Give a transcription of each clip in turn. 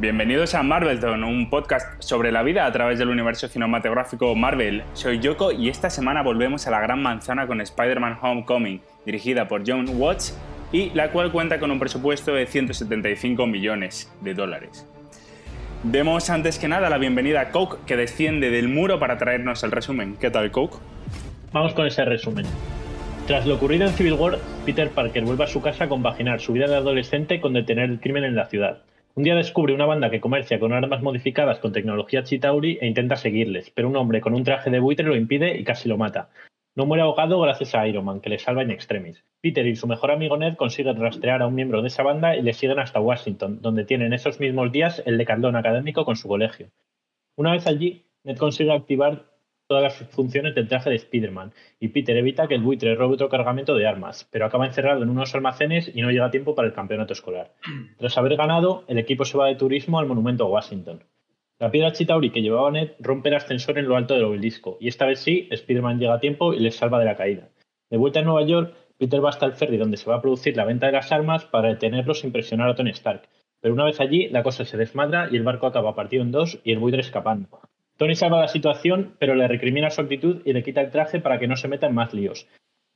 Bienvenidos a Marvelton, un podcast sobre la vida a través del universo cinematográfico Marvel. Soy Yoko y esta semana volvemos a la Gran Manzana con Spider-Man Homecoming, dirigida por John Watts y la cual cuenta con un presupuesto de 175 millones de dólares. Demos antes que nada la bienvenida a Coke, que desciende del muro para traernos el resumen. ¿Qué tal, Coke? Vamos con ese resumen. Tras lo ocurrido en Civil War, Peter Parker vuelve a su casa a compaginar su vida de adolescente con detener el crimen en la ciudad. Un día descubre una banda que comercia con armas modificadas con tecnología Chitauri e intenta seguirles, pero un hombre con un traje de buitre lo impide y casi lo mata. No muere ahogado gracias a Iron Man, que le salva en extremis. Peter y su mejor amigo Ned consiguen rastrear a un miembro de esa banda y le siguen hasta Washington, donde tienen esos mismos días el decaldón académico con su colegio. Una vez allí, Ned consigue activar todas las funciones del traje de Spider-Man y Peter evita que el buitre robe otro cargamento de armas, pero acaba encerrado en unos almacenes y no llega a tiempo para el campeonato escolar. Tras haber ganado, el equipo se va de turismo al monumento a Washington. La piedra Chitauri que llevaba Ned rompe el ascensor en lo alto del obelisco, y esta vez sí, Spider-Man llega a tiempo y les salva de la caída. De vuelta en Nueva York, Peter va hasta el ferry donde se va a producir la venta de las armas para detenerlos e impresionar a Tony Stark. Pero una vez allí, la cosa se desmadra y el barco acaba partido en dos y el buitre escapando. Tony salva la situación, pero le recrimina su actitud y le quita el traje para que no se meta en más líos.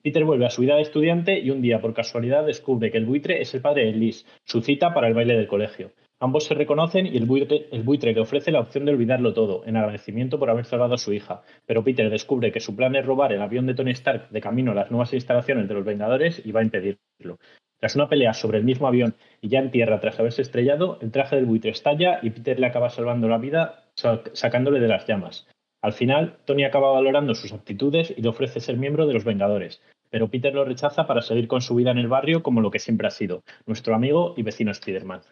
Peter vuelve a su vida de estudiante y un día, por casualidad, descubre que el buitre es el padre de Liz, su cita para el baile del colegio. Ambos se reconocen y el buitre, le ofrece la opción de olvidarlo todo, en agradecimiento por haber salvado a su hija. Pero Peter descubre que su plan es robar el avión de Tony Stark de camino a las nuevas instalaciones de los Vengadores y va a impedirlo. Tras una pelea sobre el mismo avión y ya en tierra tras haberse estrellado, el traje del buitre estalla y Peter le acaba salvando la vida sacándole de las llamas. Al final, Tony acaba valorando sus aptitudes y le ofrece ser miembro de los Vengadores, pero Peter lo rechaza para seguir con su vida en el barrio como lo que siempre ha sido, nuestro amigo y vecino Spider-Man.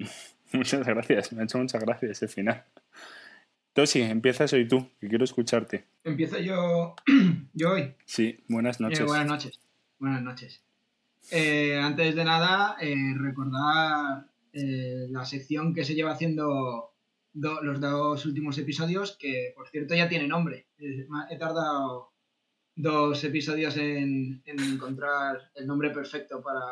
Muchas gracias, me ha hecho muchas gracias ese final. Tosi, empiezas hoy tú, que quiero escucharte. Empiezo yo, yo hoy. Sí, buenas noches. Eh, buenas noches. Buenas noches. Eh, antes de nada, eh, recordar la sección que se lleva haciendo los dos últimos episodios, que por cierto ya tiene nombre. he tardado dos episodios en, encontrar el nombre perfecto para,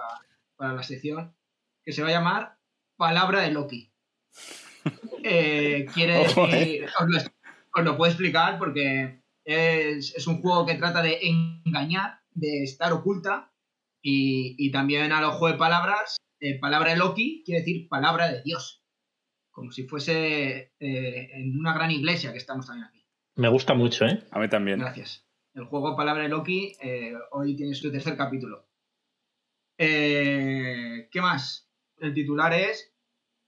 para la sección, que se va a llamar palabra de Loki. Eh, quiere decir, os lo, puedo explicar porque es, un juego que trata de engañar, de estar oculta y, también a los juego de palabras, eh, palabra de Loki quiere decir palabra de Dios, como si fuese eh, en una gran iglesia que estamos también aquí. Me gusta mucho, ¿eh? A mí también. Gracias. El juego Palabra de Loki hoy tiene su tercer capítulo. ¿Qué más? el titular es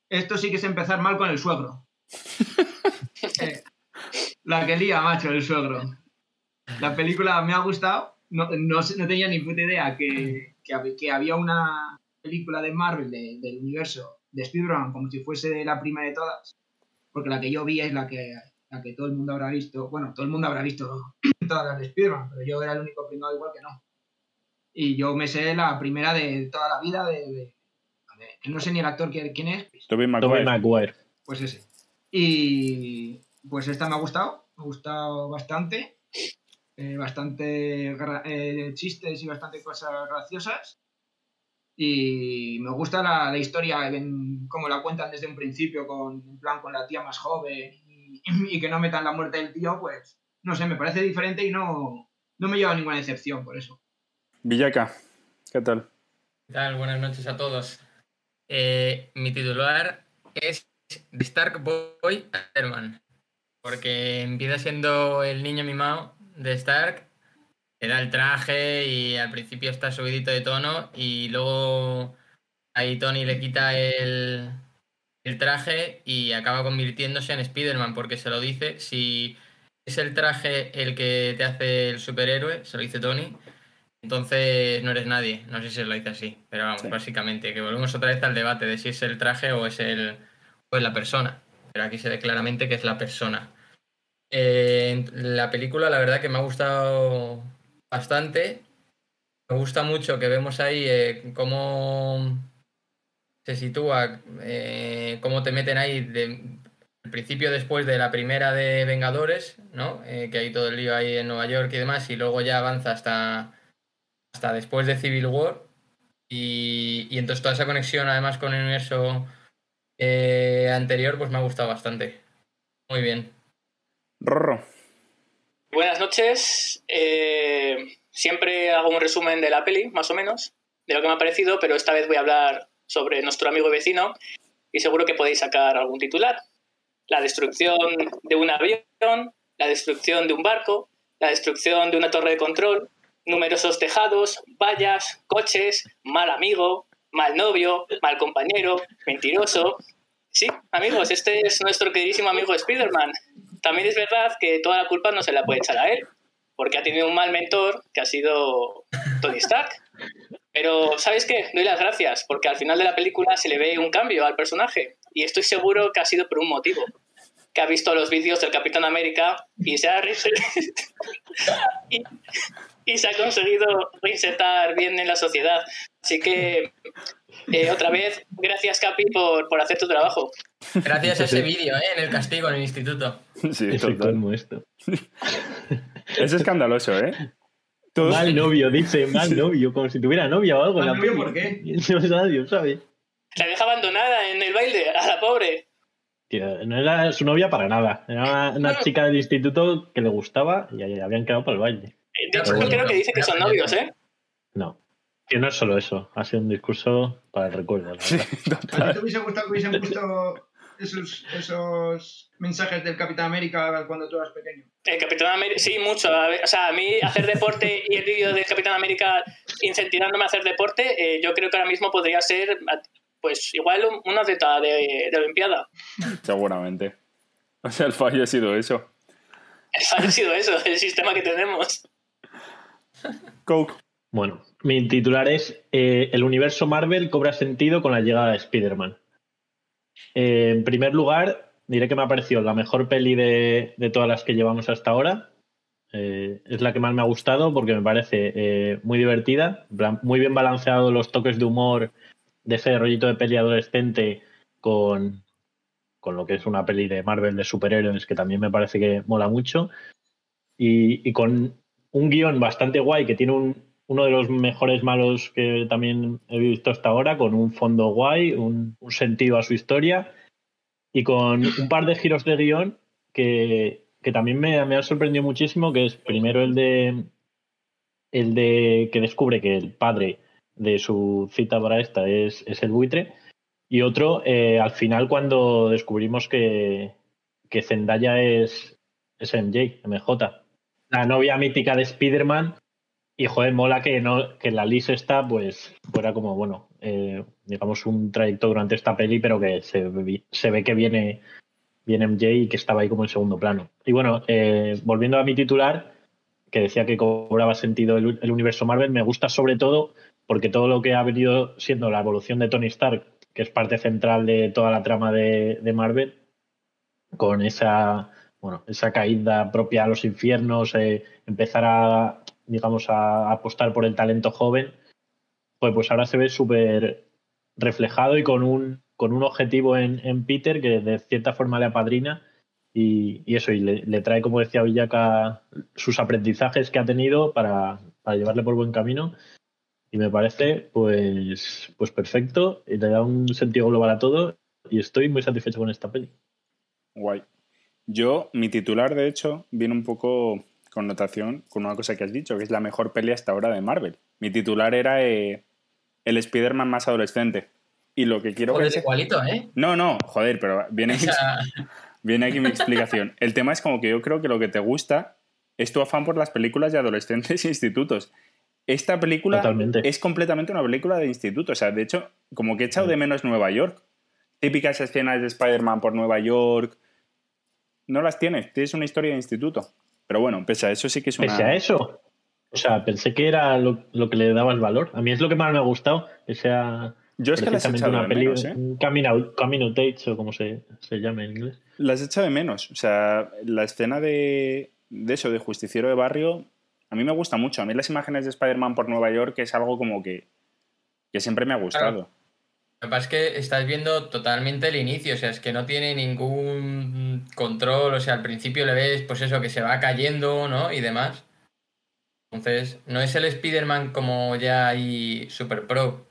Esto sí que es empezar mal con el suegro. Eh, la que lía, macho, el suegro. La película me ha gustado. No, tenía ni puta idea que, que, había una película de Marvel del universo de Spider-Man como si fuese la prima de todas. Porque la que yo vi es la que, la que todo el mundo habrá visto. Bueno, todo el mundo habrá visto todas las de Spider-Man, pero yo era el único primado igual que no. Y yo me sé la primera de toda la vida de no sé ni el actor quién es. Tobey Maguire. Pues ese. Y pues esta me ha gustado, me ha gustado bastante. Eh, bastante eh, chistes y bastante cosas graciosas. Y me gusta la, historia, como la cuentan desde un principio, con, en plan con la tía más joven y, que no metan la muerte del tío, pues no sé, me parece diferente y no, no me lleva ninguna decepción por eso. Villaca, ¿qué tal? ¿Qué tal? Buenas noches a todos. Eh, mi titular es The Stark Boy Herman, porque empieza siendo el niño mimado de Stark, le da el traje y al principio está subidito de tono y luego ahí Tony le quita el, el traje y acaba convirtiéndose en Spider-Man porque se lo dice, si es el traje el que te hace el superhéroe, se lo dice Tony, entonces no eres nadie. No sé si se lo dice así, pero vamos, básicamente, que volvemos otra vez al debate de si es el traje o es el o es la persona. Pero aquí se ve claramente que es la persona. Eh, la película, la verdad que me ha gustado bastante. Me gusta mucho que vemos ahí eh, cómo se sitúa, eh, cómo te meten ahí de, al principio después de la primera de Vengadores, ¿no? que hay todo el lío ahí en Nueva York y demás, y luego ya avanza hasta hasta después de Civil War. Y, y entonces toda esa conexión además con el universo eh, anterior pues me ha gustado bastante. Muy bien. Rorro. Buenas noches. Eh, siempre hago un resumen de la peli, más o menos, de lo que me ha parecido, pero esta vez voy a hablar sobre nuestro amigo vecino y seguro que podéis sacar algún titular. La destrucción de un avión, la destrucción de un barco, la destrucción de una torre de control, numerosos tejados, vallas, coches, mal amigo, mal novio, mal compañero, mentiroso. Sí, amigos, este es nuestro queridísimo amigo Spider-Man. También es verdad que toda la culpa no se la puede echar a él, porque ha tenido un mal mentor que ha sido Tony Stark. Pero, ¿sabes qué? Doy las gracias, porque al final de la película se le ve un cambio al personaje. Y estoy seguro que ha sido por un motivo. Que ha visto los vídeos del Capitán América y se ha, y, y se ha conseguido reinsertar bien en la sociedad. Así que, eh, otra vez, gracias Capi por, por hacer tu trabajo. Gracias a ese vídeo, ¿eh? En el castigo, en el instituto. Sí, esto. Es escandaloso, ¿eh? Todos- Mal novio, dice, mal novio, como si tuviera novia o algo. ¿Mal novio por qué? No sabe Dios, ¿sabes? La deja abandonada en el baile, a la pobre. Tío, no era su novia para nada. Era una, una chica del instituto que le gustaba y habían quedado para el baile. Eh, De hecho, creo que dice que son novios, ¿eh? No. Que no es solo eso. Ha sido un discurso para el recuerdo. la Sí. ¿A ti te hubiese gustado que hubiesen puesto esos, esos mensajes del Capitán América cuando tú eras pequeño? El Capitán América, sí, mucho. O sea, a mí hacer deporte y el vídeo del Capitán América incentivándome a hacer deporte, eh, yo creo que ahora mismo podría ser, pues igual, un- una atleta de, de Olimpiada. Seguramente. O sea, el fallo ha sido eso. Ha sido eso, el sistema que tenemos. Coke. Bueno, mi titular es eh, El universo Marvel cobra sentido con la llegada de Spider-Man. Eh, en primer lugar, diré que me ha parecido la mejor peli de, de todas las que llevamos hasta ahora. Eh, es la que más me ha gustado porque me parece muy divertida, muy bien balanceado los toques de humor de ese rollito de peli adolescente con, con lo que es una peli de Marvel de superhéroes que también me parece que mola mucho. Y, y con un guion bastante guay que tiene un, uno de los mejores malos que también he visto hasta ahora, con un fondo guay, un, sentido a su historia y con un par de giros de guion que, que también me, me han sorprendido muchísimo, que es primero el de el de que descubre que el padre de su cita para esta es, es el buitre y otro eh, al final cuando descubrimos que, que Zendaya es, es MJ, MJ, la novia mítica de Spider-Man y joder, mola que no que la Liz está, pues fuera como, bueno, eh, digamos un trayecto durante esta peli, pero que se, se ve que viene, viene MJ y que estaba ahí como en segundo plano. Y bueno, eh, volviendo a mi titular, que decía que cobraba sentido el, el universo Marvel, me gusta sobre todo porque todo lo que ha venido siendo la evolución de Tony Stark, que es parte central de toda la trama de, de Marvel, con esa bueno, esa caída propia a los infiernos, eh, empezar a, digamos, a apostar por el talento joven, pues, pues ahora se ve súper reflejado y con un, con un objetivo en, en Peter que de cierta forma le apadrina y, y eso, y le, trae, como decía Villaca, sus aprendizajes que ha tenido para, para llevarle por buen camino. Y me parece, pues, pues perfecto, y le da un sentido global a todo, y estoy muy satisfecho con esta peli. Guay. Yo, mi titular, de hecho, viene un poco con notación con una cosa que has dicho, que es la mejor peli hasta ahora de Marvel. Mi titular era eh, el Spider-Man más adolescente. Y lo que quiero Joder, que... igualito, ¿eh? No, no, joder, pero viene, O sea, viene aquí mi explicación. El tema es como que yo creo que lo que te gusta es tu afán por las películas de adolescentes e institutos. Esta película Totalmente. es completamente una película de instituto. O sea, de hecho, como que he echado de menos Nueva York. Típicas escenas de Spider-Man por Nueva York. No las tienes, tienes una historia de instituto. Pero bueno, pese a eso sí que es una... Pese a eso. O sea, pensé que era lo, lo que le daba el valor. A mí es lo que más me ha gustado, que sea Yo es que las he echado una de peli, menos, ¿eh? coming out, coming out age, o como se, se llame en inglés. Las he echado de menos. O sea, la escena de, de eso, de justiciero de barrio, a mí me gusta mucho. A mí las imágenes de Spider-Man por Nueva York es algo como que, que siempre me ha gustado. Lo que pasa es que estás viendo totalmente el inicio, o sea, es que no tiene ningún control, o sea, al principio le ves, pues eso, que se va cayendo, ¿no? Y demás. Entonces, no es el Spider-Man como ya hay Super Pro.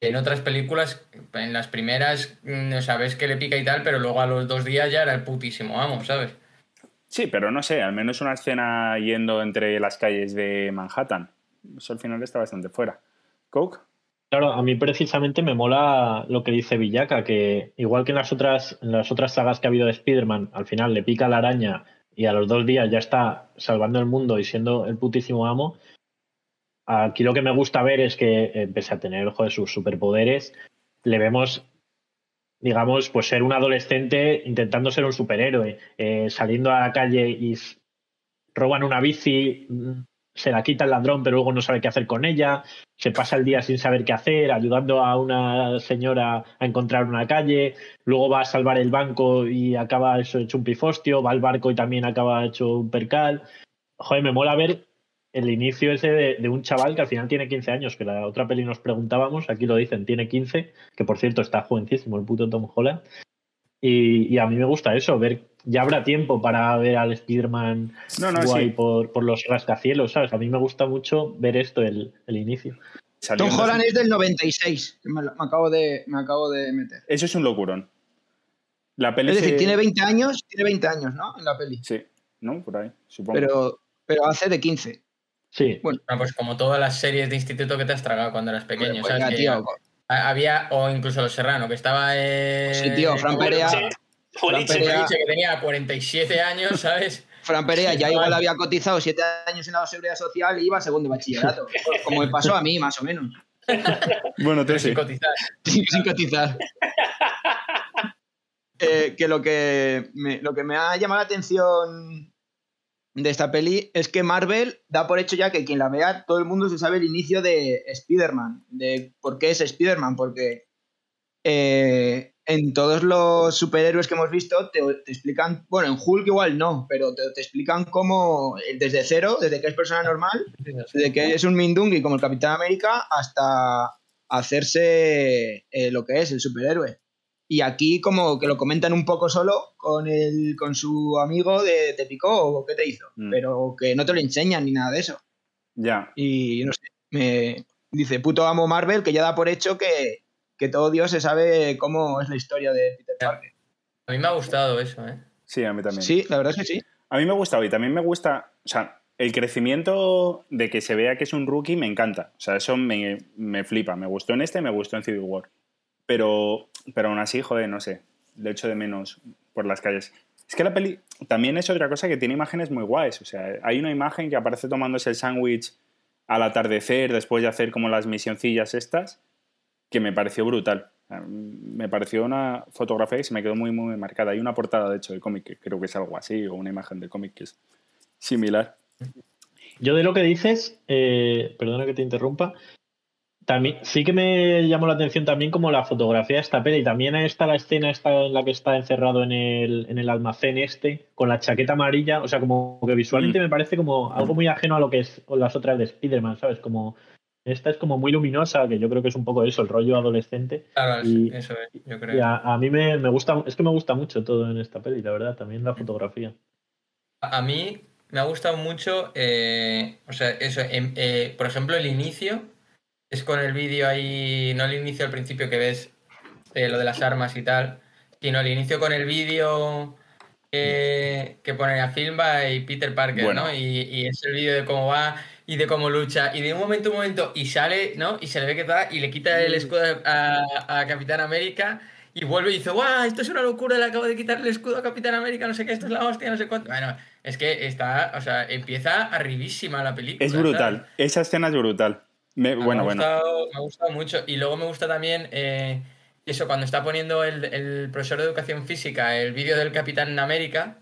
En otras películas, en las primeras, no sabes que le pica y tal, pero luego a los dos días ya era el putísimo amo, ¿sabes? Sí, pero no sé, al menos una escena yendo entre las calles de Manhattan. Eso al final está bastante fuera. ¿Coke? Claro, a mí precisamente me mola lo que dice Villaca, que igual que en las otras, las otras sagas que ha habido de Spider-Man, al final le pica la araña y a los dos días ya está salvando el mundo y siendo el putísimo amo. Aquí lo que me gusta ver es que, eh, pese a tener de sus superpoderes, le vemos, digamos, pues ser un adolescente intentando ser un superhéroe, eh, saliendo a la calle y roban una bici, mm, se la quita el ladrón, pero luego no sabe qué hacer con ella, se pasa el día sin saber qué hacer, ayudando a una señora a encontrar una calle, luego va a salvar el banco y acaba eso hecho un pifostio, va al barco y también acaba hecho un percal. Joder, me mola ver el inicio ese de, un chaval que al final tiene 15 años, que la otra peli nos preguntábamos, aquí lo dicen, tiene 15, que por cierto está jovencísimo el puto Tom Holland. Y, a mí me gusta eso, ver, ya habrá tiempo para ver al Spider-Man no, no, guay por, por, los rascacielos, ¿sabes? A mí me gusta mucho ver esto, el, el inicio. Tom Holland es del 96, me, me, acabo de, me acabo de meter. Eso es un locurón. La peli es decir, tiene 20 años, tiene 20 años, ¿no? En la peli. Sí, ¿no? Por ahí, supongo. Pero, pero hace de 15. Sí. Bueno. Ah, pues como todas las series de instituto que te has tragado cuando eras pequeño, pues ¿sabes? tío, había, o incluso Los Serrano, que estaba en. Sí, tío, Fran Perea. Fran Perea que tenía 47 años, ¿sabes? Fran Perea ya igual había cotizado 7 años en la seguridad social y iba a segundo bachillerato. como me pasó a mí, más o menos. Bueno, te sin cotizar. Sin, cotizar. Eh, que, lo que, me, lo que me ha llamado la atención de esta peli es que Marvel da por hecho ya que quien la vea, todo el mundo se sabe el inicio de Spider-Man, de por qué es Spider-Man, porque eh, en todos los superhéroes que hemos visto te, explican, bueno, en Hulk igual no, pero te, explican cómo desde cero, desde que es persona normal, desde que es un Mindungi como el Capitán América, hasta hacerse eh, lo que es el superhéroe. Y aquí como que lo comentan un poco solo con, el, con su amigo de te picó o qué te hizo, mm. pero que no te lo enseñan ni nada de eso. Ya. Y no sé, me dice, puto amo Marvel, que ya da por hecho que, todo Dios se sabe cómo es la historia de Peter Parker. A mí me ha gustado eso, ¿eh? Sí, a mí también. Sí, la verdad es que sí. A mí me ha gustado y también me gusta, o sea, el crecimiento de que se vea que es un rookie me encanta. O sea, eso me, me flipa. Me gustó en este, me gustó en Civil War. Pero, pero aún así, joder, no sé, le echo de menos por las calles. Es que la peli también es otra cosa que tiene imágenes muy guays. O sea, hay una imagen que aparece tomándose el sándwich al atardecer, después de hacer como las misioncillas estas, que me pareció brutal. Me pareció una fotografía que se me quedó muy, muy marcada. Hay una portada, de hecho, de cómic, que creo que es algo así, o una imagen de cómic que es similar. Yo de lo que dices, eh, perdona que te interrumpa, también, sí que me llamó la atención también como la fotografía de esta peli. También está la escena esta en la que está encerrado en el, en el almacén este, con la chaqueta amarilla. O sea, como que visualmente mm. me parece como algo muy ajeno a lo que es las otras de Spider-Man, ¿sabes? Como esta es como muy luminosa, que yo creo que es un poco eso, el rollo adolescente. Claro, eso es, yo creo. Y a, mí me, gusta, es que me gusta mucho todo en esta peli, la verdad, también la fotografía. A, mí me ha gustado mucho, eh, o sea, eso, eh, por ejemplo, el inicio es con el vídeo ahí, no el inicio al principio que ves eh, lo de las armas y tal, sino el inicio con el vídeo que pone a Filmba y Peter Parker, ¿no? Y, es el vídeo de cómo va y de cómo lucha. Y de un momento a un momento, y sale, ¿no? Y se le ve que está, y le quita el escudo a, Capitán América. Y vuelve y dice, ¡guau! Esto es una locura, le acabo de quitar el escudo a Capitán América, no sé qué, esto es la hostia, no sé cuánto. Bueno, es que está, o sea, empieza arribísima la película. Es brutal, esa escena es brutal. Me, bueno, ha gustado, me ha gustado mucho. Y luego me gusta también eh, eso, cuando está poniendo el, profesor de educación física el vídeo del Capitán América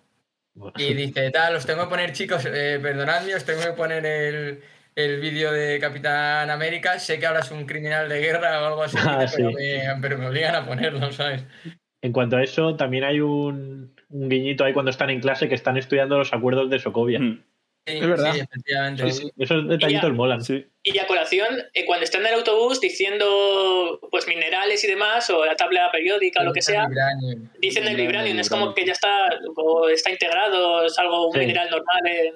y dice, tal, os tengo que poner, chicos, eh, perdonadme, os tengo que poner el, el vídeo de Capitán América. Sé que ahora es un criminal de guerra o algo así, ah, pero, me, obligan a ponerlo, ¿sabes? En cuanto a eso, también hay un, un, guiñito ahí cuando están en clase que están estudiando los acuerdos de Sokovia. Mm. Sí, es verdad. Sí, efectivamente. Esos detallitos molan. Sí. Y a colación, eh, cuando están en el autobús diciendo pues minerales y demás, o la tabla periódica o lo que sea, dicen el vibranium, es como que ya está, está integrado, es algo, un mineral normal en,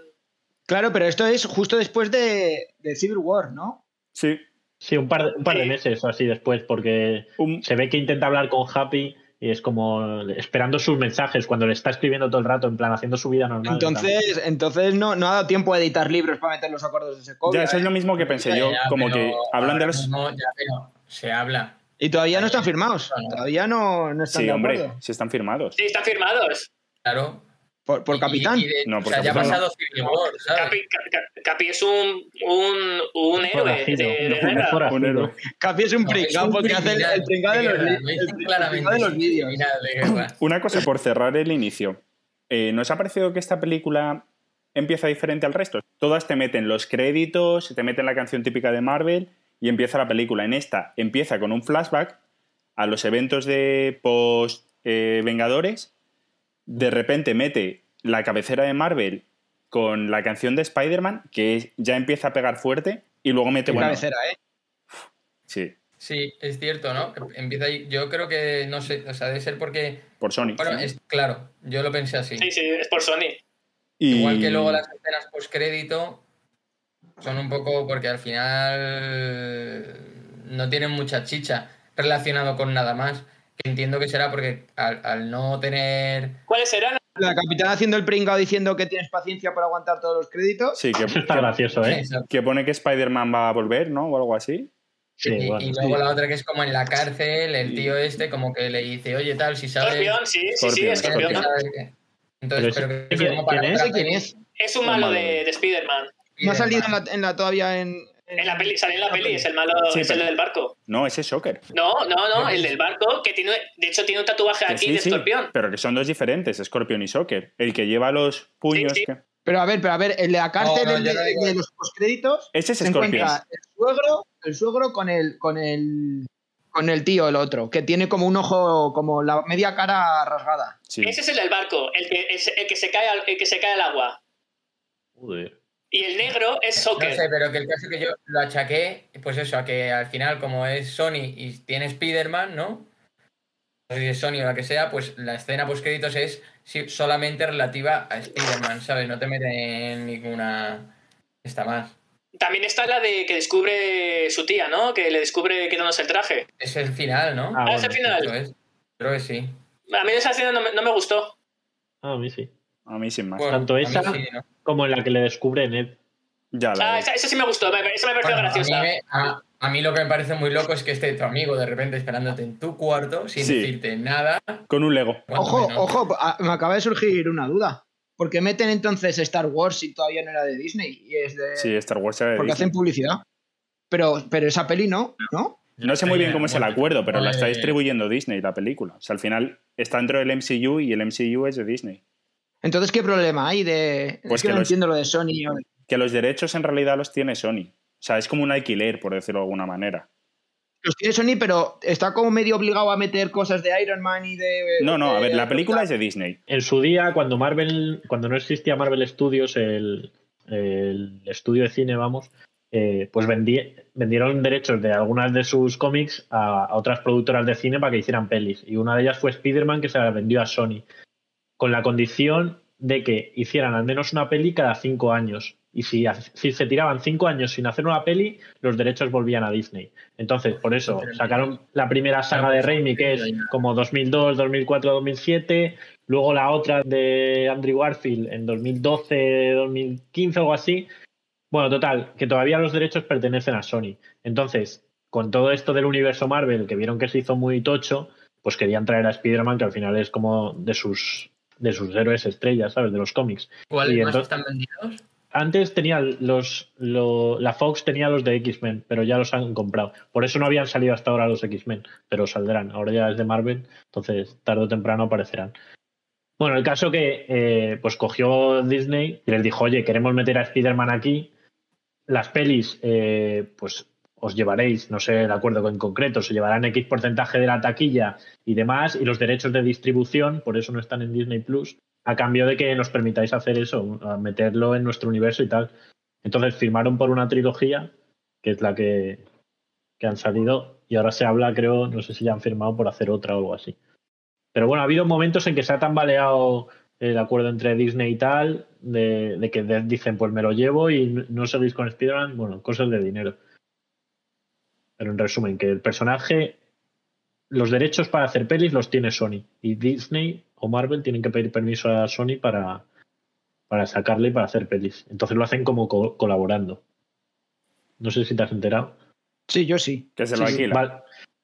Claro, pero esto es justo después de, de Civil War, ¿no? Sí. Sí, un par, de- un par de meses o así después, porque Un- se ve que intenta hablar con Happy y es como esperando sus mensajes cuando le está escribiendo todo el rato, en plan haciendo su vida normal. Entonces, entonces no, no ha dado tiempo a editar libros para meter los acuerdos de Segovia. ya, eso es ¿eh? lo mismo que pensé yo. Ya, Como pero que hablan de los. mismo ya, pero se habla. Y todavía no están firmados. Todavía no, no están Sí, de hombre, sí están firmados. Sí, están firmados. Claro. Por, capitán. y de- No, o por sea, ya ha capitán no. pasado Civil War, ¿sabes? Capi, Ca- Capi es un, un, un héroe de, de. Un héroe. Capi es un un porque hace el, el pringao de, de los vídeos. Una cosa por cerrar el inicio. Eh, ¿No os ha parecido que esta película empieza diferente al resto? Todas te meten los créditos, te meten la canción típica de Marvel y empieza la película. En esta empieza con un flashback a los eventos de post eh, Vengadores. De repente mete la cabecera de Marvel con la canción de Spider-Man, que ya empieza a pegar fuerte, y luego mete, bueno, cabecera, ¿eh? sí, Sí, es cierto, ¿no? Empieza ahí, yo creo que, no sé, o sea, debe ser porque, por Sony. bueno, es claro, yo lo pensé así. Sí, sí, es por Sony. Y- Igual que luego las escenas post-crédito son un poco porque al final no tienen mucha chicha relacionado con nada más. Que entiendo que será porque al, al no tener. ¿Cuáles serán? La capitana haciendo el pringao diciendo que tienes paciencia para aguantar todos los créditos. Sí, que, Eso está gracioso, ¿eh? que pone que Spider-Man va a volver, ¿no? O algo así. Sí, y, bueno. y luego la otra que es como en la cárcel, el tío este como que le dice, oye, tal, si sabes. Scorpion, sí, sí, sí, Scorpion, Scorpion. Que- Entonces, Pero que es ¿quién- como para quién es? otra ¿Ese quién es? Es un malo de, de Spider-Man. No ha salido en la, en la- todavía en, En la peli, sale en la peli, es el malo, Sí, es el del barco. No, ese es Shocker. No, no, no, el del barco, que tiene, de hecho tiene un tatuaje Que aquí sí, de sí, escorpión. pero que son dos diferentes, Scorpion y Shocker. El que lleva los puños. Sí, sí. que- Pero a ver, pero a ver, el de la cárcel, No, no, el de, los postcréditos, Ese es Scorpion. el suegro, el suegro con el, con el con el tío, el otro, que tiene como un ojo, como la media cara rasgada. Sí. Ese es el del barco, el que, es- el que, se, cae al, el que se cae al agua. Joder. Y el negro es No Soccer. sé, pero que el caso que yo lo achaqué, pues eso, a que al final, como es Sony y tiene Spider-Man, ¿no? No sé si es Sony o la que sea, pues la escena post créditos es solamente relativa a Spider-Man, ¿sabes? No te meten en ninguna. Esta más. También está la de que descubre su tía, ¿no? Que le descubre quitándose el traje. Es el final, ¿no? Ah, Ah, es el final. Es. Creo que sí. A mí esa escena no me, no me gustó. Ah, a mí sí. A mí sin más. Bueno, Tanto a mí esa- sí, ¿no? Como en la que le descubre Ned. Ya la Ah, esa, esa sí me gustó, me- esa me pareció Bueno, a, mí graciosa. me- a- a mí lo que me parece muy loco es que esté tu amigo de repente esperándote en tu cuarto sin Sí. decirte nada. Con un Lego. Ojo, menos. ojo, me acaba de surgir una duda. ¿Por qué meten entonces Star Wars si todavía no era de Disney? Y es de... Sí, Star Wars era de porque Disney. hacen publicidad. Pero, pero esa peli no, ¿no? No sé muy bien cómo es el acuerdo, pero la está distribuyendo Disney, la película. O sea, al final está dentro del MCU y el MCU es de Disney. Entonces, ¿qué problema hay de...? Pues es que, que no los- entiendo lo de Sony. Que los derechos en realidad los tiene Sony. O sea, es como un alquiler, por decirlo de alguna manera. Los tiene Sony, pero está como medio obligado a meter cosas de Iron Man y de... No, no, a ver, la película es de Disney. En su día, cuando Marvel, cuando no existía Marvel Studios, el, el estudio de cine, vamos, eh, pues vendí- vendieron derechos de algunas de sus cómics a, a otras productoras de cine para que hicieran pelis. Y una de ellas fue Spider-Man, que se la vendió a Sony, con la condición de que hicieran al menos una peli cada cinco años. Y si, se tiraban cinco años sin hacer una peli, los derechos volvían a Disney. Entonces, por eso sacaron la primera saga de Raimi, que es como 2002, 2004, 2007. Luego la otra de Andrew Garfield en 2012, 2015, algo así. Bueno, total, que todavía los derechos pertenecen a Sony. Entonces, con todo esto del universo Marvel, que vieron que se hizo muy tocho, pues querían traer a Spider-Man, que al final es como de sus, de sus héroes estrellas, ¿sabes? De los cómics. ¿Cuáles más están vendidos? Antes tenía los, lo- la Fox tenía los de X-Men, pero ya los han comprado. Por eso no habían salido hasta ahora los X-Men, pero saldrán. Ahora ya es de Marvel, entonces tarde o temprano aparecerán. Bueno, el caso que eh, pues cogió Disney y les dijo, oye, queremos meter a Spider-Man aquí. Las pelis, eh, pues os llevaréis, no sé el acuerdo en concreto, se llevarán X porcentaje de la taquilla y demás, y los derechos de distribución, por eso no están en Disney Plus, a cambio de que nos permitáis hacer eso, meterlo en nuestro universo y tal. Entonces firmaron por una trilogía, que es la que, que han salido, y ahora se habla, creo, no sé si ya han firmado por hacer otra o algo así. Pero bueno, ha habido momentos en que se ha tambaleado el acuerdo entre Disney y tal, de, de que dicen, pues me lo llevo y no seguís con Spider-Man, bueno, cosas de dinero. Pero en resumen, que el personaje, los derechos para hacer pelis los tiene Sony. Y Disney o Marvel tienen que pedir permiso a Sony para, para sacarle y para hacer pelis. Entonces lo hacen como co- colaborando. No sé si te has enterado. Sí, yo sí. Que se lo Sí, sí. alquila. Vale.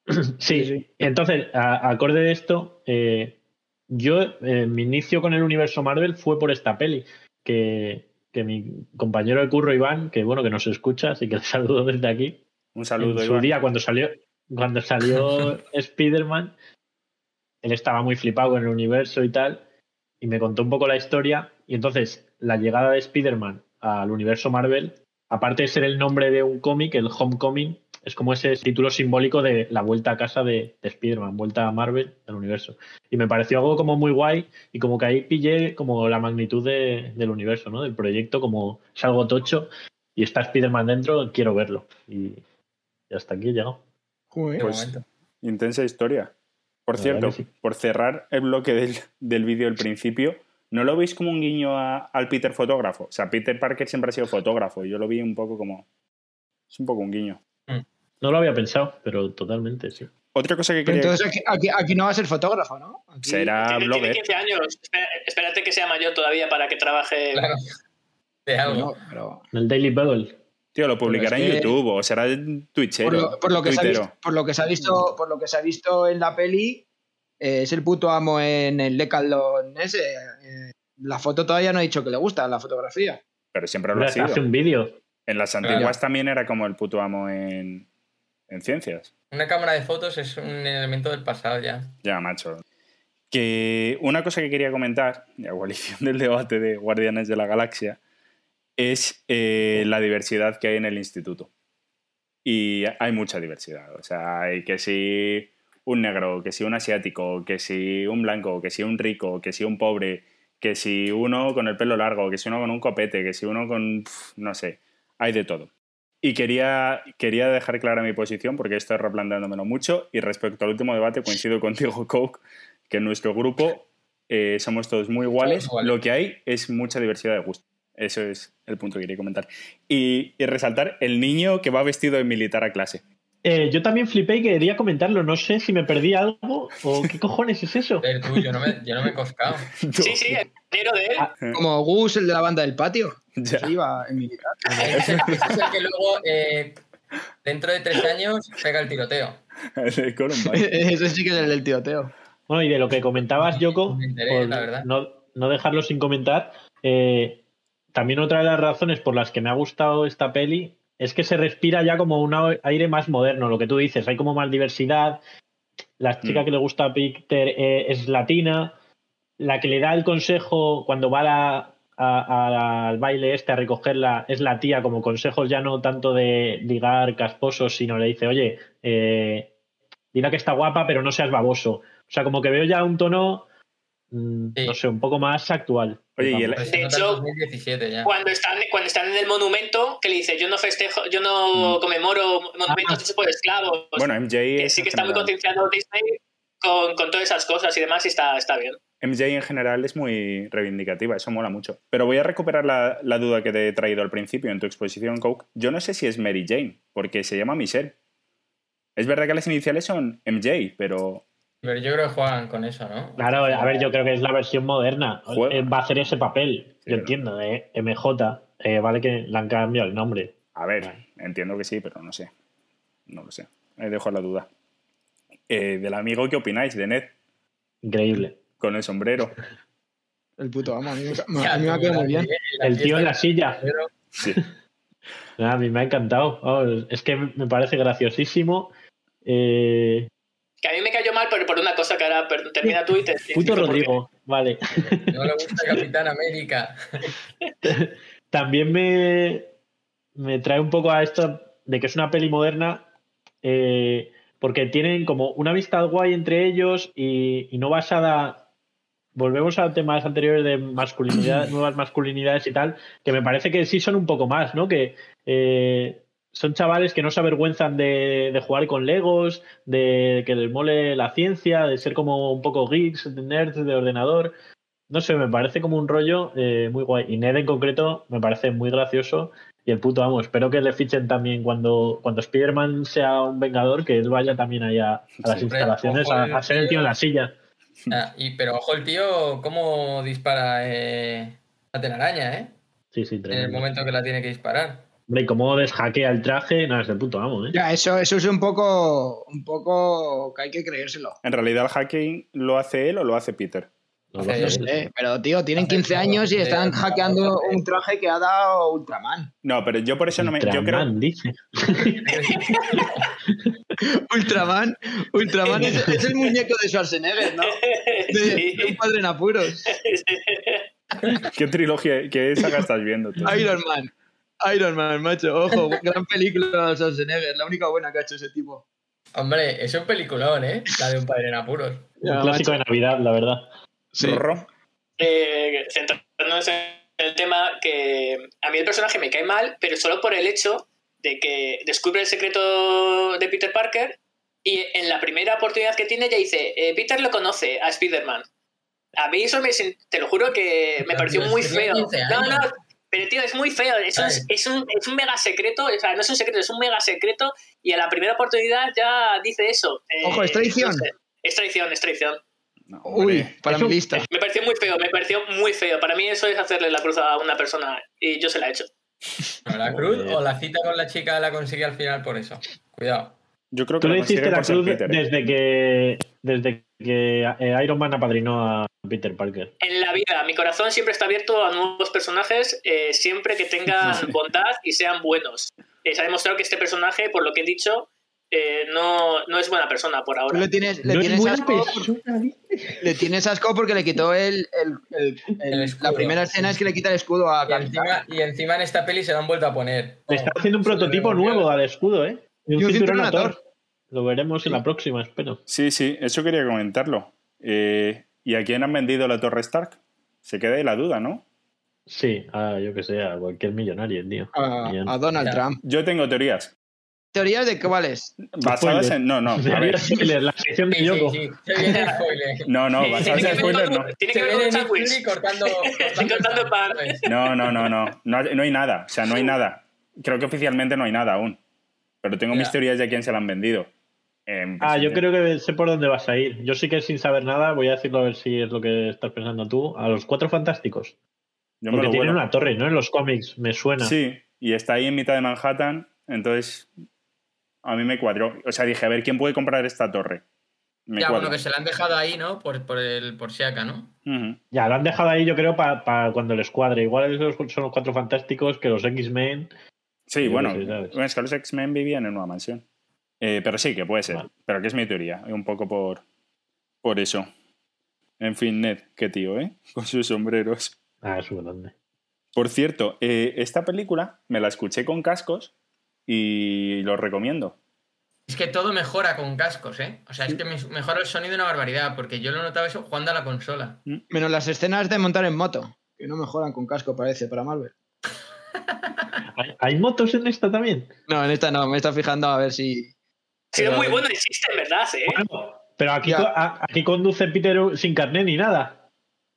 Sí, Sí, sí. entonces, a- acorde de esto, eh, yo, eh, mi inicio con el universo Marvel fue por esta peli, que, que mi compañero de curro Iván, que bueno, que nos escucha, así que le saludo desde aquí, Un saludo, en su Iván. día cuando salió, cuando salió Spider-Man, él estaba muy flipado con el universo y tal, y me contó un poco la historia, y entonces la llegada de Spider-Man al universo Marvel, aparte de ser el nombre de un cómic, el Homecoming, es como ese título simbólico de la vuelta a casa de, de Spider-Man, vuelta a Marvel del universo. Y me pareció algo como muy guay y como que ahí pillé como la magnitud de- del universo, ¿no? Del proyecto, como es algo tocho y está Spider-Man dentro, quiero verlo. Y, y hasta aquí he llegado. Joder. De Pues-. Intensa historia. Por La cierto, sí. por cerrar el bloque del, del vídeo del principio, ¿no lo veis como un guiño a- al Peter fotógrafo? O sea, Peter Parker siempre ha sido fotógrafo. y Yo lo vi un poco como. Es un poco un guiño. No lo había pensado, pero totalmente sí. Otra cosa que quería. entonces aquí, aquí, aquí no va a ser fotógrafo, ¿no? Aquí- Será Tiene, tiene blogger. 15 años. Espé- Espérate que sea mayor todavía para que trabaje. Claro. De algo. Bueno, pero En el Daily Bugle. Tío, lo publicará en que- YouTube o será Twitchero. por lo, por lo que se ha visto, por lo que se ha visto, por lo que se ha visto en la peli, eh, es el puto amo en el Decathlon ese. eh, la foto todavía no ha dicho que le gusta, la fotografía. Pero siempre lo ha sido. Hace un vídeo. En las Claro. antiguas también era como el puto amo en, en ciencias. Una cámara de fotos es un elemento del pasado ya. Ya, macho. Que una cosa que quería comentar, de abolición del debate de Guardianes de la Galaxia, es eh, la diversidad que hay en el instituto. Y hay mucha diversidad. O sea, hay que si un negro, que si un asiático, que si un blanco, que si un rico, que si un pobre, que si uno con el pelo largo, que si uno con un copete, que si uno con... no sé, hay de todo. Y quería, quería dejar clara mi posición porque estoy replanteándomelo mucho y respecto al último debate coincido contigo, Coke, que en nuestro grupo eh, somos todos muy iguales. Lo que hay es mucha diversidad de gusto. Eso es el punto que quería comentar. Y, y resaltar el niño que va vestido de militar a clase. Eh, yo también flipé y quería comentarlo. No sé si me perdí algo o qué cojones es eso. Ver tú, yo no me, yo no me he coscado. Sí, sí, el dinero de él. Ah, Como Gus, el de la banda del patio. Ya. Sí, iba en militar. Ese es el, ese es el que luego, eh, dentro de tres años, pega el tiroteo. Ese sí que es el del tiroteo. Bueno, y de lo que comentabas, Yoko, Me enteré, por la verdad. no, no dejarlo sin comentar, eh, también otra de las razones por las que me ha gustado esta peli es que se respira ya como un aire más moderno, lo que tú dices, hay como más diversidad, la chica Mm. que le gusta a Peter eh, es latina, la que le da el consejo cuando va a la- a- a- al baile este a recogerla es la tía, como consejos ya no tanto de ligar casposos, sino le dice, oye, eh, dile que está guapa, pero no seas baboso. O sea, como que veo ya un tono, mm, Sí. no sé, un poco más actual. Oye, y el-. Pues se De el hecho, 2017 ya. Cuando están, cuando están en el monumento, que le dice, yo no festejo, yo no Mm. conmemoro monumentos hechos por esclavos. Bueno, MJ, que es sí que en está muy general- concienciado Disney con, con todas esas cosas y demás y está, está bien. MJ en general es muy reivindicativa, eso mola mucho. Pero voy a recuperar la, la duda que te he traído al principio en tu exposición, Coke. Yo no sé si es Mary Jane, porque se llama Michelle. Es verdad que las iniciales son MJ, pero Pero yo creo que juegan con eso, ¿no? Claro, a ver, yo creo que es la versión moderna. Juega. Eh, Va a hacer ese papel, Sí, yo entiendo, de MJ. Eh, vale que le han cambiado el nombre. a ver, entiendo que sí, pero no sé. No lo sé. Ahí dejo la duda. Eh, del amigo, ¿qué opináis de Ned Increíble. con el sombrero? El puto amo. A mí me, Ya, a mí me ha quedado muy bien. El tío en la silla. Sí. Nada, a mí me ha encantado. Vamos, es que me parece graciosísimo. Eh, Que a mí me cayó mal por, por una cosa que ahora termina tú y te... puto. Rodrigo, vale. No le gusta Capitán América. También me, me trae un poco a esto de que es una peli moderna, eh, porque tienen como una amistad guay entre ellos y, y no basada. Volvemos a temas anteriores de masculinidad, nuevas masculinidades y tal, que me parece que sí son un poco más, ¿no? Que eh, son chavales que no se avergüenzan de, de jugar con Legos, de que les mole la ciencia, de ser como un poco geeks, de nerds de ordenador. no sé, me parece como un rollo eh, muy guay. Y Ned en concreto me parece muy gracioso. Y el puto amo, espero que le fichen también cuando, cuando Spider-Man sea un vengador, que él vaya también allá a las instalaciones a, el a ser el tío en la silla. Ah, y, pero ojo el tío, cómo dispara eh, la telaraña, ¿eh? Sí, sí, En el tremendo. momento que la tiene que disparar. Hombre, y cómo deshackea el traje, nada, es el puto amo, ¿eh? Ya, eso, eso es un poco, un poco que hay que creérselo. En realidad el hacking lo hace él o lo hace Peter. No sé. sé, pero tío, tienen Hace 15 todo, años y están hackeando un traje que ha dado Ultraman. No, pero yo por eso no me. Yo creo, Ultraman, dice. Ultraman, Ultraman es, es el muñeco de Schwarzenegger, ¿no? De un padre en apuros. ¿Qué trilogía, qué saga estás viendo tú? Iron Man. Iron Man, macho, ojo, gran película de Schwarzenegger, la única buena que ha hecho ese tipo. Hombre, es un peliculón, ¿eh? La de un padre en apuros. Un clásico de Navidad, la verdad. Sí. Eh, centrándonos en el tema, que a mí el personaje me cae mal, pero solo por el hecho de que descubre el secreto de Peter Parker y en la primera oportunidad que tiene ya dice, eh, Peter lo conoce a Spider-Man. A mí eso me, te lo juro que me pareció muy feo. 15 No, no. Pero tío, es muy feo. Es un, es, un, es un mega secreto, o sea, no es un secreto, es un mega secreto y a la primera oportunidad ya dice eso. Eh, Ojo, es traición. no sé. Es traición, es traición. No, Uy, para mi lista. Me pareció muy feo, me pareció muy feo. Para mí eso es hacerle la cruz a una persona y yo se la he hecho. No, la cruz o la cita con la chica la consigue al final por eso. Cuidado. Yo creo que Tú le hiciste la cruz Peter, ¿eh? desde que, desde que eh, Iron Man apadrinó a Peter Parker. En la vida, mi corazón siempre está abierto a nuevos personajes, eh, siempre que tengan bondad y sean buenos. Eh, se ha demostrado que este personaje, por lo que he dicho, eh, no, no es buena persona por ahora. le tienes, le No es tienes buena asco, le tienes asco porque le quitó el, el- el- el- la primera escena es que le quita el escudo a Y encima, y encima en esta peli se lo han vuelto a poner. Le está haciendo un prototipo nuevo al escudo, ¿eh? Y un, Y un cinturón cinturón a a Thor. Thor. Lo veremos en la próxima, espero. Sí, sí, eso quería comentarlo. Eh, ¿Y a quién han vendido la Torre Stark? Se queda ahí la duda, ¿no? Sí, a, yo que sé, a cualquier millonario, tío. A, a Donald Ya. Trump. Yo tengo teorías. ¿Teorías de cuáles? Basadas Spoiler. en. No, no, a ver. Spoiler, la sección de Sí, sí, Yoko. sí. El spoiler. No, no, basadas en con- no. tiene que ver con sándwich. Cortando, cortando. No, no, no, no. No, no hay nada. O sea, no hay nada. Creo que oficialmente no hay nada aún. Pero tengo mis teorías de a quién se la han vendido. Ah, yo creo que sé por dónde vas a ir. Yo sí que sin saber nada voy a decirlo a ver si es lo que estás pensando tú. A los cuatro fantásticos. Yo Porque tienen una torre, ¿no? En los cómics, me suena. Sí, y está ahí en mitad de Manhattan. Entonces, a mí me cuadró. O sea, dije, a ver, ¿quién puede comprar esta torre? Me Ya, cuadra. bueno, que se la han dejado ahí, ¿no? Por, por, el, por Siaka, ¿no? Ujú. Ya, lo han dejado ahí, yo creo, para cuando les cuadre. Igual esos son los cuatro fantásticos que los X-Men. Sí, bueno, bueno, es que los X-Men vivían en una mansión. Eh, pero sí, que puede ser. Vale. Pero que es mi teoría. Un poco por, por eso. En fin, Ned, qué tío, ¿eh? Con sus sombreros. Ah, es un grande. Por cierto, eh, esta película me la escuché con cascos y lo recomiendo. Es que todo mejora con cascos, ¿eh? O sea, es que me- mejora el sonido una barbaridad, porque yo lo notaba eso jugando a la consola. Menos las escenas de montar en moto, que no mejoran con casco, parece, para Marvel. ¿Hay, hay motos en esta también? No, en esta no, me está fijando a ver si. Ha sido muy bueno el chiste, en verdad, ¿eh? Bueno, pero aquí, a- aquí conduce Peter sin carnet ni nada.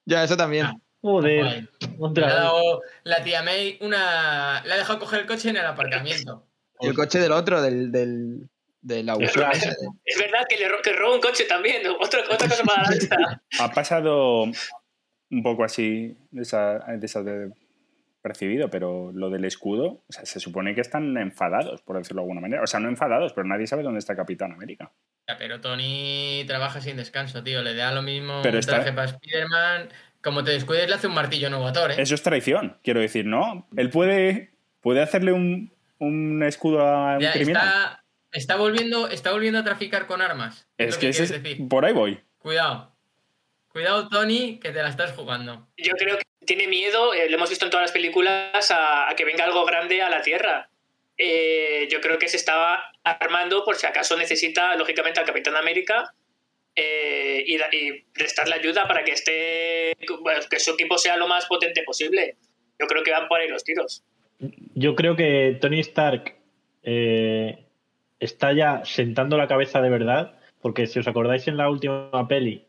Ya, eso también. Joder. Le ha dado la tía May una. Le ha dejado coger el coche en el aparcamiento. Y el coche del otro, del, del, del ese. Es verdad que le ro- que roba un coche también. Otra, otra cosa para la. Ha pasado un poco así desa- desapercibido, pero lo del escudo, o sea, se supone que están enfadados, por decirlo de alguna manera. O sea, no enfadados, pero nadie sabe dónde está Capitán América. Ya, Pero Tony trabaja sin descanso, tío. Le da lo mismo Pero un está- traje para Spider-Man. Como te descuides, le hace un martillo nuevo a Thor, ¿eh? Eso es traición, quiero decir, ¿no? Él puede, puede hacerle un, un escudo a un Ya, criminal. está, está, volviendo, está volviendo a traficar con armas. Es que ese quieres es, decir. por ahí voy. Cuidado. Cuidado, Tony, que te la estás jugando. Yo creo que tiene miedo, eh, lo hemos visto en todas las películas, a, que venga algo grande a la Tierra. Eh, yo creo que se estaba armando por si acaso necesita, lógicamente, al Capitán América eh, y, prestarle ayuda para que esté que su equipo sea lo más potente posible. Yo creo que van por ahí los tiros. Yo creo que Tony Stark está ya sentando la cabeza de verdad, porque si os acordáis en la última peli,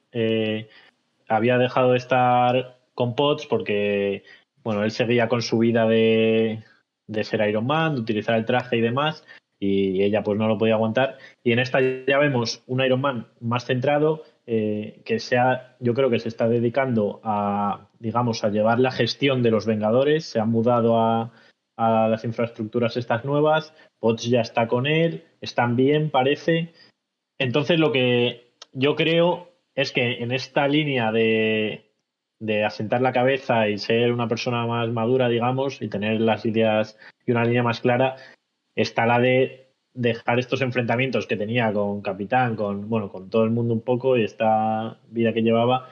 había dejado de estar con Potts porque, bueno, él seguía con su vida de, de ser Iron Man, de utilizar el traje y demás, y ella pues no lo podía aguantar. Y en esta ya vemos un Iron Man más centrado, eh, que sea, yo creo que se está dedicando a, digamos, a llevar la gestión de los Vengadores, se ha mudado a, a las infraestructuras estas nuevas, Potts ya está con él, están bien, parece. Entonces lo que yo creo es que en esta línea de, de asentar la cabeza y ser una persona más madura, digamos, y tener las ideas y una línea más clara, está la de dejar estos enfrentamientos que tenía con Capitán, con bueno, con todo el mundo un poco y esta vida que llevaba.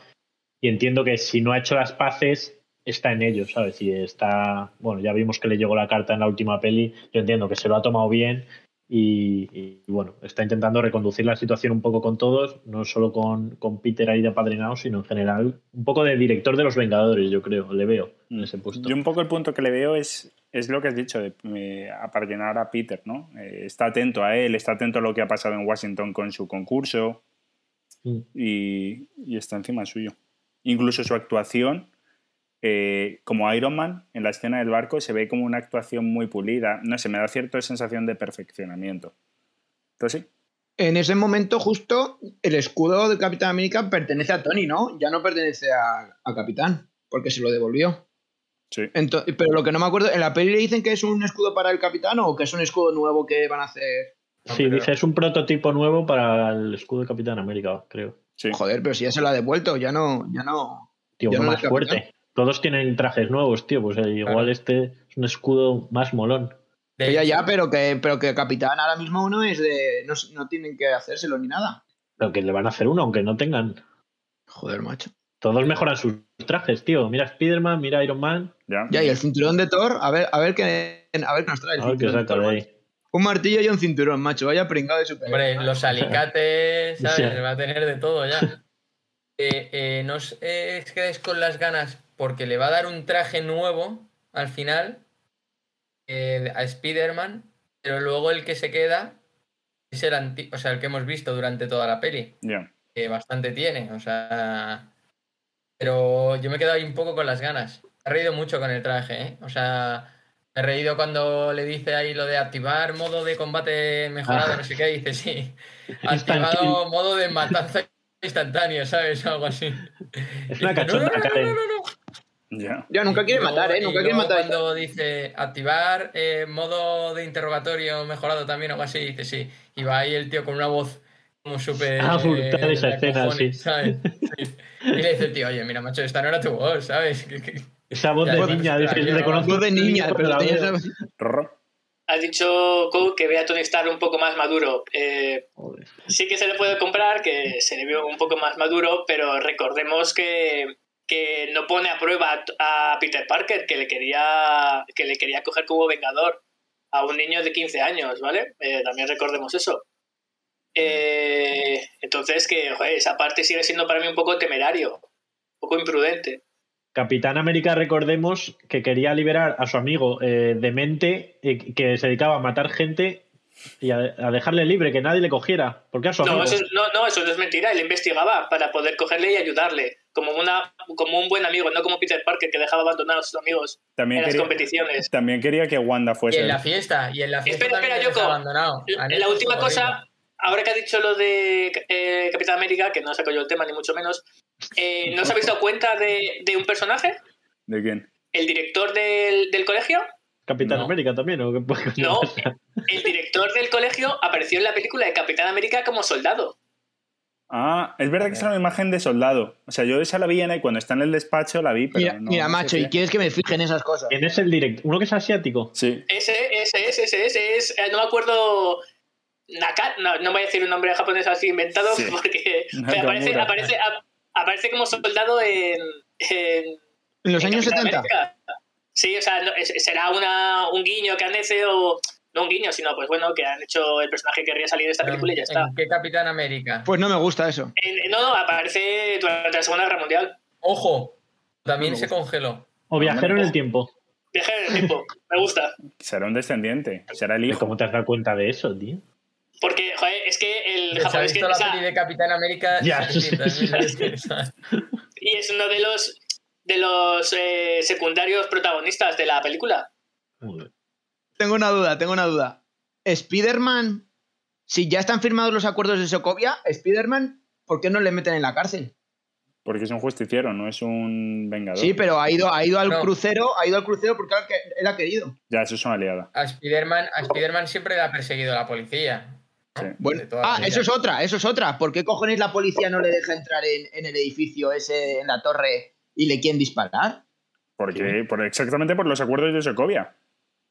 Y entiendo que si no ha hecho las paces, está en ello, ¿sabes? Y está, bueno, ya vimos que le llegó la carta en la última peli, yo entiendo que se lo ha tomado bien y, y bueno, está intentando reconducir la situación un poco con todos, no solo con, con Peter ahí de apadrinado, sino en general un poco de director de los Vengadores, yo creo, le veo en ese puesto. Yo un poco el punto que le veo es, es lo que has dicho, de eh, apadrinar a Peter, ¿no? Eh, está atento a él, está atento a lo que ha pasado en Washington con su concurso Mm. y, y está encima suyo. Incluso su actuación eh, como Iron Man en la escena del barco se ve como una actuación muy pulida. No sé, me da cierta sensación de perfeccionamiento. Entonces sí. En ese momento, justo, el escudo de Capitán América pertenece a Tony, ¿no? Ya no pertenece a, a Capitán, porque se lo devolvió. Sí. Pero lo que no me acuerdo, ¿en la peli le dicen que es un escudo para el Capitán o que es un escudo nuevo que van a hacer? Sí, dice, es un prototipo nuevo para el escudo de Capitán América, creo. sí. Joder, pero si ya se lo ha devuelto, ya no, ya no. Tío, Ya uno no más fuerte. Todos tienen trajes nuevos, tío. Pues eh, igual Claro. este es un escudo más molón. De ya, ya, pero que, pero que Capitán ahora mismo no es de. No, no tienen que hacérselo ni nada. Pero que le van a hacer uno, aunque no tengan. Joder, macho. Todos mejoran sus trajes, tío. Mira Spider-Man, mira Iron Man. Ya. Ya, y el cinturón de Thor, a ver, a ver qué, a ver qué nos trae el A ver qué de saca Thor, de macho. ahí. Un martillo y un cinturón, macho. Vaya pringado de super. Hombre, los alicates, ¿sabes? Sí. Va a tener de todo ya. Eh, eh, no os eh, os quedéis con las ganas porque le va a dar un traje nuevo al final eh, a Spider-Man, pero luego el que se queda es el, anti- o sea, el que hemos visto durante toda la peli, Ya. que bastante tiene, o sea... Pero yo me he quedado ahí un poco con las ganas. He reído mucho con el traje, ¿eh? O sea, me he reído cuando le dice ahí lo de activar modo de combate mejorado, Ah. no sé qué, dice sí. Activado modo de matanza instantánea, ¿sabes? Algo así. Es una cachonda, no, no, no, Ya. Nunca quiere matar, ¿eh? Nunca quiere matar. Cuando dice activar eh, modo de interrogatorio mejorado también, algo así, dice sí. Y va ahí el tío con una voz como súper. Ah, brutal eh, esa escena, cojones, sí. ¿sabes? Sí. Y le dice el tío, oye, mira, macho, esta no era tu voz, ¿sabes? Esa voz Ya, de niña, dice, reconozco Voz de niña, pero la esa- Rorro. Has dicho, que ve a Tony Stark un poco más maduro. Eh, sí que se le puede comprar, que se le vio un poco más maduro, pero recordemos que, que no pone a prueba a Peter Parker, que le quería, que le quería coger como vengador a un niño de 15 años, ¿vale? Eh, también recordemos eso. Eh, entonces, que joder, esa parte sigue siendo para mí un poco temerario, un poco imprudente. Capitán América, recordemos que quería liberar a su amigo eh, demente que se dedicaba a matar gente y a, a dejarle libre, que nadie le cogiera. Porque a su amigo. No eso, es- no, no, eso no es mentira. Él investigaba para poder cogerle y ayudarle. Como, una, como un buen amigo, no como Peter Parker que dejaba abandonados a sus amigos También en las competiciones. también quería que Wanda Y fuese. en la fiesta, y en la fiesta Espera, espera, Yoko. abandonado. La última cosa, ahora que ha dicho lo de eh, Capitán América, que no saco yo el tema ni mucho menos, eh, ¿no os habéis dado cuenta de, de un personaje? ¿De quién? ¿El director del, del colegio? Capitán No. América también, ¿o qué No. El director del colegio apareció en la película de Capitán América como soldado. Ah, es verdad que es una imagen de soldado. O sea, yo esa la vi en cuando está en el despacho, la vi, pero Mira, no- mira, no sé macho, qué. ¿y quieres que me fije en esas cosas? ¿Quién es el director? ¿Uno que es asiático? Sí. Ese, ese es, ese es, ese es, eh, no me acuerdo. Naka, no, no voy a decir un nombre japonés así inventado Sí. porque aparece, aparece, ap- aparece como soldado en, en, En los en años Capitán 70. América. Sí, o sea, no- es- será una, un guiño que han hecho, o no un guiño, sino pues bueno, que han hecho el personaje que querría salir de esta película y ya está. ¿En qué Capitán América? Pues no me gusta eso. En- no, no, aparece durante la Segunda Guerra Mundial. Ojo, también No se congeló. ¿O viajero en el tiempo? Viaje en el tiempo, me gusta. Será un descendiente. Será el ¿Y hijo. ¿Cómo te has dado cuenta de eso, tío? Porque, joder, es que el ¿Se ha japonés que visto la peli de Capitán América? Ya, 700.000 sí, veces. y es uno de los de los eh, secundarios protagonistas de la película. Tengo una duda, tengo una duda. Spider-Man, si ya están firmados los acuerdos de Sokovia, Spider-Man, ¿por qué no le meten en la cárcel? Porque es un justiciero, no es un vengador. Sí, pero ha ido, ha ido al No. crucero, ha ido al crucero porque él- ha querido. Ya, eso es una aliada. A Spider-Man a Spider-Man siempre le ha perseguido la policía. Bueno, ah, vida. eso es otra, eso es otra. ¿Por qué cojones la policía no le deja entrar en, en el edificio ese, en la torre, y le quieren disparar? Porque, por, exactamente por los acuerdos de Sokovia.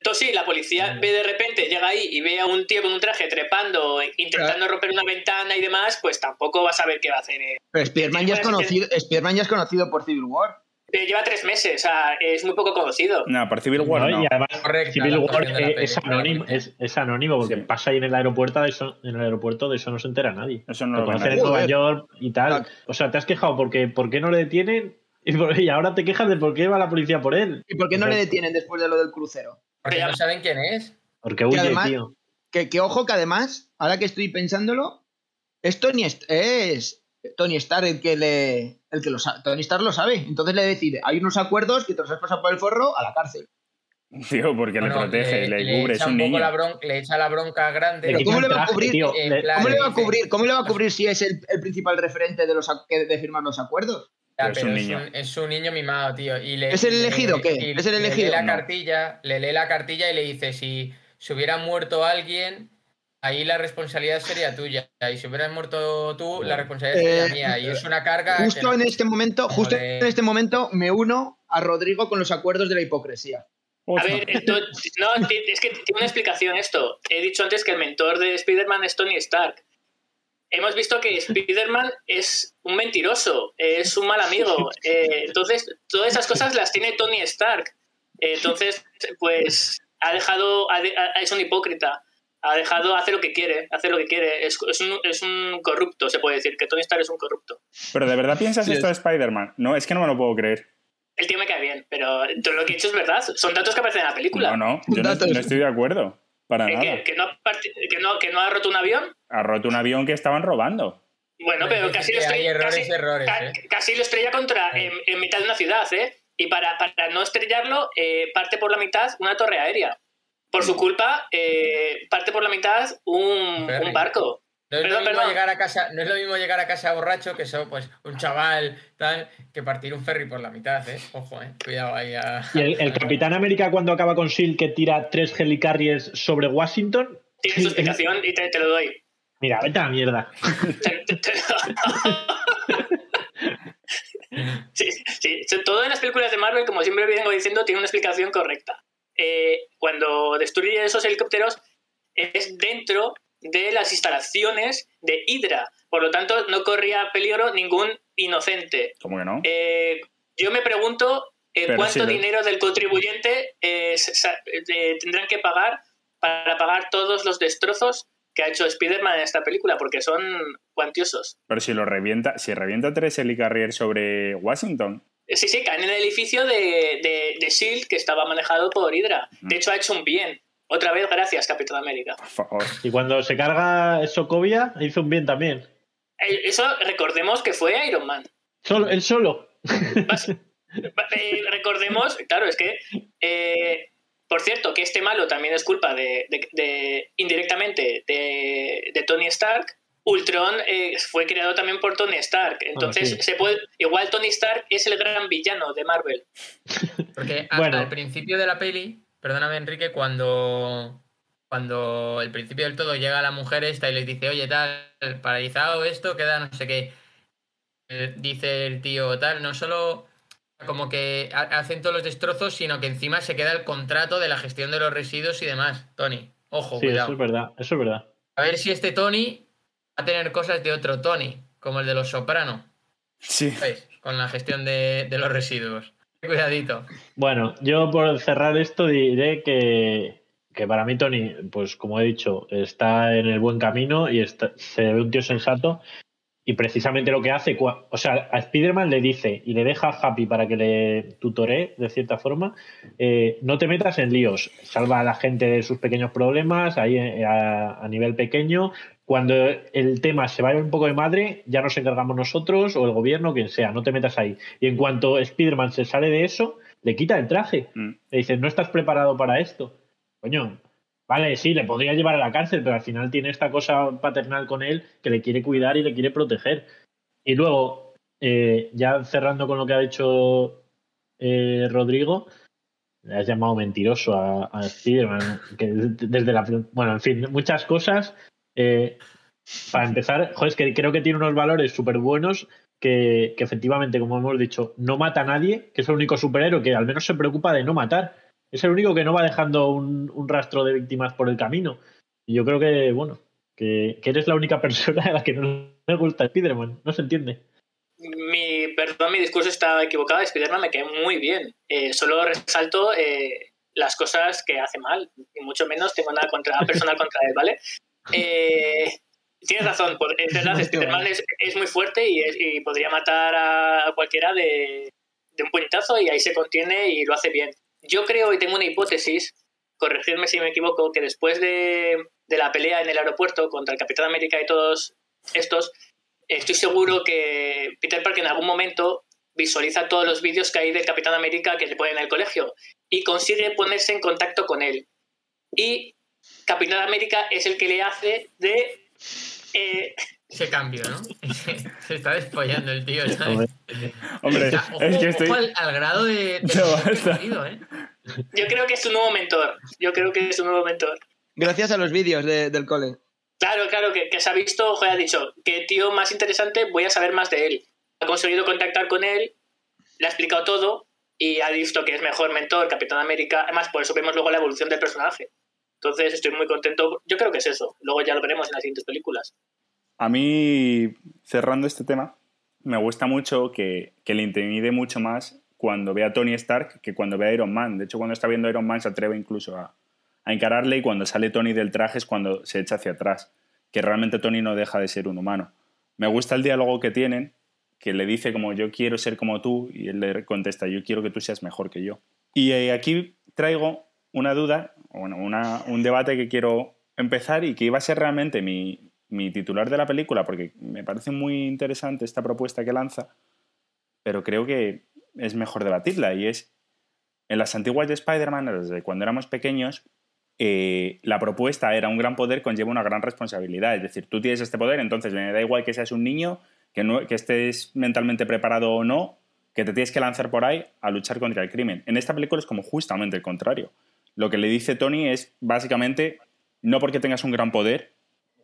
Entonces, sí, la policía ve de repente, llega ahí y ve a un tío con un traje trepando, intentando romper una ventana y demás, pues tampoco va a saber qué va a hacer. eh. Pero Spider-Man ya, es conocido, Spider-Man ya es conocido por Civil War. Pero lleva tres meses, o sea, es muy poco conocido. No, por Civil War No, no. Y además, Correcto, Civil War es, anónimo, peli. es, es anónimo porque Sí. pasa ahí en el aeropuerto, de eso, en el aeropuerto de eso no se entera nadie. Eso no lo lo ve conocen en. Nueva. York y tal. Claro. O sea, te has quejado porque ¿por qué no le detienen? Y, por- y ahora te quejas de por qué va la policía por él. ¿Y por qué no le detienen después de lo del crucero? Porque no saben quién es. Porque huye, además- tío. Que, que ojo que además, ahora que estoy pensándolo, es Tony, es Tony Stark el que le. El que lo sabe. Tony Stark lo sabe. Entonces le decide, hay unos acuerdos que te los has pasado por el forro a la cárcel. Tío, porque Bueno, le protege, le, cubre, es echa un niño. la bron- le echa la bronca grande. Pero Le ¿cómo le va a cubrir? tío. Le- ¿Cómo le va a cubrir, cómo le va a cubrir si es el, el principal referente de los que- de firmar los acuerdos? Ya, Pero es un es niño. un, es un niño mimado, tío. Y le, ¿Es el le- elegido o qué? y ¿Es el le elegido? lee la No. cartilla, le lee la cartilla y le dice si se hubiera muerto alguien, ahí la responsabilidad sería tuya. Y si hubieras muerto tú, la responsabilidad sería Eh, mía. Y es una carga. Justo no- en este momento, justo de- en este momento me uno a Rodrigo con los acuerdos de la hipocresía. A ver, esto- no, es que tiene una explicación esto. He dicho antes que el mentor de Spider-Man es Tony Stark. Hemos visto que Spider-Man es un mentiroso, es un mal amigo. Eh, entonces, todas esas cosas las tiene Tony Stark. Eh, entonces, pues, ha dejado, ha de- ha- es un hipócrita. Ha dejado, hace lo que quiere, hace lo que quiere. Es, es un, es un corrupto, se puede decir, que Tony Stark es un corrupto. Pero ¿de verdad piensas Sí, esto de. Spider-Man? No, es que no me lo puedo creer. El tío me cae bien, pero todo lo que he dicho es verdad. Son datos que aparecen en la película. No, no, yo no estoy de acuerdo. Para nada. que, que no, que, no, que no ha roto un avión. Ha roto un avión que estaban robando. Bueno, pero casi lo, hay estrella, errores, casi, errores, ¿eh? casi lo estrella contra en, en mitad de una ciudad, ¿eh? Y para, para no estrellarlo, eh, parte por la mitad una torre aérea. Por su culpa, eh, parte por la mitad un, un barco. No es, Perdón, lo mismo perdón. llegar a casa, no es lo mismo llegar a casa borracho que eso, pues, un chaval, tal, que partir un ferry por la mitad, ¿eh? Ojo, ¿eh? Cuidado ahí a... Y el, el Capitán América cuando acaba con Shield que tira tres helicarriers sobre Washington. Tiene su explicación y te, te lo doy. Mira, vete a la mierda. Sí, sí, todo en las películas de Marvel, como siempre vengo diciendo, tiene una explicación correcta. Eh, cuando destruye esos helicópteros es dentro de las instalaciones de Hydra. Por lo tanto, no corría peligro ningún inocente. ¿Cómo que no? Eh, yo me pregunto eh, cuánto lo- dinero del contribuyente eh, eh, tendrán que pagar para pagar todos los destrozos que ha hecho Spider-Man en esta película, porque son cuantiosos. Pero si lo revienta, si revienta tres helicarriers sobre Washington. Sí, sí, caen en el edificio de, de, de S.H.I.E.L.D. que estaba manejado por Hydra. De hecho, ha hecho un bien. Otra vez, gracias, Capitán América. Por favor. Y cuando se carga Sokovia, hizo un bien también. Eso, recordemos que fue Iron Man. Solo, él solo. Eh, recordemos, claro, es que, eh, por cierto, que este malo también es culpa de, de- de- indirectamente de, de Tony Stark. Ultron eh, fue creado también por Tony Stark. Entonces, sí. se puede, igual Tony Stark es el gran villano de Marvel. Porque Bueno. al principio de la peli, perdóname Enrique, cuando, cuando el principio del todo llega la mujer esta y les dice, oye, tal, paralizado esto, queda no sé qué. Eh, Dice el tío, tal, no solo como que ha- hacen todos los destrozos, sino que encima se queda el contrato de la gestión de los residuos y demás. Tony, ojo, Sí, eso cuidado. es verdad. Eso es verdad. A ver si este Tony va a tener cosas de otro Tony, como el de los Soprano, Sí. ¿sabes? Con la gestión de, de los residuos. Cuidadito. Bueno, yo por cerrar esto diré que, que para mí Tony, pues como he dicho, está en el buen camino y está- se ve un tío sensato. Y precisamente lo que hace, o sea, a Spider-Man le dice y le deja a Happy para que le tutoree de cierta forma, eh, no te metas en líos, salva a la gente de sus pequeños problemas ahí eh, a nivel pequeño, cuando el tema se vaya un poco de madre, ya nos encargamos nosotros o el gobierno, quien sea, no te metas ahí. Y en cuanto Spider-Man se sale de eso, le quita el traje. Mm. Le dice, no estás preparado para esto. Coño, vale, sí, le podría llevar a la cárcel, pero al final tiene esta cosa paternal con él que le quiere cuidar y le quiere proteger. Y luego, eh, ya cerrando con lo que ha dicho eh, Rodrigo, le has llamado mentiroso a, a Spider-Man, que desde la... Bueno, en fin, muchas cosas. Eh, para empezar, joder, es que creo que tiene unos valores súper buenos que, que efectivamente, como hemos dicho, no mata a nadie, que es el único superhéroe que al menos se preocupa de no matar. Es el único que no va dejando un, un rastro de víctimas por el camino. Y yo creo que, bueno, que, que eres la única persona a la que no le gusta Spider-Man. No se entiende. Mi, perdón, mi discurso estaba equivocado. Spider-Man me cae muy bien. Eh, solo resalto eh, las cosas que hace mal. Y mucho menos tengo nada contra, personal contra él, ¿vale? Eh, tienes razón. Es verdad, Spider-Man es, es muy fuerte y, es- y podría matar a cualquiera de, de un puñetazo y ahí se contiene y lo hace bien. Yo creo y tengo una hipótesis, corregirme si me equivoco, que después de, de la pelea en el aeropuerto contra el Capitán América y todos estos, estoy seguro que Peter Parker en algún momento visualiza todos los vídeos que hay del Capitán América que le ponen en el colegio y consigue ponerse en contacto con él. Y Capitán América es el que le hace de... eh, Ese cambio, ¿no? Se está despollando el tío, ¿sabes? Hombre, O sea, ojo, es que estoy. al, al grado de... de No, basta. sentido, ¿eh? yo creo que es su nuevo mentor. Yo creo que es su nuevo mentor. Gracias a los vídeos de- del cole. Claro, claro, que, que se ha visto, joder, ha dicho, que tío más interesante, voy a saber más de él. Ha conseguido contactar con él, le ha explicado todo y ha visto que es mejor mentor, Capitán América. Además, por eso vemos luego la evolución del personaje. Entonces, estoy muy contento. Yo creo que es eso. Luego ya lo veremos en las siguientes películas. A mí, cerrando este tema, me gusta mucho que, que le intimide mucho más cuando ve a Tony Stark que cuando ve a Iron Man. De hecho, cuando está viendo a Iron Man se atreve incluso a, a encararle y cuando sale Tony del traje es cuando se echa hacia atrás. Que realmente Tony no deja de ser un humano. Me gusta el diálogo que tienen, que le dice como yo quiero ser como tú y él le contesta yo quiero que tú seas mejor que yo. Y eh, aquí traigo una duda, bueno, un debate que quiero empezar y que iba a ser realmente mi, titular de la película, porque me parece muy interesante esta propuesta que lanza, pero creo que es mejor debatirla y es, en las antiguas de Spider-Man, desde cuando éramos pequeños, eh, la propuesta era un gran poder conlleva una gran responsabilidad. Es decir, tú tienes este poder, entonces me da igual que seas un niño, que estés mentalmente preparado o no, que te tienes que lanzar por ahí a luchar contra el crimen. En esta película es como justamente el contrario. Lo que le dice Tony es básicamente, no porque tengas un gran poder,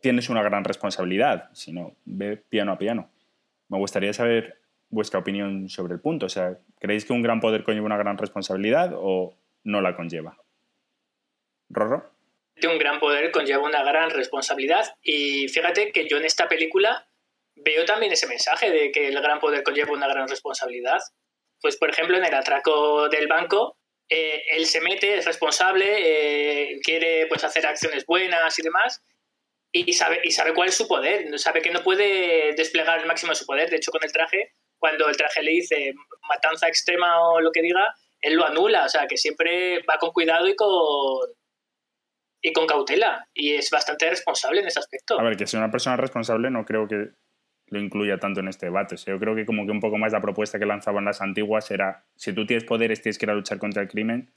tienes una gran responsabilidad, sino ve piano a piano. Me gustaría saber vuestra opinión sobre el punto. O sea, ¿creéis que un gran poder conlleva una gran responsabilidad o no la conlleva? ¿Rorro? Un gran poder conlleva una gran responsabilidad y fíjate que yo en esta película veo también ese mensaje de que el gran poder conlleva una gran responsabilidad. Pues, por ejemplo, en el atraco del banco, eh, él se mete, es responsable, eh, quiere pues, hacer acciones buenas y demás, y sabe, y sabe cuál es su poder, sabe que no puede desplegar el máximo de su poder. De hecho, con el traje, cuando el traje le dice matanza extrema o lo que diga, él lo anula, o sea, que siempre va con cuidado y con, y con cautela, y es bastante responsable en ese aspecto. A ver, que sea una persona responsable no creo que lo incluya tanto en este debate. O sea, yo creo que como que un poco más la propuesta que lanzaban las antiguas era, si tú tienes poderes tienes que ir a luchar contra el crimen,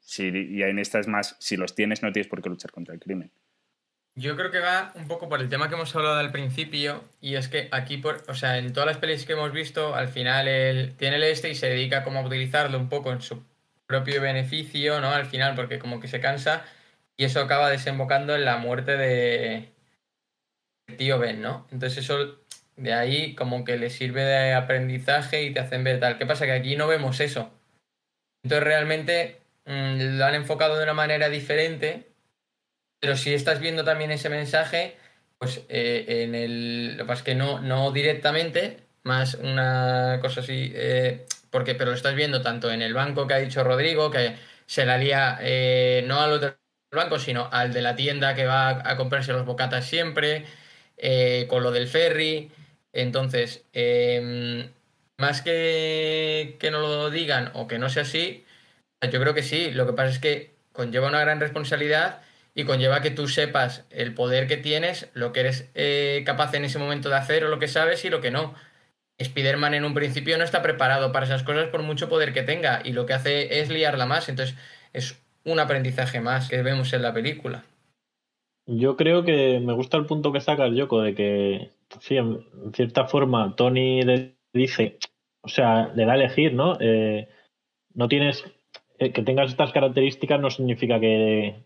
si, y en esta es más, si los tienes no tienes por qué luchar contra el crimen. Yo creo que va un poco por el tema que hemos hablado al principio, y es que aquí, por, o sea, en todas las pelis que hemos visto, al final él tiene el este y se dedica como a utilizarlo un poco en su propio beneficio, ¿no? Al final, porque como que se cansa, y eso acaba desembocando en la muerte de tío Ben, ¿no? Entonces eso de ahí como que le sirve de aprendizaje y te hacen ver tal. ¿Qué pasa? Que aquí no vemos eso. Entonces realmente mm, lo han enfocado de una manera diferente, pero si estás viendo también ese mensaje, pues eh, en el. Lo que pasa es que no, no directamente, más una cosa así. eh, porque, pero lo estás viendo tanto en el banco que ha dicho Rodrigo, que se la lía eh, no al otro banco, sino al de la tienda que va a comprarse los bocatas siempre, con lo del ferry. Entonces, eh, más que que no lo digan o que no sea así, yo creo que sí. Lo que pasa es que conlleva una gran responsabilidad y conlleva que tú sepas el poder que tienes, lo que eres eh, capaz en ese momento de hacer o lo que sabes y lo que no. Spider-Man en un principio no está preparado para esas cosas por mucho poder que tenga y lo que hace es liarla más, entonces es un aprendizaje más que vemos en la película. Yo creo que me gusta el punto que saca el Yoko de que, sí, en cierta forma, Tony le dice, o sea, le da a elegir, ¿no? Eh, no tienes, eh, que tengas estas características no significa que,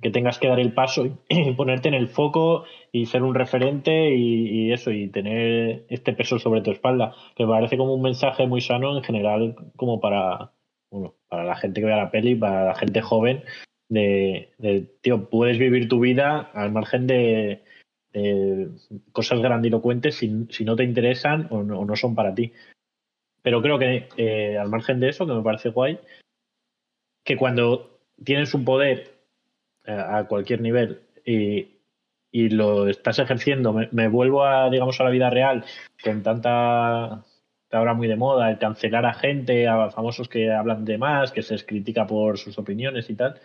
que tengas que dar el paso y, ponerte en el foco y ser un referente y, eso, y tener este peso sobre tu espalda, que parece como un mensaje muy sano en general, como para, bueno, para la gente que vea la peli, para la gente joven, de, tío, puedes vivir tu vida al margen de, cosas grandilocuentes si, no te interesan o no, son para ti. Pero creo que eh, al margen de eso, que me parece guay, que cuando tienes un poder eh, a cualquier nivel y, lo estás ejerciendo, me, vuelvo a, digamos, a la vida real con tanta ahora muy de moda, el cancelar a gente, a famosos que hablan de más, que se les critica por sus opiniones y tal.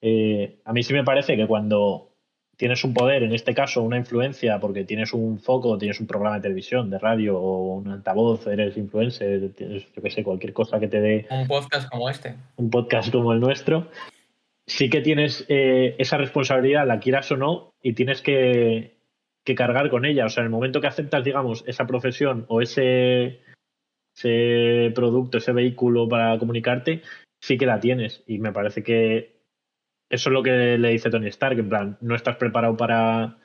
Eh, a mí sí me parece que cuando tienes un poder, en este caso una influencia, porque tienes un foco, tienes un programa de televisión, de radio o un altavoz, eres influencer, tienes, yo qué sé, cualquier cosa que te dé. Un podcast como este. Un podcast como el nuestro. Sí que tienes eh, esa responsabilidad, la quieras o no, y tienes que, que, cargar con ella. O sea, en el momento que aceptas, digamos, esa profesión o ese, ese producto, ese vehículo para comunicarte, sí que la tienes. Y me parece que eso es lo que le dice Tony Stark, en plan, no estás preparado para,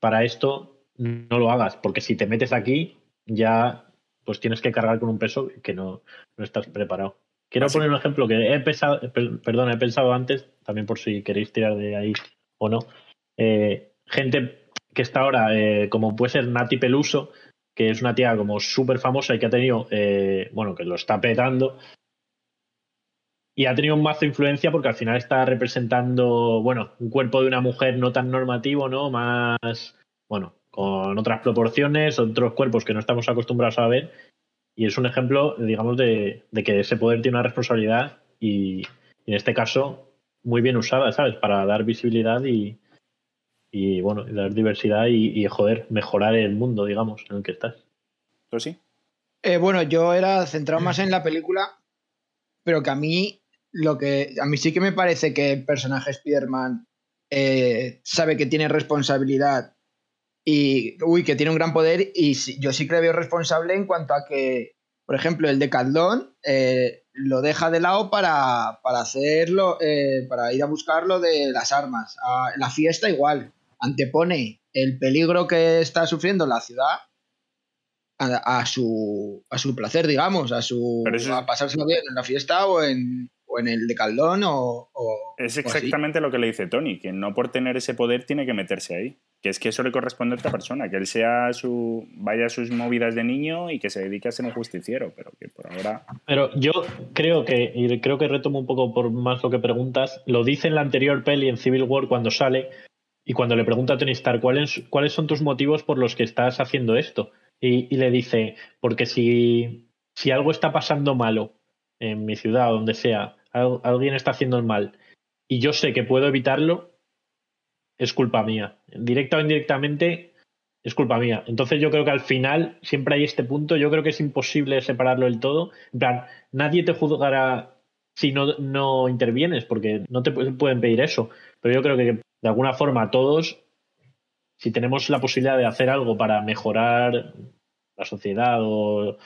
para esto, no lo hagas, porque si te metes aquí, ya pues tienes que cargar con un peso que no, no estás preparado. Quiero poner un ejemplo que he pensado, perdón, he pensado antes, también por si queréis tirar de ahí o no. Eh, gente que está ahora, eh, como puede ser Nati Peluso, que es una tía como súper famosa y que ha tenido, eh, bueno, que lo está petando, y ha tenido un mazo de influencia porque al final está representando, bueno, un cuerpo de una mujer no tan normativo, ¿no? Más, bueno, con otras proporciones, otros cuerpos que no estamos acostumbrados a ver. Y es un ejemplo, digamos, de, que ese poder tiene una responsabilidad y, en este caso muy bien usada, ¿sabes? Para dar visibilidad y, y bueno, dar diversidad y, joder, mejorar el mundo, digamos, en el que estás. ¿Tú sí? Eh, bueno, yo era centrado más en la película, pero que a mí lo que a mí sí que me parece que el personaje Spider-Man eh, sabe que tiene responsabilidad y uy, que tiene un gran poder y yo sí que le veo responsable en cuanto a que, por ejemplo, el de Caldón eh, lo deja de lado para, para hacerlo, eh, para ir a buscarlo de las armas. A la fiesta igual, antepone el peligro que está sufriendo la ciudad a, su, a su placer, digamos, a su a pasárselo bien en la fiesta o en, o en el de Caldón o... es exactamente lo que le dice Tony, que no por tener ese poder tiene que meterse ahí. Que es que eso le corresponde a otra persona, que él sea su vaya a sus movidas de niño y que se dedique a ser un justiciero, pero que por ahora... Pero yo creo que, y creo que retomo un poco por más lo que preguntas, lo dice en la anterior peli, en Civil War, cuando sale, y cuando le pregunta a Tony Stark, ¿cuáles, ¿cuáles son tus motivos por los que estás haciendo esto? Y, y le dice, porque si, si algo está pasando malo en mi ciudad o donde sea, alguien está haciendo el mal y yo sé que puedo evitarlo, es culpa mía. Directa o indirectamente, es culpa mía. Entonces yo creo que al final siempre hay este punto, yo creo que es imposible separarlo del todo. En plan, nadie te juzgará si no, no intervienes, porque no te pueden pedir eso. Pero yo creo que de alguna forma todos, si tenemos la posibilidad de hacer algo para mejorar la sociedad o,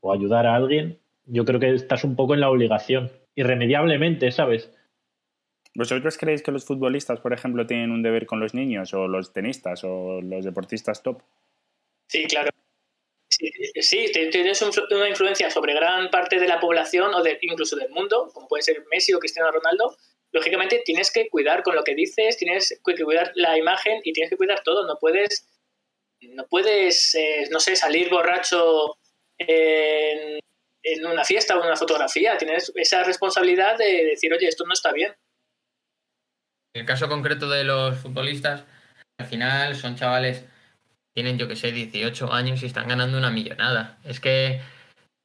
o ayudar a alguien, yo creo que estás un poco en la obligación irremediablemente, ¿sabes? ¿Vosotros creéis que los futbolistas, por ejemplo, tienen un deber con los niños o los tenistas o los deportistas top? Sí, claro. Sí, tienes una influencia sobre gran parte de la población o de, incluso del mundo, como puede ser Messi o Cristiano Ronaldo. Lógicamente tienes que cuidar con lo que dices, tienes que cuidar la imagen y tienes que cuidar todo. No puedes, no puedes, eh, no sé, salir borracho en en una fiesta o en una fotografía. Tienes esa responsabilidad de decir, oye, esto no está bien. En el caso concreto de los futbolistas, al final son chavales, tienen yo que sé, 18 años y están ganando una millonada. Es que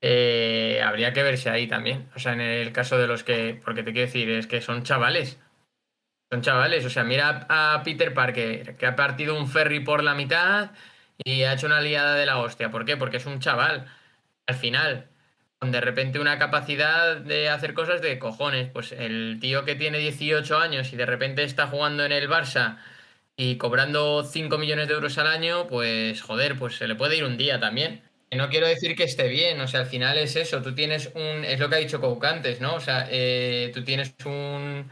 eh, habría que verse ahí también. O sea, en el caso de los que, porque te quiero decir, es que son chavales. Son chavales, o sea, mira a Peter Parker, que ha partido un ferry por la mitad y ha hecho una liada de la hostia. ¿Por qué? Porque es un chaval. Al final, de repente una capacidad de hacer cosas de cojones. Pues el tío que tiene 18 años y de repente está jugando en el Barça y cobrando 5 millones de euros al año, pues joder, pues se le puede ir un día también. No quiero decir que esté bien, o sea, al final es eso, tú tienes un, es lo que ha dicho Couk antes, ¿no? O sea, eh, tú tienes un,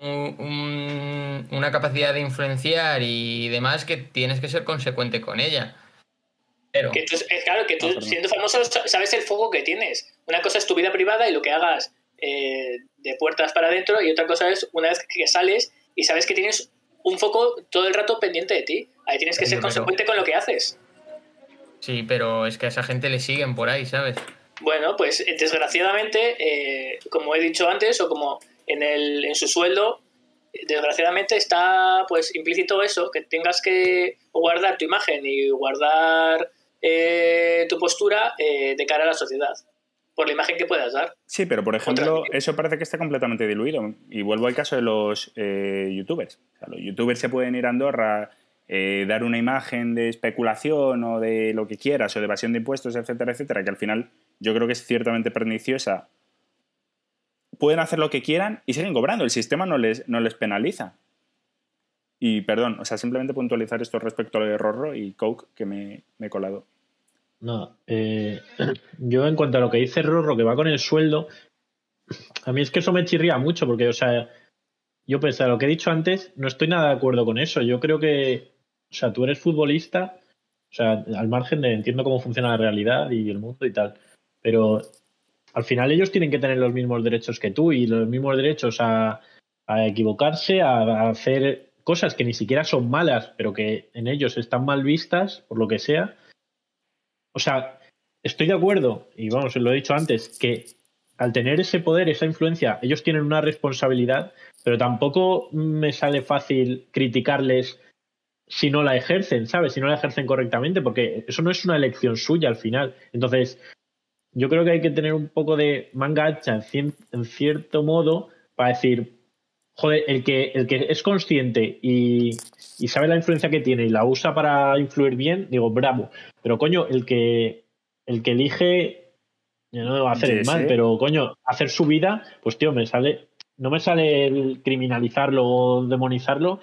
un, una capacidad de influenciar y demás que tienes que ser consecuente con ella. Pero... Que tú, es claro, que tú siendo famoso sabes el foco que tienes. Una cosa es tu vida privada y lo que hagas eh, de puertas para adentro y otra cosa es una vez que sales y sabes que tienes un foco todo el rato pendiente de ti. Ahí tienes que ser consecuente con lo que haces. Sí, pero es que a esa gente le siguen por ahí, ¿sabes? Bueno, pues desgraciadamente, eh, como he dicho antes, o como en, el, en su sueldo, desgraciadamente está pues implícito eso, que tengas que guardar tu imagen y guardar eh, tu postura eh, de cara a la sociedad por la imagen que puedas dar. Sí, pero por ejemplo, eso parece que está completamente diluido. Y vuelvo al caso de los eh, youtubers. los youtubers se pueden ir a Andorra, eh, dar una imagen de especulación o de lo que quieras, o de evasión de impuestos, etcétera, etcétera, que al final yo creo que es ciertamente perniciosa. Pueden hacer lo que quieran y siguen cobrando. El sistema no les, no les penaliza. Y perdón, o sea, simplemente puntualizar esto respecto a lo de Rorro y Coke que me he colado. No, eh, yo en cuanto a lo que dice Rorro, que va con el sueldo, a mí es que eso me chirría mucho, porque, o sea, yo pese lo que he dicho antes, no estoy nada de acuerdo con eso. Yo creo que, o sea, tú eres futbolista, o sea, al margen de entiendo cómo funciona la realidad y el mundo y tal, pero al final ellos tienen que tener los mismos derechos que tú y los mismos derechos a equivocarse, a hacer cosas que ni siquiera son malas, pero que en ellos están mal vistas, por lo que sea o sea, estoy de acuerdo, y vamos, lo he dicho antes, que al tener ese poder, esa influencia, ellos tienen una responsabilidad, pero tampoco me sale fácil criticarles si no la ejercen, ¿sabes? Si no la ejercen correctamente, porque eso no es una elección suya al final. Entonces, yo creo que hay que tener un poco de manga ancha en, cierto modo para decir, joder, el que, el que es consciente y, y, sabe la influencia que tiene y la usa para influir bien, digo, bravo. Pero coño, el que, el que elige, yo no va a hacer el mal, pero coño, hacer su vida, pues tío, me sale, no me sale el criminalizarlo o demonizarlo,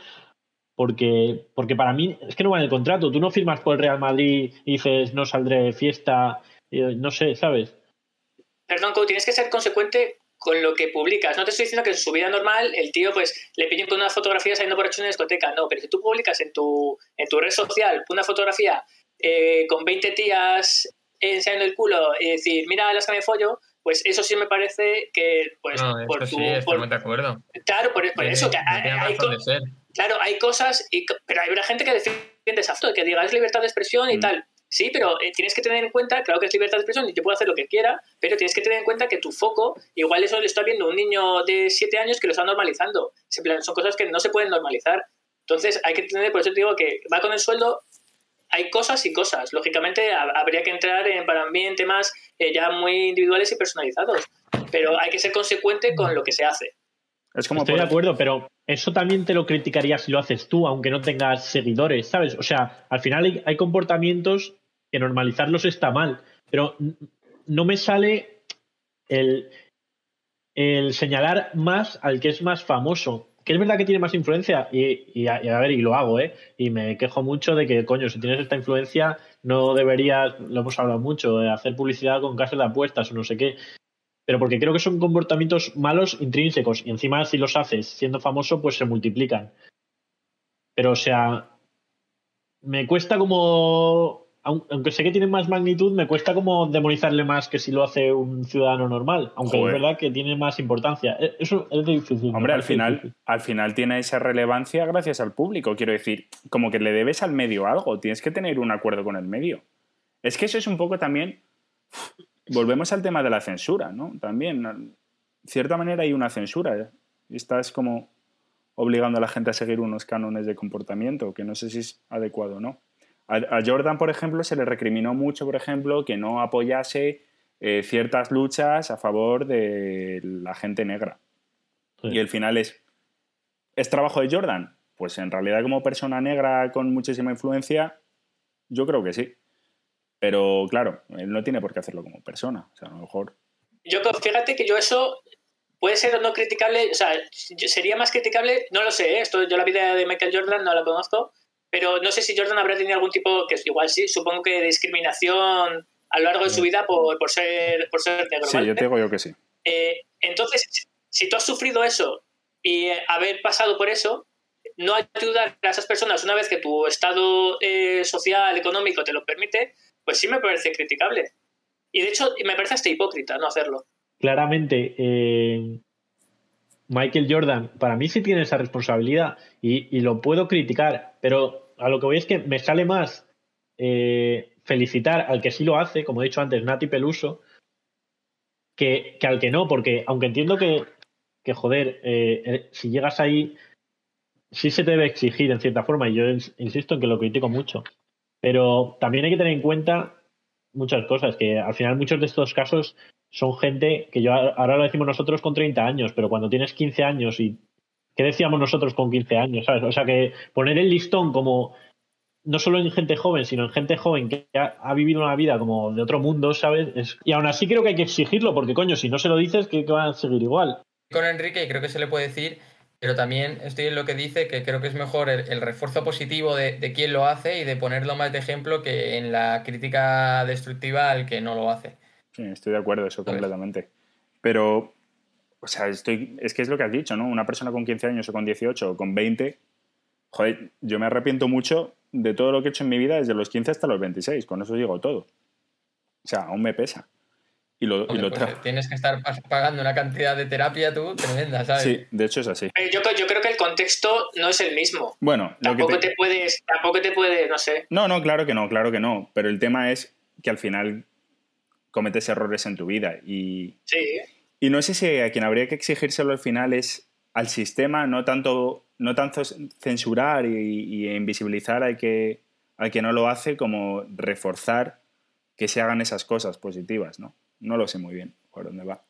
porque, porque para mí es que no va en el contrato. Tú no firmas por el Real Madrid y dices no saldré de fiesta, no sé, ¿sabes? Perdón, tienes que ser consecuente con lo que publicas. No te estoy diciendo que en su vida normal el tío pues le piden con una fotografía saliendo por hecho en una discoteca. No, pero si tú publicas en tu, en tu red social una fotografía eh, con 20 tías enseñando el culo y decir, mira las que me follo, pues eso sí me parece que pues por tu, sí, por, de acuerdo. Claro, por, eso que hay, claro, hay cosas, y, pero hay una gente que defiende esa foto, que diga es libertad de expresión y mm. tal. Sí, pero eh, tienes que tener en cuenta, claro que es libertad de expresión y yo puedo hacer lo que quiera, pero tienes que tener en cuenta que tu foco, igual eso lo está viendo un niño de 7 años que lo está normalizando. Son cosas que no se pueden normalizar. Entonces hay que tener, por eso te digo que va con el sueldo, hay cosas y cosas. Lógicamente habría que entrar en, para mí en temas eh, ya muy individuales y personalizados, pero hay que ser consecuente con lo que se hace. Es como Estoy de acuerdo, pero eso también te lo criticaría si lo haces tú, aunque no tengas seguidores, ¿sabes? O sea, al final hay, comportamientos que normalizarlos está mal, pero no me sale el, el señalar más al que es más famoso que es verdad que tiene más influencia y, a, ver, y lo hago, ¿eh? Y me quejo mucho de que, coño, si tienes esta influencia, no deberías, lo hemos hablado mucho, de hacer publicidad con casas de apuestas o no sé qué pero porque creo que son comportamientos malos intrínsecos y encima si los haces siendo famoso pues se multiplican. Pero o sea, me cuesta como, aunque sé que tiene más magnitud, me cuesta como demonizarle más que si lo hace un ciudadano normal, aunque es verdad que tiene más importancia. E, eso es difícil. Hombre, al final, al final tiene esa relevancia gracias al público, quiero decir, como que le debes al medio algo, tienes que tener un acuerdo con el medio. Es que eso es un poco también volvemos al tema de la censura, ¿no? También, de cierta manera hay una censura. Estás como obligando a la gente a seguir unos cánones de comportamiento, que no sé si es adecuado o no. A, Jordan, por ejemplo, se le recriminó mucho, por ejemplo, que no apoyase eh, ciertas luchas a favor de la gente negra. Y el final es, ¿Es trabajo de Jordan? Pues en realidad como persona negra con muchísima influencia, yo creo que sí. Pero claro, él no tiene por qué hacerlo como persona. O sea, a lo mejor... Yo fíjate que yo eso puede ser o no criticable, o sea, sería más criticable, no lo sé, ¿eh? esto yo la vida de Michael Jordan no la conozco, pero no sé si Jordan habrá tenido algún tipo, que igual sí, supongo que de discriminación a lo largo de su vida por, por ser, por ser negro. Sí, yo te digo yo que sí. Eh, entonces, si tú has sufrido eso y haber pasado por eso, no ayudar a esas personas una vez que tu estado eh, social, económico te lo permite, pues sí me parece criticable. Y de hecho, me parece hasta hipócrita no hacerlo. Claramente, eh, Michael Jordan, para mí sí tiene esa responsabilidad y, lo puedo criticar, pero a lo que voy es que me sale más eh, felicitar al que sí lo hace, como he dicho antes, Nati Peluso, que, que al que no, porque aunque entiendo que, que joder, eh, si llegas ahí, sí se debe exigir en cierta forma, y yo insisto en que lo critico mucho. Pero también hay que tener en cuenta muchas cosas, que al final muchos de estos casos son gente que yo ahora lo decimos nosotros con 30 años, pero cuando tienes 15 años y ¿qué decíamos nosotros con 15 años? ¿sabes? O sea que poner el listón como no solo en gente joven, sino en gente joven que ha, vivido una vida como de otro mundo, ¿sabes? Y aún así creo que hay que exigirlo, porque coño, si no se lo dices, ¿qué, van a seguir igual? Con Enrique creo que se le puede decir pero también estoy en lo que dice que creo que es mejor el, refuerzo positivo de, de, quien lo hace y de ponerlo más de ejemplo que en la crítica destructiva al que no lo hace. Sí, estoy de acuerdo, eso completamente. Pero, o sea, estoy, es que es lo que has dicho, ¿no? Una persona con 15 años o con 18 o con 20, joder, yo me arrepiento mucho de todo lo que he hecho en mi vida desde los 15 hasta los 26, con eso digo todo. O sea, aún me pesa. Y lo, y lo pues, tienes que estar pagando una cantidad de terapia tú tremenda, ¿sabes? Sí, de hecho es así. Yo, yo creo que el contexto no es el mismo. Bueno, tampoco te... puedes, tampoco te puede, no sé. No, no, claro que no, claro que no. Pero el tema es que al final cometes errores en tu vida y. Sí. Y no sé si a quien habría que exigírselo al final es al sistema, no tanto, no tanto censurar y, invisibilizar al que, al que no lo hace, como reforzar que se hagan esas cosas positivas, ¿no? No lo sé muy bien por dónde va.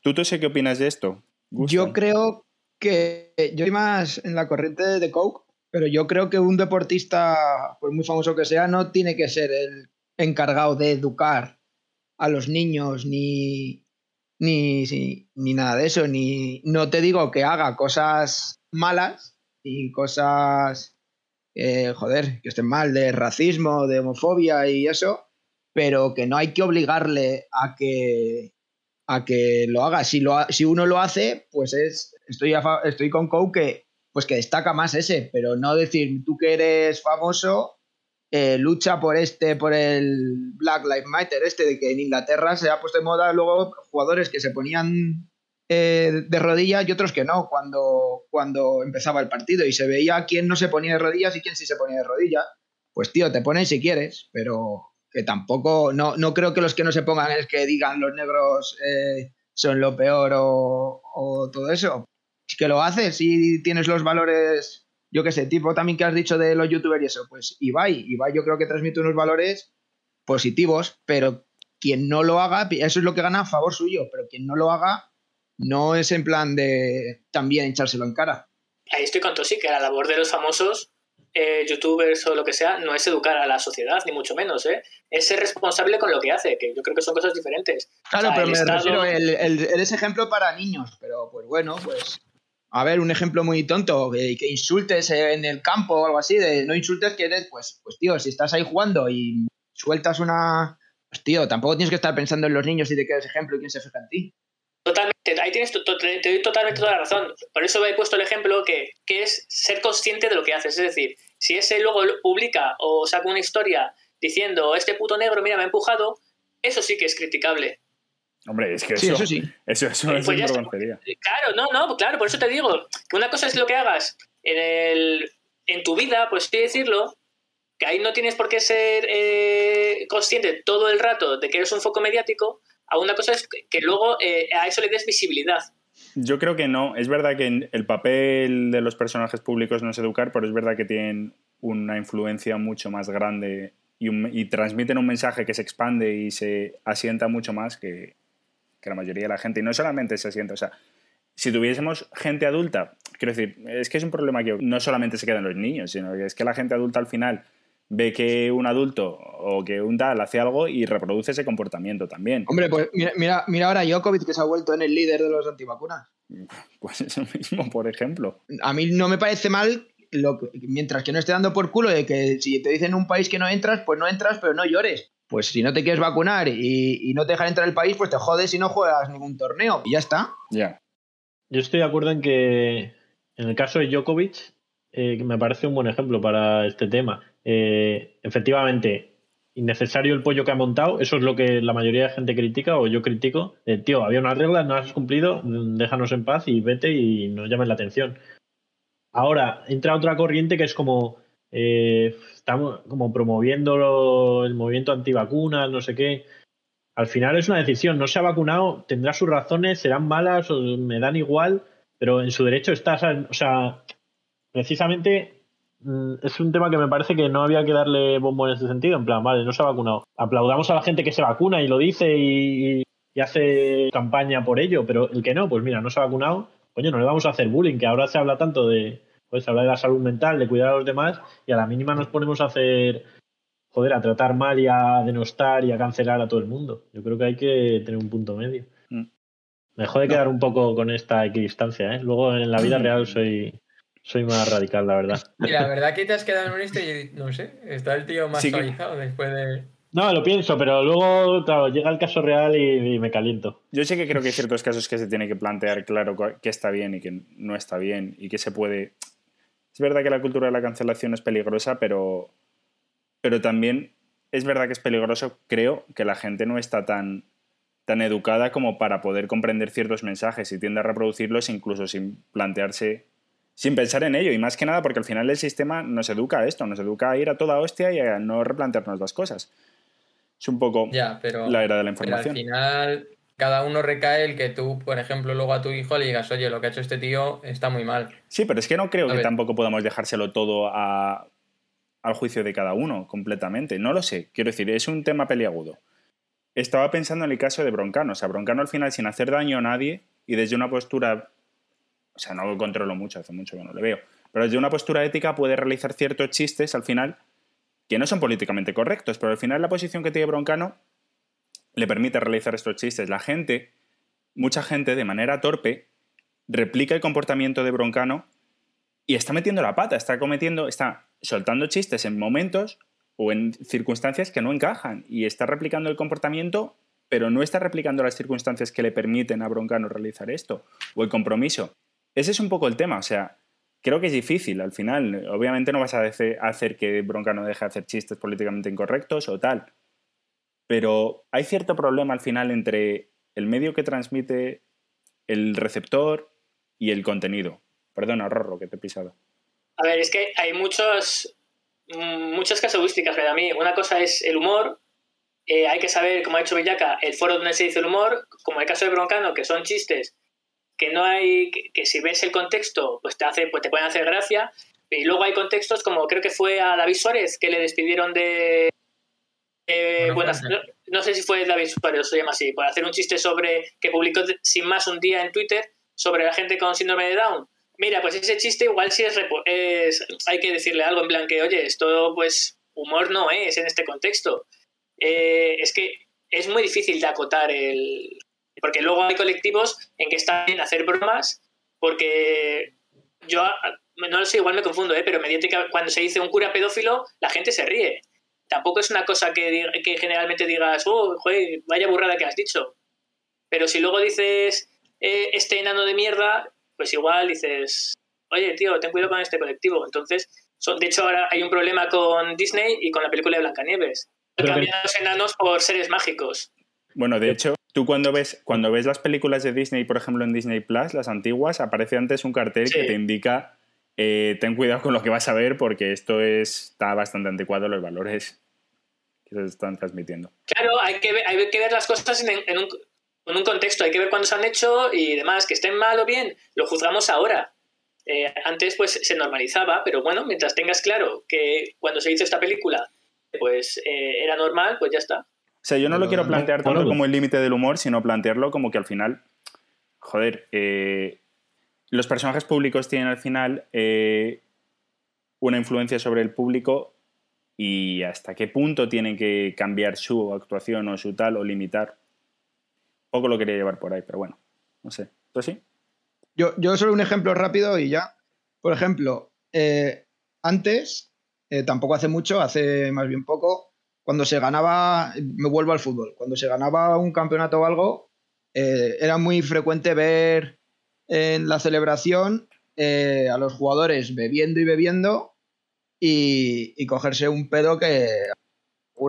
¿Tú, tú sé qué opinas de esto? Yo creo que yo estoy más en la corriente de Coke, pero yo creo que un deportista, por muy famoso que sea, no tiene que ser el encargado de educar a los niños ni, ni, ni nada de eso. Ni, no te digo que haga cosas malas y cosas, eh, joder, que estén mal, de racismo, de homofobia y eso, pero que no hay que obligarle a que, a que lo haga. Si, lo, si uno lo hace, pues es, estoy, estoy con Cow que, pues que destaca más ese, pero no decir tú que eres famoso, eh, lucha por este, por el Black Lives Matter, este de que en Inglaterra se ha puesto de moda luego jugadores que se ponían eh, de rodillas y otros que no cuando, cuando empezaba el partido y se veía quién no se ponía de rodillas y quién sí se ponía de rodillas. Pues tío, te pones si quieres, pero que tampoco, no, no creo que los que no se pongan es que digan los negros eh, son lo peor o, todo eso. Es que lo haces si tienes los valores, yo qué sé, tipo también que has dicho de los youtubers y eso, pues Ibai, Ibai yo creo que transmite unos valores positivos, pero quien no lo haga, eso es lo que gana a favor suyo, pero quien no lo haga no es en plan de también echárselo en cara. Ahí estoy con Tosi, que la labor de los famosos eh, youtubers o lo que sea, no es educar a la sociedad, ni mucho menos, ¿eh? Es ser responsable con lo que hace, que yo creo que son cosas diferentes. Claro, pero me refiero, el, el, ejemplo para niños, pero pues bueno, pues... A ver, un ejemplo muy tonto, que, insultes en el campo o algo así, de no insultes que eres, pues, pues tío, si estás ahí jugando y sueltas una... Pues tío, tampoco tienes que estar pensando en los niños y de qué eres ejemplo y quién se fija en ti. Totalmente, ahí tienes te doy totalmente toda la razón. Por eso he puesto el ejemplo que, que, es ser consciente de lo que haces. Es decir, si ese luego publica o saca una historia diciendo este puto negro, mira, me ha empujado, eso sí que es criticable. Hombre, es que eso, eso, sí. eso, eso es pues Claro, no, no, claro, por eso te digo que una cosa es lo que hagas en, el, en tu vida, por así decirlo, que ahí no tienes por qué ser eh, consciente todo el rato de que eres un foco mediático, a una cosa es que luego eh, a eso le des visibilidad. Yo creo que no. Es verdad que el papel de los personajes públicos no es educar, pero es verdad que tienen una influencia mucho más grande y, transmiten un mensaje que se expande y se asienta mucho más que, la mayoría de la gente. Y no solamente se asienta, o sea, si tuviésemos gente adulta, quiero decir, es que es un problema que no solamente se queda en los niños, sino que es que la gente adulta al final ve que un adulto o que un tal hace algo y reproduce ese comportamiento también. Hombre, pues mira, mira, mira ahora Djokovic que se ha vuelto en el líder de los antivacunas. Pues eso mismo, por ejemplo. A mí no me parece mal, lo que- mientras que no esté dando por culo de que si te dicen un país que no entras, pues no entras, pero no llores. Pues si no te quieres vacunar y, y no te dejan entrar al país, pues te jodes y no juegas ningún torneo. Y ya está. Ya. Yo estoy de acuerdo en que en el caso de Djokovic, eh, que me parece un buen ejemplo para este tema. Eh, efectivamente, innecesario el pollo que ha montado, eso es lo que la mayoría de gente critica o yo critico. Eh, tío, había unas reglas, no las has cumplido, mm, déjanos en paz y vete y no llames la atención. Ahora, entra otra corriente que es como, eh, estamos como promoviendo el movimiento antivacunas, no sé qué. Al final es una decisión, no se ha vacunado, tendrá sus razones, serán malas o me dan igual, pero en su derecho está, o sea, precisamente mm, es un tema que me parece que no había que darle bombo en ese sentido, en plan, vale, no se ha vacunado. Aplaudamos a la gente que se vacuna y lo dice y hace campaña por ello, pero el que no, pues mira, no se ha vacunado, coño, no le vamos a hacer bullying, que ahora se habla tanto de, pues se habla de la salud mental, de cuidar a los demás, y a la mínima nos ponemos a hacer, joder, a tratar mal y a denostar y a cancelar a todo el mundo. Yo creo que hay que tener un punto medio. Mm. Me jode quedar un poco con esta equidistancia, ¿eh? Luego en la vida real soy, soy más radical, la verdad. Y la verdad que te has quedado en un esto y no sé, está el tío más Sí que- suavizado después de. No, lo pienso, pero luego, claro, llega el caso real y, y me caliento. Yo sí que creo que hay ciertos casos que se tiene que plantear claro qué está bien y qué no está bien y qué se puede. Es verdad que la cultura de la cancelación es peligrosa, pero, pero también es verdad que es peligroso, creo, que la gente no está tan, tan educada como para poder comprender ciertos mensajes y tiende a reproducirlos incluso sin plantearse, sin pensar en ello. Y más que nada porque al final el sistema nos educa a esto, nos educa a ir a toda hostia y a no replantearnos las cosas. Es un poco Ya, pero. la era de la Pero al información. final, cada uno recae el que tú, por ejemplo, luego a tu hijo le digas, oye, lo que ha hecho este tío está muy mal. Sí, pero es que no creo que tampoco podamos dejárselo todo a- al juicio de cada uno completamente. No lo sé. Quiero decir, es un tema peliagudo. Estaba pensando en el caso de Broncano. O sea, Broncano al final, sin hacer daño a nadie y desde una postura. O sea, no lo controlo mucho, hace mucho que no le veo. Pero desde una postura ética puede realizar ciertos chistes al final que no son políticamente correctos, pero al final la posición que tiene Broncano le permite realizar estos chistes. La gente, mucha gente de manera torpe, replica el comportamiento de Broncano y está metiendo la pata, está cometiendo, está soltando chistes en momentos o en circunstancias que no encajan y está replicando el comportamiento, pero no está replicando las circunstancias que le permiten a Broncano realizar esto o el compromiso. Ese es un poco el tema, o sea, creo que es difícil al final. Obviamente no vas a hace- hacer que Broncano deje de hacer chistes políticamente incorrectos o tal, pero hay cierto problema al final entre el medio que transmite el receptor y el contenido. Perdona, Rorro, que te he pisado. A ver, es que hay muchos, mm, muchas casuísticas para mí. Una cosa es el humor. eh, hay que saber, como ha hecho Villaca, el foro donde se dice el humor, como el caso de Broncano, que son chistes que no hay, que, que si ves el contexto, pues te hace, pues te pueden hacer gracia. Y luego hay contextos como creo que fue a David Suárez que le despidieron de eh, Bueno, no, no sé si fue David Suárez o se llama así, por hacer un chiste sobre que publicó sin más un día en Twitter sobre la gente con síndrome de Down. Mira, pues ese chiste igual sí es, es hay que decirle algo en plan que, oye, esto pues humor no es en este contexto. Eh, es que es muy difícil de acotar el... Porque luego hay colectivos en que está bien hacer bromas porque yo no lo sé, igual me confundo, ¿eh? pero mediática, cuando se dice un cura pedófilo, la gente se ríe. Tampoco es una cosa que, que generalmente digas, oh, joder, vaya burrada que has dicho. Pero si luego dices eh, este enano de mierda, pues igual dices, oye, tío, ten cuidado con este colectivo. Entonces, son, de hecho, ahora hay un problema con Disney y con la película de Blancanieves. Cambian a los enanos por seres mágicos. Bueno, de hecho, tú cuando ves, cuando ves las películas de Disney, por ejemplo, en Disney Plus, las antiguas, aparece antes un cartel Sí. que te indica eh, ten cuidado con lo que vas a ver porque esto es- está bastante anticuado los valores que se están transmitiendo. Claro, hay que ver, hay que ver las cosas en, en un, en un contexto, hay que ver cuándo se han hecho y demás, que estén mal o bien, lo juzgamos ahora. Eh, antes pues se normalizaba, pero bueno, mientras tengas claro que cuando se hizo esta película pues eh, era normal, pues ya está. O sea, yo no lo quiero plantear tanto como el límite del humor, sino plantearlo como que al final, joder, eh, los personajes públicos tienen al final eh, una influencia sobre el público y hasta qué punto tienen que cambiar su actuación o su tal o limitar. Poco lo quería llevar por ahí, pero bueno, no sé. ¿Tú sí? Yo, yo solo un ejemplo rápido y ya. Por ejemplo, eh, antes, eh, tampoco hace mucho, hace más bien poco, cuando se ganaba, me vuelvo al fútbol, cuando se ganaba un campeonato o algo, era muy frecuente ver en la celebración a los jugadores bebiendo y bebiendo y, cogerse un pedo que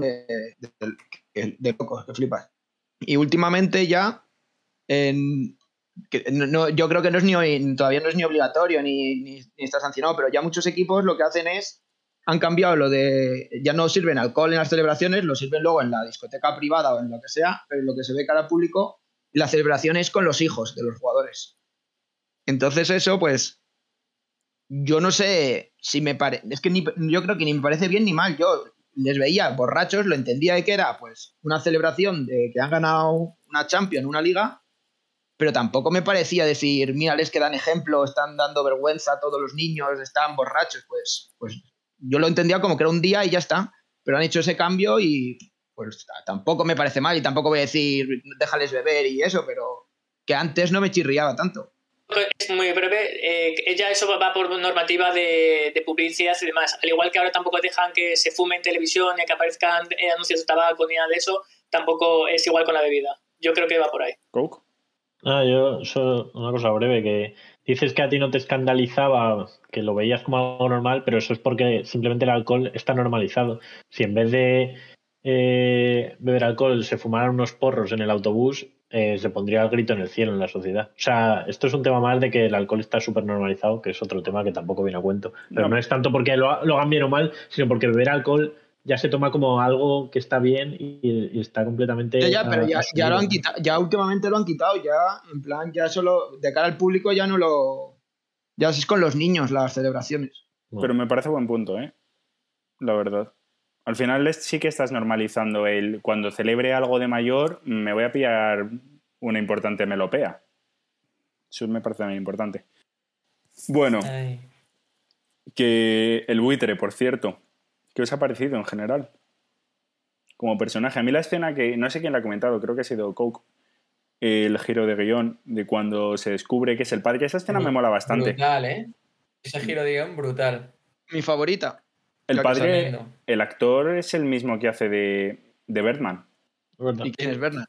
de, de, de locos, que flipas. Y últimamente ya, en, no, yo creo que no es ni, todavía no es ni obligatorio ni, ni, está sancionado, pero ya muchos equipos lo que hacen es, han cambiado lo de, ya no sirven alcohol en las celebraciones, lo sirven luego en la discoteca privada o en lo que sea, pero lo que se ve cara público, la celebración es con los hijos de los jugadores. Entonces eso, pues, yo no sé si me parece, es que ni, yo creo que ni me parece bien ni mal, yo les veía borrachos, lo entendía de que era, pues, una celebración de que han ganado una Champions, una liga, pero tampoco me parecía decir, mírales que dan ejemplo, están dando vergüenza a todos los niños, están borrachos, pues, pues yo lo entendía como que era un día y ya está, pero han hecho ese cambio y pues tampoco me parece mal y tampoco voy a decir, déjales beber y eso, pero que antes no me chirriaba tanto. Es muy breve. Eh, ella eso va por normativa de, publicidad y demás. Al igual que ahora tampoco dejan que se fume en televisión y que aparezcan eh, anuncios de tabaco ni nada de eso, tampoco es igual con la bebida. Yo creo que va por ahí. Coke. Ah, yo, solo una cosa breve, que dices que a ti no te escandalizaba, que lo veías como algo normal, pero eso es porque simplemente el alcohol está normalizado. Si en vez de eh, beber alcohol se fumaran unos porros en el autobús, eh, se pondría el grito en el cielo en la sociedad. O sea, esto es un tema más de que el alcohol está súper normalizado, que es otro tema que tampoco viene a cuento. Pero no, es tanto porque lo, lo hagan bien o mal, sino porque beber alcohol ya se toma como algo que está bien y, está completamente. Ya, ya, pero ya, lo han quitado, ya últimamente lo han quitado, ya, en plan, ya solo, de cara al público ya no lo. Ya es con los niños las celebraciones. Pero me parece buen punto, ¿eh? La verdad. Al final sí que estás normalizando el. Cuando celebre algo de mayor, me voy a pillar una importante melopea. Eso me parece muy importante. Bueno. Que el buitre, por cierto, ¿Qué os ha parecido en general? Como personaje. A mí la escena que no sé quién la ha comentado, creo que ha sido Coke. El giro de guion de cuando se descubre que es el padre. Esa escena me mola bastante. Brutal, ¿eh? Ese giro de guion, brutal. Mi favorita. El padre, el actor es el mismo que hace de, de Birdman. ¿Y quién es Birdman?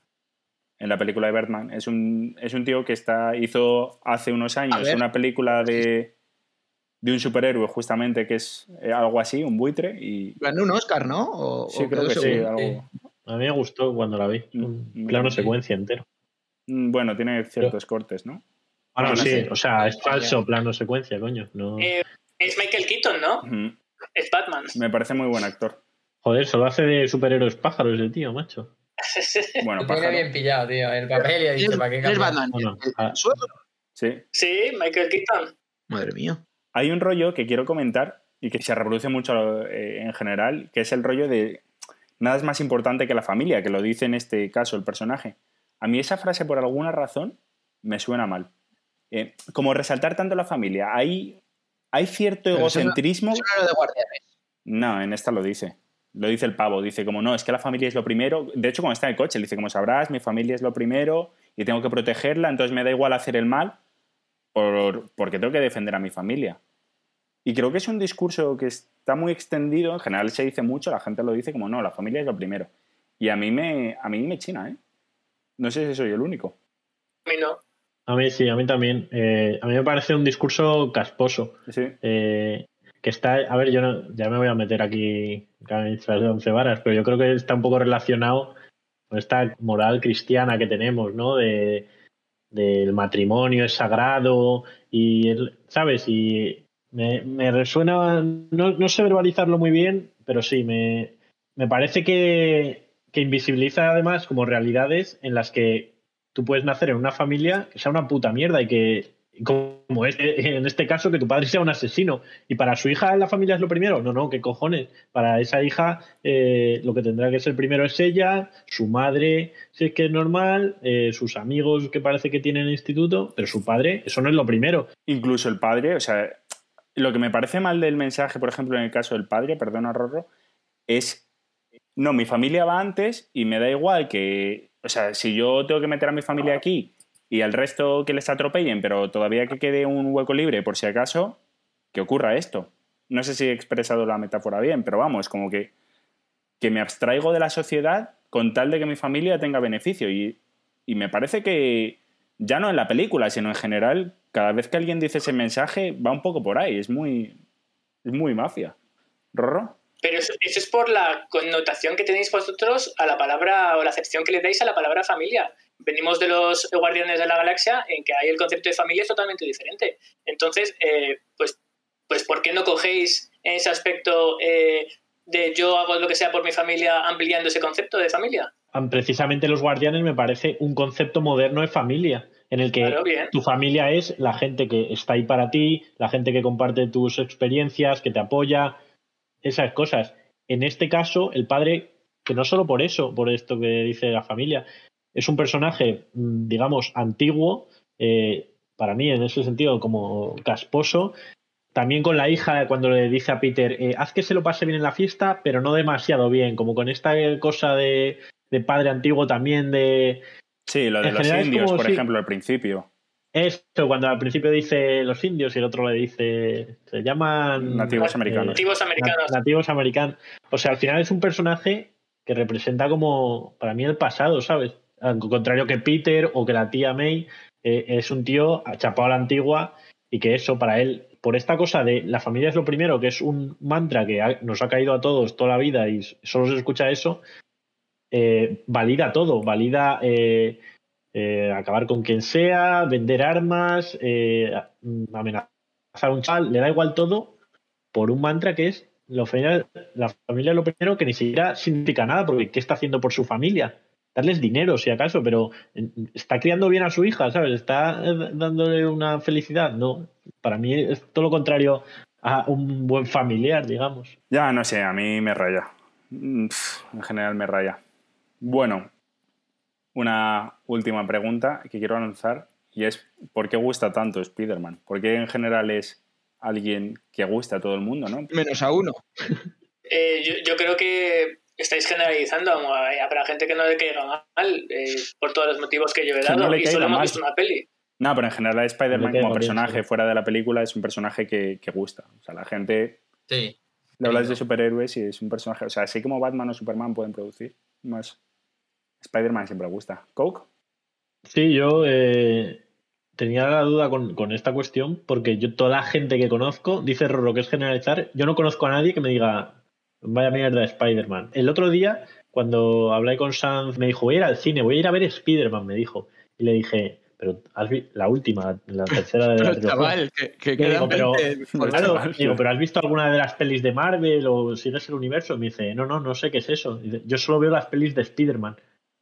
En la película de Birdman. Es un, es un tío que está, hizo hace unos años una película de, de un superhéroe, justamente, que es eh, algo así, un buitre. y Ganó un Oscar, ¿no? sí, creo que sí, algo... A mí me gustó cuando la vi. Un mm, plano secuencia entero. Mm, bueno, tiene ciertos cortes, ¿no? Bueno, sí, o sea, es falso plano secuencia, coño. No... Eh, es Michael Keaton, ¿no? Es Batman. Me parece muy buen actor. Joder, solo hace de superhéroes pájaros el tío, macho. bueno, pájaro. Tiene bien pillado, tío. El papel y ha dicho para qué Es Batman. Ah. sí. Sí, Michael Keaton. Madre mía. Hay un rollo que quiero comentar y que se reproduce mucho eh, en general, que es el rollo de nada es más importante que la familia, que lo dice en este caso el personaje. A mí esa frase por alguna razón me suena mal. Eh, como resaltar tanto la familia, hay, hay cierto egocentrismo. no, en esta lo dice. Lo dice el pavo, dice como no, es que la familia es lo primero. De hecho, cuando está en el coche, dice como sabrás, mi familia es lo primero y tengo que protegerla, entonces me da igual hacer el mal porque tengo que defender a mi familia. Y creo que es un discurso que está muy extendido, en general se dice mucho, la gente lo dice como no, la familia es lo primero. Y a mí me, a mí me china, ¿eh? No sé si soy el único. A mí no. A mí sí, a mí también. Eh, a mí me parece un discurso casposo. Sí. Eh, que está, a ver, yo no, ya me voy a meter aquí camisas de once varas, pero yo creo que está un poco relacionado con esta moral cristiana que tenemos, ¿no? De, del matrimonio es sagrado y, ¿sabes? Y me, resuena, no, sé verbalizarlo muy bien, pero sí, me, parece que, que, invisibiliza además como realidades en las que tú puedes nacer en una familia que sea una puta mierda y que, Como es en este caso que tu padre sea un asesino. Y para su hija la familia es lo primero. No, no, qué cojones. Para esa hija eh, lo que tendrá que ser primero es ella, su madre, si es que es normal, eh, sus amigos que parece que tienen instituto, pero su padre, eso no es lo primero. Incluso el padre, o sea, lo que me parece mal del mensaje, por ejemplo, en el caso del padre, perdona Rorro, es, no, mi familia va antes y me da igual que, o sea, si yo tengo que meter a mi familia aquí y al resto que les atropellen, pero todavía que quede un hueco libre por si acaso, que ocurra esto. No sé si he expresado la metáfora bien, pero vamos, como que, que me abstraigo de la sociedad con tal de que mi familia tenga beneficio. Y, y me parece que, ya no en la película, sino en general, cada vez que alguien dice ese mensaje va un poco por ahí, es muy, es muy mafia. ¿Rorro? Pero eso, eso, es por la connotación que tenéis vosotros a la palabra o la acepción que le dais a la palabra familia. Venimos de los Guardianes de la Galaxia en que ahí el concepto de familia es totalmente diferente. Entonces, eh, pues, pues, ¿por qué no cogéis en ese aspecto eh, de yo hago lo que sea por mi familia ampliando ese concepto de familia? Precisamente los Guardianes me parece un concepto moderno de familia en el que Claro, tu familia es la gente que está ahí para ti, la gente que comparte tus experiencias, que te apoya, esas cosas. En este caso, el padre, que no solo por eso, por esto que dice la familia, es un personaje, mm, digamos, antiguo, eh, para mí en ese sentido como casposo, también con la hija cuando le dice a Peter, eh, haz que se lo pase bien en la fiesta, pero no demasiado bien, como con esta cosa de, de padre antiguo también de... Sí, lo de En los general indios, como por ejemplo, al principio. Esto, cuando al principio dice los indios y el otro le dice, se llaman... Nativos americanos. Nativos americanos. Na- nativos americanos. O sea, al final es un personaje que representa como, para mí, el pasado, ¿sabes? Al contrario que Peter o que la tía May, eh, es un tío chapado a la antigua y que eso, para él, por esta cosa de la familia es lo primero, que es un mantra que ha- nos ha caído a todos toda la vida y solo se escucha eso, eh, valida todo, valida eh, eh, acabar con quien sea, vender armas, eh, amenazar a un chaval, le da igual todo por un mantra que es la familia, la familia lo primero que ni siquiera significa nada, porque ¿qué está haciendo por su familia? Darles dinero, si acaso, pero está criando bien a su hija, ¿sabes? Está eh, dándole una felicidad. No, para mí es todo lo contrario a un buen familiar, digamos. Ya, no sé, a mí me raya. Mm, En general me raya. Bueno, una última pregunta que quiero lanzar y es ¿por qué gusta tanto Spider-Man? ¿Por qué en general es alguien que gusta a todo el mundo, no? Menos a uno. Eh, yo, yo creo que estáis generalizando. Habrá gente que no le caiga mal eh, por todos los motivos que yo he dado no le y solo hemos visto una peli. No, pero en general Spider-Man como bien, personaje sí. fuera de la película es un personaje que, que gusta. O sea, la gente Sí. le hablas de superhéroes y es un personaje, o sea, así como Batman o Superman pueden producir, más Spider-Man siempre gusta. ¿Coke? Sí, yo eh, tenía la duda con, con esta cuestión porque yo toda la gente que conozco dice Rorro que es generalizar. Yo no conozco a nadie que me diga vaya mierda de Spider-Man. El otro día, cuando hablé con Sanz, me dijo voy a ir al cine, voy a ir a ver Spider-Man, me dijo. Y le dije, pero has vi- la última, la tercera de la Pero trilogía. chaval, que, que digo, pero- 20 Pues Claro, chaval, digo, sí. pero ¿has visto alguna de las pelis de Marvel o sigues el universo? Me dice, no, no, no sé qué es eso. Dice, Yo solo veo las pelis de Spider-Man.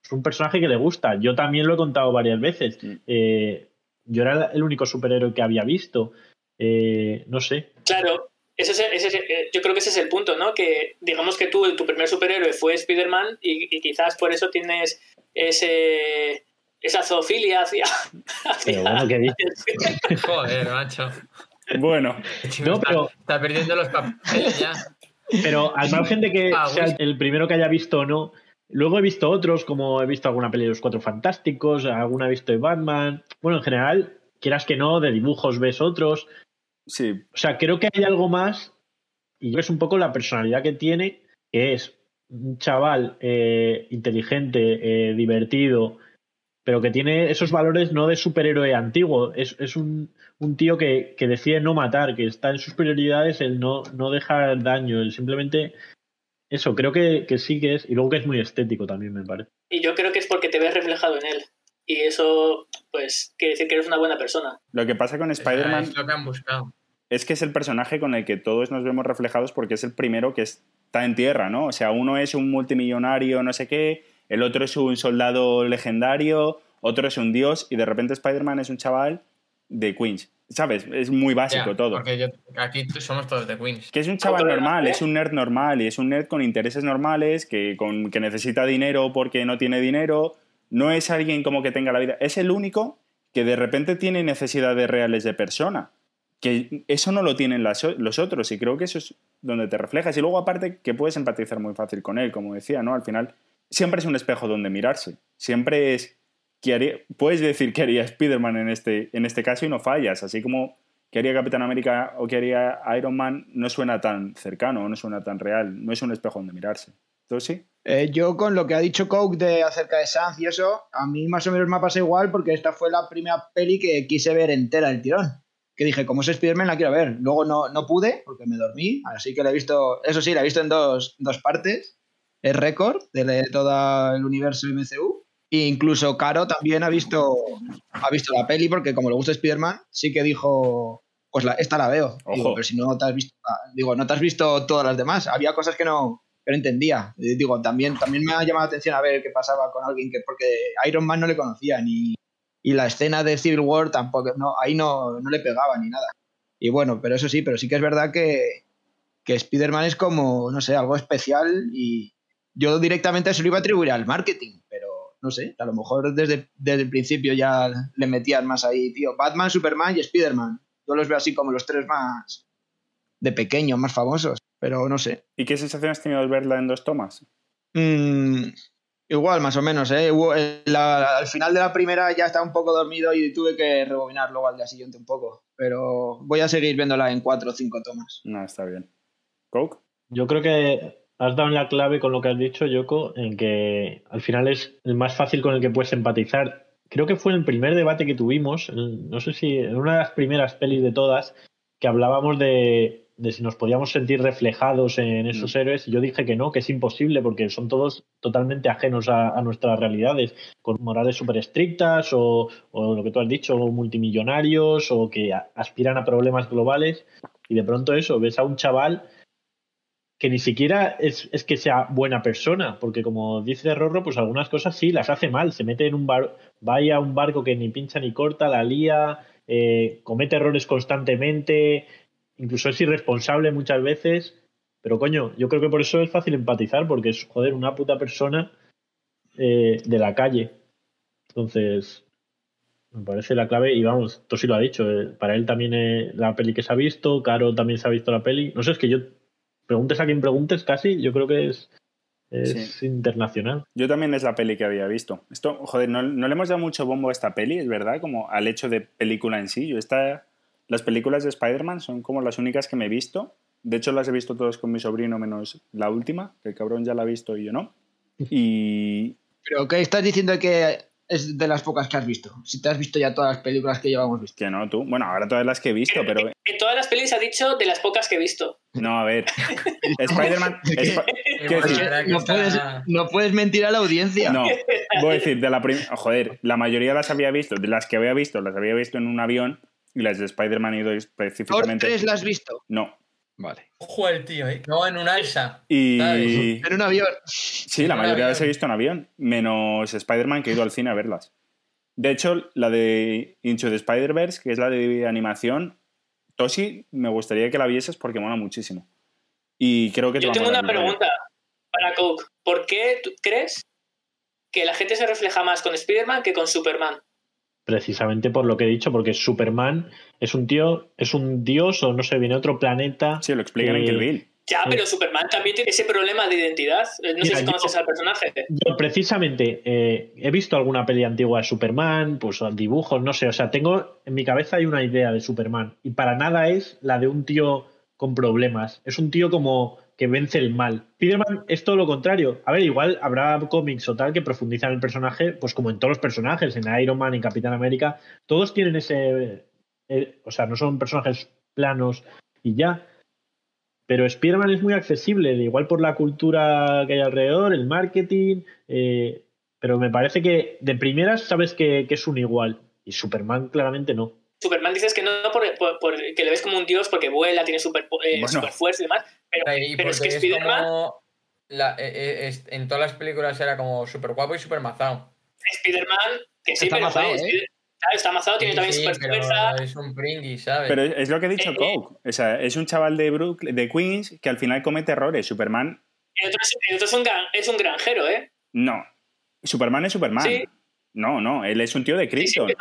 Es un personaje que le gusta. Yo también lo he contado varias veces. Mm. Eh, yo era el único superhéroe que había visto. Eh, no sé. Claro, ese es el- ese es el- eh, yo creo que ese es el punto, ¿no? Que digamos que tú, tu primer superhéroe fue Spider-Man y, y quizás por eso tienes ese esa zoofilia hacia... hacia Pero bueno, ¿qué dices? Joder, macho. Bueno, No, está, pero- está perdiendo los papeles ya. Pero al margen de que Ah, sea el primero que haya visto o no, luego he visto otros, como he visto alguna peli de los Cuatro Fantásticos, alguna he visto de Batman. Bueno, en general, quieras que no, de dibujos ves otros. sí, O sea, creo que hay algo más y es un poco la personalidad que tiene, que es un chaval eh, inteligente, eh, divertido, pero que tiene esos valores no de superhéroe antiguo. Es, es un, un tío que, que decide no matar, que está en sus prioridades el no, no dejar daño, el simplemente... Eso, creo que, que sí que es. Y luego que es muy estético también, me parece. Y yo creo que es porque te ves reflejado en él. Y eso, pues, quiere decir que eres una buena persona. lo que pasa con Spider-Man Es lo que han buscado. es que es el personaje con el que todos nos vemos reflejados porque es el primero que está en tierra, ¿no? O sea, uno es un multimillonario, no sé qué, el otro es un soldado legendario, otro es un dios y de repente Spider-Man es un chaval de Queens. ¿Sabes? Es muy básico todo. Porque yo- aquí somos todos de Queens. Que es un chaval normal, es un nerd normal y es un nerd con intereses normales, que, con, que necesita dinero porque no tiene dinero. No es alguien como que tenga la vida. Es el único que de repente tiene necesidades reales de persona. Que eso no lo tienen las los otros y creo que eso es donde te reflejas. Y luego aparte que puedes empatizar muy fácil con él, como decía, ¿no? Al final siempre es un espejo donde mirarse. Siempre es... puedes decir que haría Spider-Man en este, en este caso y no fallas. Así como que haría Capitán América o que haría Iron Man no suena tan cercano, no suena tan real, no es un espejo donde mirarse. Entonces sí, Eh, yo con lo que ha dicho Coke de acerca de Sans y eso, a mí más o menos me ha pasado igual porque esta fue la primera peli que quise ver entera del tirón. Que dije, como es Spider-Man la quiero ver. Luego no, no pude porque me dormí, así que la he visto, eso sí, la he visto en dos, dos partes. Es récord de todo el universo MCU. E incluso Caro también ha visto, ha visto la peli porque como le gusta Spider-Man, sí que dijo, pues la, esta la veo. Digo, pero si no te has visto, digo, no te has visto todas las demás. Había cosas que no, que no entendía. Eh, Digo, también, también me ha llamado la atención a ver qué pasaba con alguien que, porque Iron Man no le conocía ni, y la escena de Civil War tampoco, no, ahí no, no le pegaba ni nada. Y bueno, pero eso sí, pero sí que es verdad que, que Spider-Man es como, no sé, algo especial y yo directamente se lo iba a atribuir al marketing, no sé, a lo mejor desde, desde el principio ya le metían más ahí, tío. Batman, Superman y Spider-Man. Yo los veo así como los tres más de pequeño, más famosos, pero no sé. ¿Y qué sensación has tenido al verla en dos tomas? Mm, igual, más o menos, ¿eh? La- al final de la primera ya estaba un poco dormido y tuve que rebobinar luego al día siguiente un poco. Pero voy a seguir viéndola en cuatro o cinco tomas. No, está bien. ¿Coke? Yo creo que has dado en la clave con lo que has dicho, Yoko, en que al final es el más fácil con el que puedes empatizar. Creo que fue en el primer debate que tuvimos, no sé si en una de las primeras pelis de todas, que hablábamos de, de si nos podíamos sentir reflejados en esos héroes. Y yo dije que no, que es imposible, porque son todos totalmente ajenos a, a nuestras realidades, con morales súper estrictas, o, o lo que tú has dicho, multimillonarios, o que a- aspiran a problemas globales. Y de pronto eso, ves a un chaval que ni siquiera es, es que sea buena persona, porque como dice Rorro, pues algunas cosas sí las hace mal, se mete en un bar, vaya a un barco que ni pincha ni corta, la lía, eh, comete errores constantemente, incluso es irresponsable muchas veces, pero coño, yo creo que por eso es fácil empatizar, porque es, joder, una puta persona eh, de la calle. Entonces, me parece la clave, y vamos, tú sí lo ha dicho, eh, para él también eh, la peli que se ha visto, Caro también se ha visto la peli, no sé, es que yo preguntes a quien preguntes casi, yo creo que es, es internacional. Yo también es la peli que había visto. Esto, joder, no, no le hemos dado mucho bombo a esta peli, es verdad, como al hecho de película en sí. Yo esta, las películas de Spider-Man son como las únicas que me he visto. De hecho, las he visto todas con mi sobrino, menos la última, que el cabrón ya la ha visto y yo no. Y Pero ¿qué estás diciendo que es de las pocas que has visto? Si te has visto ya todas las películas que llevamos visto. que no, tú. Bueno, ahora todas las que he visto, pero En todas las pelis ha dicho de las pocas que he visto. no, a ver. Spider-Man. Sp- Y No está- puedes, no puedes mentir a la audiencia. No, voy a decir, de la primera. Joder, la mayoría las había visto. De las que había visto, las había visto en un avión. Y las de Spider-Man he ido ¿Thor específicamente. 3 la has visto? No. Vale. Ojo el tío, ¿eh? No, en un alza. Y. ¿Sabes? En un avión. Sí, la En mayoría las he visto en avión. Menos Spider-Man, que he ido al cine a verlas. De hecho, la de Into the Spider-Verse, que es la de animación, Toshi, me gustaría que la vieses porque mola muchísimo. Y creo que te Yo tengo una pregunta para Coke. ¿Por qué tú crees que la gente se refleja más con Spider-Man que con Superman? Precisamente por lo que he dicho, porque Superman es un tío, es un dios o no sé, viene otro planeta. Sí, lo explican en Kill Bill. Ya, pero Superman también tiene ese problema de identidad. Eh, No Mira, sé si yo- conoces al personaje. Yo precisamente eh, he visto alguna peli antigua de Superman, pues dibujos, no sé, o sea, tengo en mi cabeza hay una idea de Superman y para nada es la de un tío con problemas, es un tío como que vence el mal. Spiderman es todo lo contrario. A ver, igual habrá cómics o tal que profundizan el personaje, pues como en todos los personajes, en Iron Man, en Capitán América, todos tienen ese, eh, o sea, no son personajes planos y ya. Pero Spider-Man es muy accesible, igual por la cultura que hay alrededor, el marketing, eh, pero me parece que de primeras sabes que es un igual. Y Superman claramente no. Superman dices que no por, por- por- que le ves como un dios porque vuela, tiene super, eh, Bueno. super fuerza y demás. Pero, Y pero es que Spider-Man, como la- eh, eh, es- en todas las películas era como súper guapo y súper mazado. Spider-Man, que sí, Está pero mazado, ¿eh? Spider- Claro, está amazado, tiene Sí, también sí, super pero fuerza. es un pringui, ¿sabes? Pero es lo que he dicho Eh, Coke. O sea, es un chaval de Brooklyn, de Queens que al final comete errores. Superman, El otro, es, el otro es un, gran- es un granjero, ¿eh? no. Superman es Superman. Sí. No, no, él es un tío de Sí, sí, Krypton.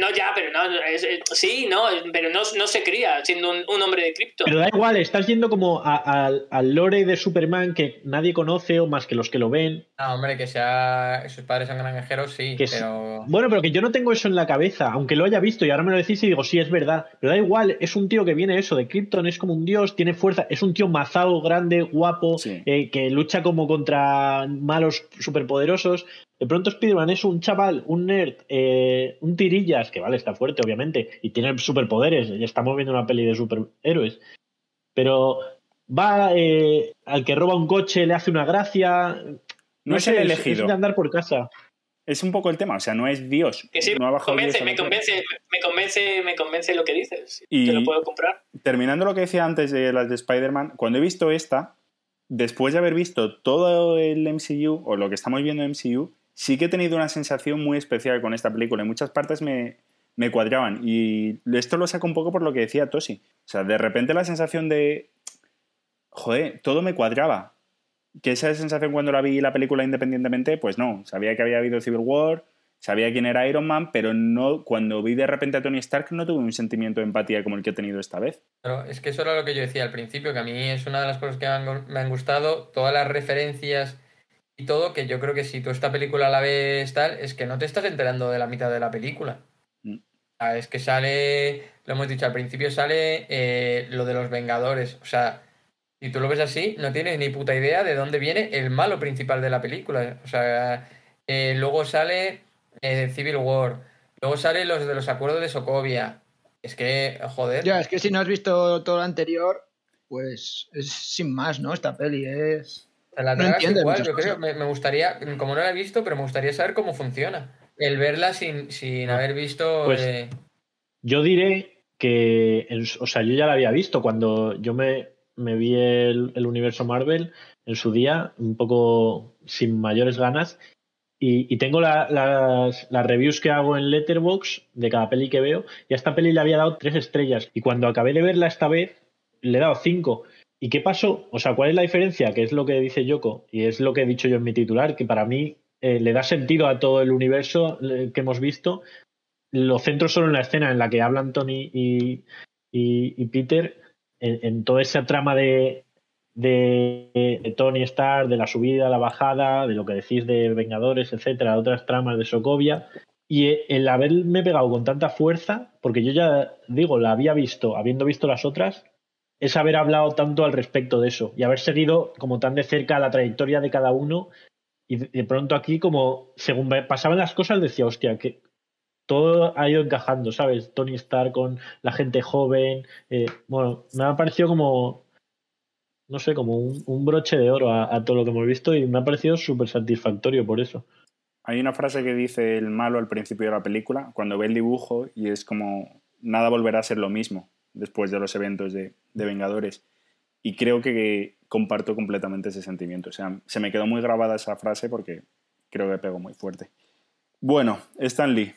No, ya, pero no, es- es- sí, no, pero no, no se cría siendo un, un hombre de cripto. Pero da igual, estás yendo como a- al- al lore de Superman que nadie conoce o más que los que lo ven. No, hombre, que sea. sus padres son granjeros, sí, Que sí. pero. Bueno, pero que yo no tengo eso en la cabeza, aunque lo haya visto y ahora me lo decís y digo, sí, es verdad. Pero da igual, es un tío que viene eso de Krypton, es como un dios, tiene fuerza, es un tío mazado, grande, guapo, Sí. eh, que lucha como contra malos superpoderosos. De pronto Spider-Man es un chaval, un nerd, eh, un tirillas, que vale, está fuerte, obviamente, y tiene superpoderes. Ya estamos viendo una peli de superhéroes. Pero va eh, al que roba un coche, le hace una gracia. No es el elegido. Es de andar por casa. Es un poco el tema. O sea, no es Dios. que sí, no ha bajado convence, me convence, me convence, me convence lo que dices. Y- Te lo puedo comprar. Terminando lo que decía antes de las de Spider-Man, cuando he visto esta, después de haber visto todo el MCU, o lo que estamos viendo en MCU, sí que he tenido una sensación muy especial con esta película. En muchas partes me, me cuadraban. Y esto lo saco un poco por lo que decía Tosi. O sea, de repente la sensación de. Joder, todo me cuadraba. Que esa sensación cuando la vi la película independientemente, pues no. Sabía que había habido Civil War, sabía quién era Iron Man, pero no cuando vi de repente a Tony Stark no tuve un sentimiento de empatía como el que he tenido esta vez. Pero es que eso era lo que yo decía al principio, que a mí es una de las cosas que me han, me han gustado, todas las referencias y todo, que yo creo que si tú esta película la ves tal, es que no te estás enterando de la mitad de la película. Mm. Ah, Es que sale, lo hemos dicho al principio, sale eh, lo de los Vengadores. O sea, si tú lo ves así, no tienes ni puta idea de dónde viene el malo principal de la película. O sea, eh, luego sale eh, Civil War, luego sale los de los acuerdos de Sokovia. Es que, joder. Ya, es que si no has visto todo lo anterior, pues es sin más, ¿no? Esta peli es. La No entiendes igual, yo creo. Me, me gustaría, como no la he visto, pero me gustaría saber cómo funciona. El verla sin, sin haber visto. Pues- eh, Yo diré que, o sea, yo ya la había visto cuando yo me, me vi el, el universo Marvel en su día, un poco sin mayores ganas, y, y tengo la- las, las reviews que hago en Letterbox de cada peli que veo, y a esta peli le había dado tres estrellas, y cuando acabé de verla esta vez, le he dado cinco. ¿Y qué pasó? O sea, ¿cuál es la diferencia? Que es lo que dice Yoko, y es lo que he dicho yo en mi titular, que para mí eh, le da sentido a todo el universo eh, que hemos visto, lo centro solo en la escena en la que hablan Tony y, y- Peter, en, en toda esa trama de, de, de Tony Stark, de la subida, la bajada, de lo que decís de Vengadores, etcétera, otras tramas de Sokovia. Y eh, el haberme pegado con tanta fuerza, porque yo ya digo, la había visto, habiendo visto las otras, es haber hablado tanto al respecto de eso y haber seguido como tan de cerca la trayectoria de cada uno. Y de- pronto aquí, como según pasaban las cosas, decía, hostia, que todo ha ido encajando, ¿sabes? Tony Stark con la gente joven. eh, bueno, me ha parecido como, no sé, como un, un broche de oro a, a todo lo que hemos visto y me ha parecido súper satisfactorio por eso. Hay una frase que dice el malo al principio de la película, cuando ve el dibujo, y es como, nada volverá a ser lo mismo después de los eventos de, de Vengadores. Y creo que comparto completamente ese sentimiento. O sea, se me quedó muy grabada esa frase porque creo que pegó muy fuerte. Bueno, Stan Lee.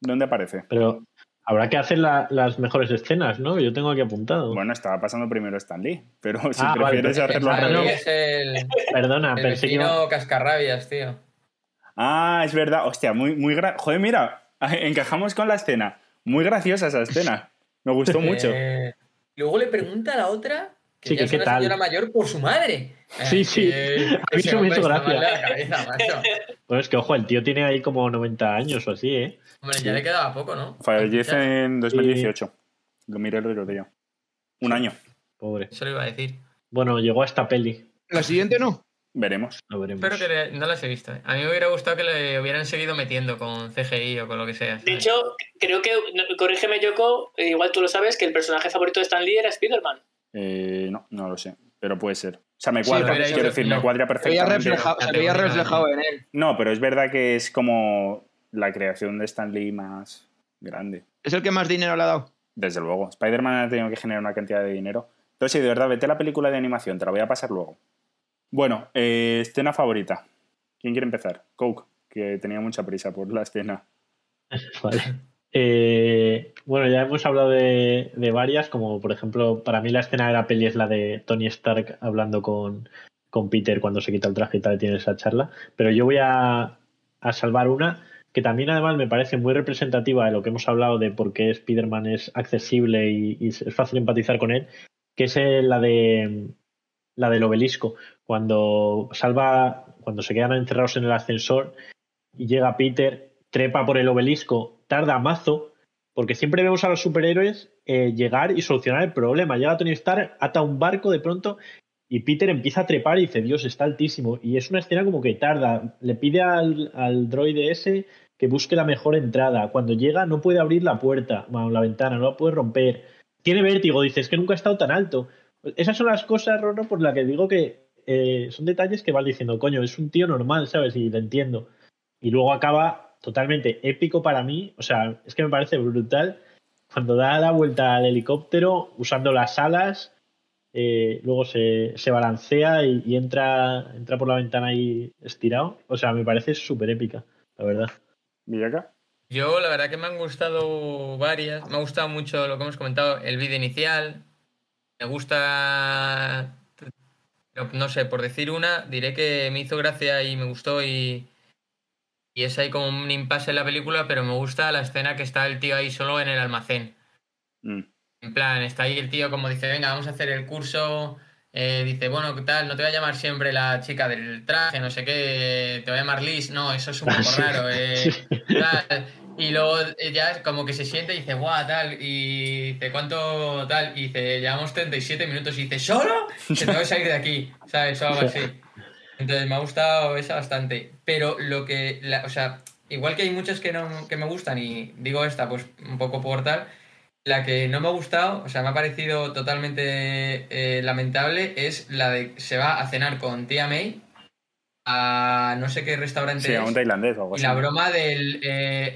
¿Dónde aparece? Pero habrá que hacer la- las mejores escenas, ¿no? Yo tengo aquí apuntado. Bueno, estaba pasando primero Stan Lee, pero si Ah, vale, prefieres pero- hacerlo al revés. el, Perdona, el pensé que vecino cascarrabias, tío. Ah, es verdad. Hostia, muy, muy gra... Joder, mira, encajamos con la escena. Muy graciosa esa escena. Me gustó mucho. Eh, luego le pregunta a la otra que Sí, ya que es qué una tal. señora mayor por su madre. Sí, Eh, sí. que A mí eso me hizo gracia. mal de la cabeza, macho. Bueno, es que ojo, el tío tiene ahí como 90 años o así, ¿eh? Hombre, ya le quedaba poco, ¿no? Fallece en 2018. Lo miré el otro día. Un año. Pobre. Eso lo iba a decir. Bueno, llegó a esta peli. La siguiente no. Veremos. Lo veremos. Espero que le- no las he visto. eh. A mí me hubiera gustado que le hubieran seguido metiendo con CGI o con lo que sea. De hecho, creo que, corrígeme Yoko, eh, igual tú lo sabes, que el personaje favorito de Stan Lee era Spider-Man. Eh, no, no lo sé. Pero puede ser. O sea, me cuadra. quiero decir, me cuadra Se perfectamente. reflejado, se veía reflejado en él. No, pero es verdad que es como la creación de Stan Lee más grande. Es el que más dinero le ha dado. Desde luego. Spider-Man ha tenido que generar una cantidad de dinero. Entonces, sí, de verdad, vete a la película de animación, te la voy a pasar luego. Bueno, eh, escena favorita. ¿Quién quiere empezar? Coke, que tenía mucha prisa por la escena. Vale. Eh, bueno, ya hemos hablado de, varias, como por ejemplo, para mí la escena de la peli es la de Tony Stark hablando con, con Peter cuando se quita el traje y tal, tiene esa charla. Pero yo voy a, a salvar una que también además me parece muy representativa de lo que hemos hablado de por qué Spider-Man es accesible y, y es fácil empatizar con él, que es eh, la de la del obelisco, cuando salva, cuando se quedan encerrados en el ascensor y llega Peter, trepa por el obelisco, tarda mazo, porque siempre vemos a los superhéroes eh, llegar y solucionar el problema. Llega Tony Stark, ata un barco de pronto y Peter empieza a trepar y dice, Dios, está altísimo. Y es una escena como que tarda. Le pide al, al droide ese que busque la mejor entrada. Cuando llega no puede abrir la puerta, bueno, la ventana, no la puede romper. Tiene vértigo, dice, es que nunca ha estado tan alto. Esas son las cosas, Rorro, por las que digo que eh, son detalles que vas diciendo, coño, es un tío normal, ¿sabes? Y lo entiendo. Y luego acaba totalmente épico para mí, o sea, es que me parece brutal cuando da la vuelta al helicóptero usando las alas, eh, luego se, se balancea y, y, entra, entra por la ventana ahí estirado. O sea, me parece súper épica, la verdad. ¿Villaca? Yo la verdad que me han gustado varias. Me ha gustado mucho lo que hemos comentado, el vídeo inicial. Me gusta, no sé, por decir una, diré que me hizo gracia y me gustó y, y es ahí como un impasse en la película, pero me gusta la escena que está el tío ahí solo en el almacén. Mm. En plan, está ahí el tío como dice, venga, vamos a hacer el curso. Eh, dice, bueno, ¿qué tal? No te voy a llamar siempre la chica del traje, no sé qué, te voy a llamar Liz. No, eso es un poco raro. Eh, tal. Y luego ya como que se siente y dice, guau, tal. Y dice, ¿cuánto tal? Y dice, llevamos 37 minutos. Y dice, ¿solo? Se tengo que salir de aquí, ¿sabes? O algo así. Entonces me ha gustado esa bastante. Pero lo que, la, o sea, igual que hay muchas que, no, que me gustan y digo esta, pues un poco por tal. La que no me ha gustado, o sea, me ha parecido totalmente eh, lamentable, es la de se va a cenar con tía May a no sé qué restaurante Sí, a un es, tailandés o algo y así. la broma del eh,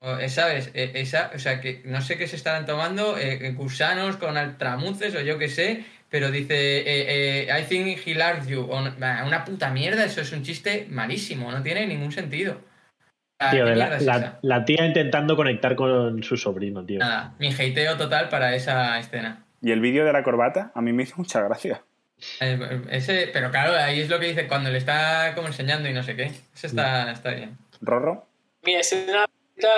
eh, ¿Sabes? Eh, esa, o sea, que no sé qué se estarán tomando, eh, gusanos con altramuces o yo qué sé, pero dice, eh, eh, I think he LARPed you. Una puta mierda, eso es un chiste malísimo, no tiene ningún sentido. Tío, ¿qué la, es la tía intentando conectar con su sobrino, tío. Nada, mi hateo total para esa escena. Y el vídeo de la corbata a mí me hizo mucha gracia. Eh, Ese, pero claro, ahí es lo que dice cuando le está como enseñando y no sé qué. Eso está, está bien. ¿Rorro? Mi escena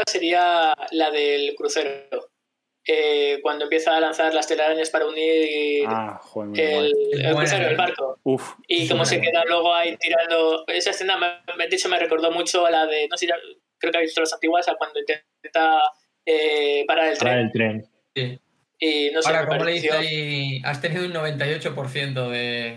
sería la del crucero. Eh, cuando empieza a lanzar las telarañas para unir Ah, joder, el, el crucero, ¿eh? el barco. Uf, Y cómo se queda luego ahí tirando. Esa escena, me, me- de hecho, me recordó mucho a la de. No sé, ya- creo que habéis visto las antiguas, a cuando intenta eh, parar el tren. el tren. Sí. Y no sé, Ahora, me ¿cómo le dice pareció- ahí? Has tenido un 98% de,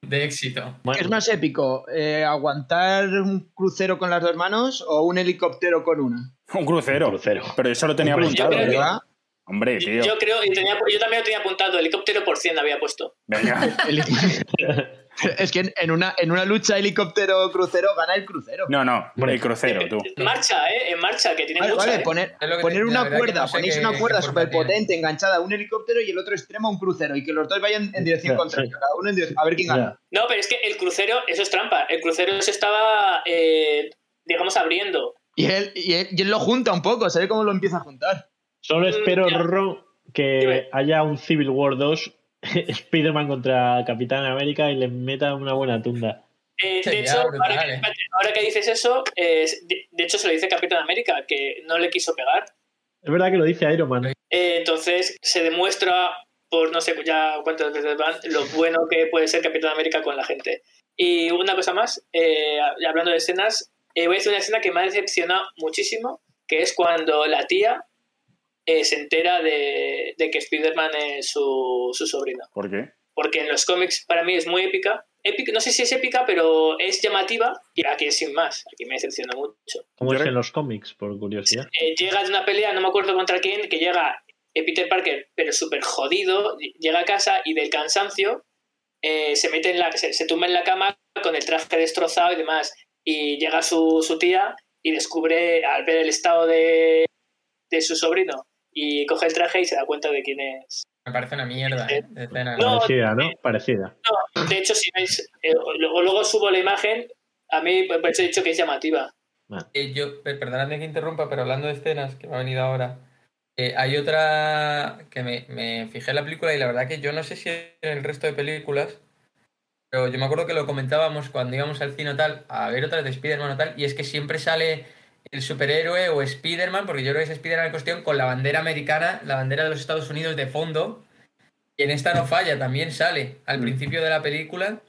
de éxito. Bueno, ¿Qué es más épico? eh, ¿Aguantar un crucero con las dos manos o un helicóptero con una? un crucero. crucero. Pero eso lo tenía Un apuntado. Hombre, tío. Yo creo, y tenía, yo también lo tenía apuntado, helicóptero por 100 había puesto. Venga. es que en- en una, en una lucha helicóptero-crucero gana el crucero. No, no, el crucero, tú. En marcha, ¿eh? En marcha, que tiene Vale, mucha. vale, ¿eh? poner, poner una cuerda, no sé ponéis qué- una cuerda fuerza súper potente enganchada a un helicóptero y el otro extremo a un crucero y que los dos vayan en dirección contraria, sí. cada uno en dirección, a ver quién gana. No, pero es que el crucero, eso es trampa. El crucero se estaba, eh, digamos, abriendo. Y él, y, él, y él lo junta un poco, se ve cómo lo empieza a juntar. Solo espero. Rorro, que Dime. haya un Civil War 2, Spider-Man contra Capitán América y le meta una buena tunda. Eh, de hecho, brutal, ahora, que, eh. ahora que dices eso, eh, de, de hecho se lo dice Capitán América, que no le quiso pegar. Es verdad que lo dice Iron Man. Eh, entonces se demuestra, por no sé ya cuántas veces van, lo bueno que puede ser Capitán América con la gente. Y una cosa más, eh, hablando de escenas, eh, voy a decir una escena que me ha decepcionado muchísimo, que es cuando la tía eh, se entera de, de que Spider-Man es su, su sobrino. ¿Por qué? Porque en los cómics para mí es muy épica. épica. No sé si es épica, pero es llamativa y aquí es sin más. Aquí me decepciona mucho. Como Yo es en los cómics, por curiosidad. Eh, llega de una pelea, no me acuerdo contra quién, que llega Peter Parker, pero súper jodido, llega a casa y del cansancio eh, se mete en la, se, se tumba en la cama con el traje destrozado y demás. Y llega su, su tía y descubre, al ver el estado de, de su sobrino, y coge el traje y se da cuenta de quién es. Me parece una mierda, ¿eh? de escena. No, Parecida, ¿no? Parecida. De hecho, si veis, eh, luego, luego subo la imagen, a mí por eso he dicho que es llamativa. Eh, yo, per- perdonadme que interrumpa, pero hablando de escenas, que me ha venido ahora, eh, hay otra que me, me fijé en la película y la verdad que yo no sé si en el resto de películas, pero yo me acuerdo que lo comentábamos cuando íbamos al cine o tal, a ver otras de Spider-Man o tal, y es que siempre sale el superhéroe o Spider-Man, porque yo creo que es Spider-Man en cuestión, con la bandera americana, la bandera de los Estados Unidos de fondo, y en esta no falla, también sale al Mm. principio de la película.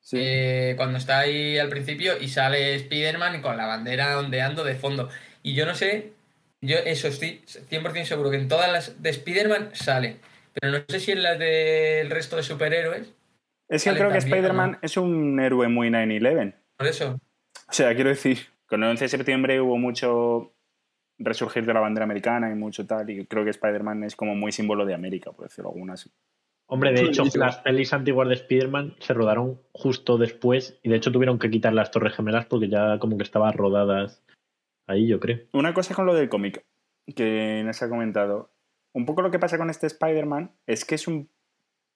Sí. Eh, cuando está ahí al principio y sale Spider-Man con la bandera ondeando de fondo. Y yo no sé, yo eso estoy 100% seguro que en todas las de Spider-Man sale, pero no sé si en las del resto de superhéroes, es que creo que Spider-Man es un héroe muy 9-11. por eso. O sea, quiero decir, con el 11 de septiembre hubo mucho resurgir de la bandera americana y mucho tal, y creo que Spider-Man es como muy símbolo de América, por decirlo algunas. Hombre, de hecho, las pelis antiguas de Spider-Man se rodaron justo después y de hecho tuvieron que quitar las Torres Gemelas porque ya como que estaban rodadas ahí, yo creo. Una cosa con lo del cómic que nos ha comentado. Un poco lo que pasa con este Spider-Man es que es un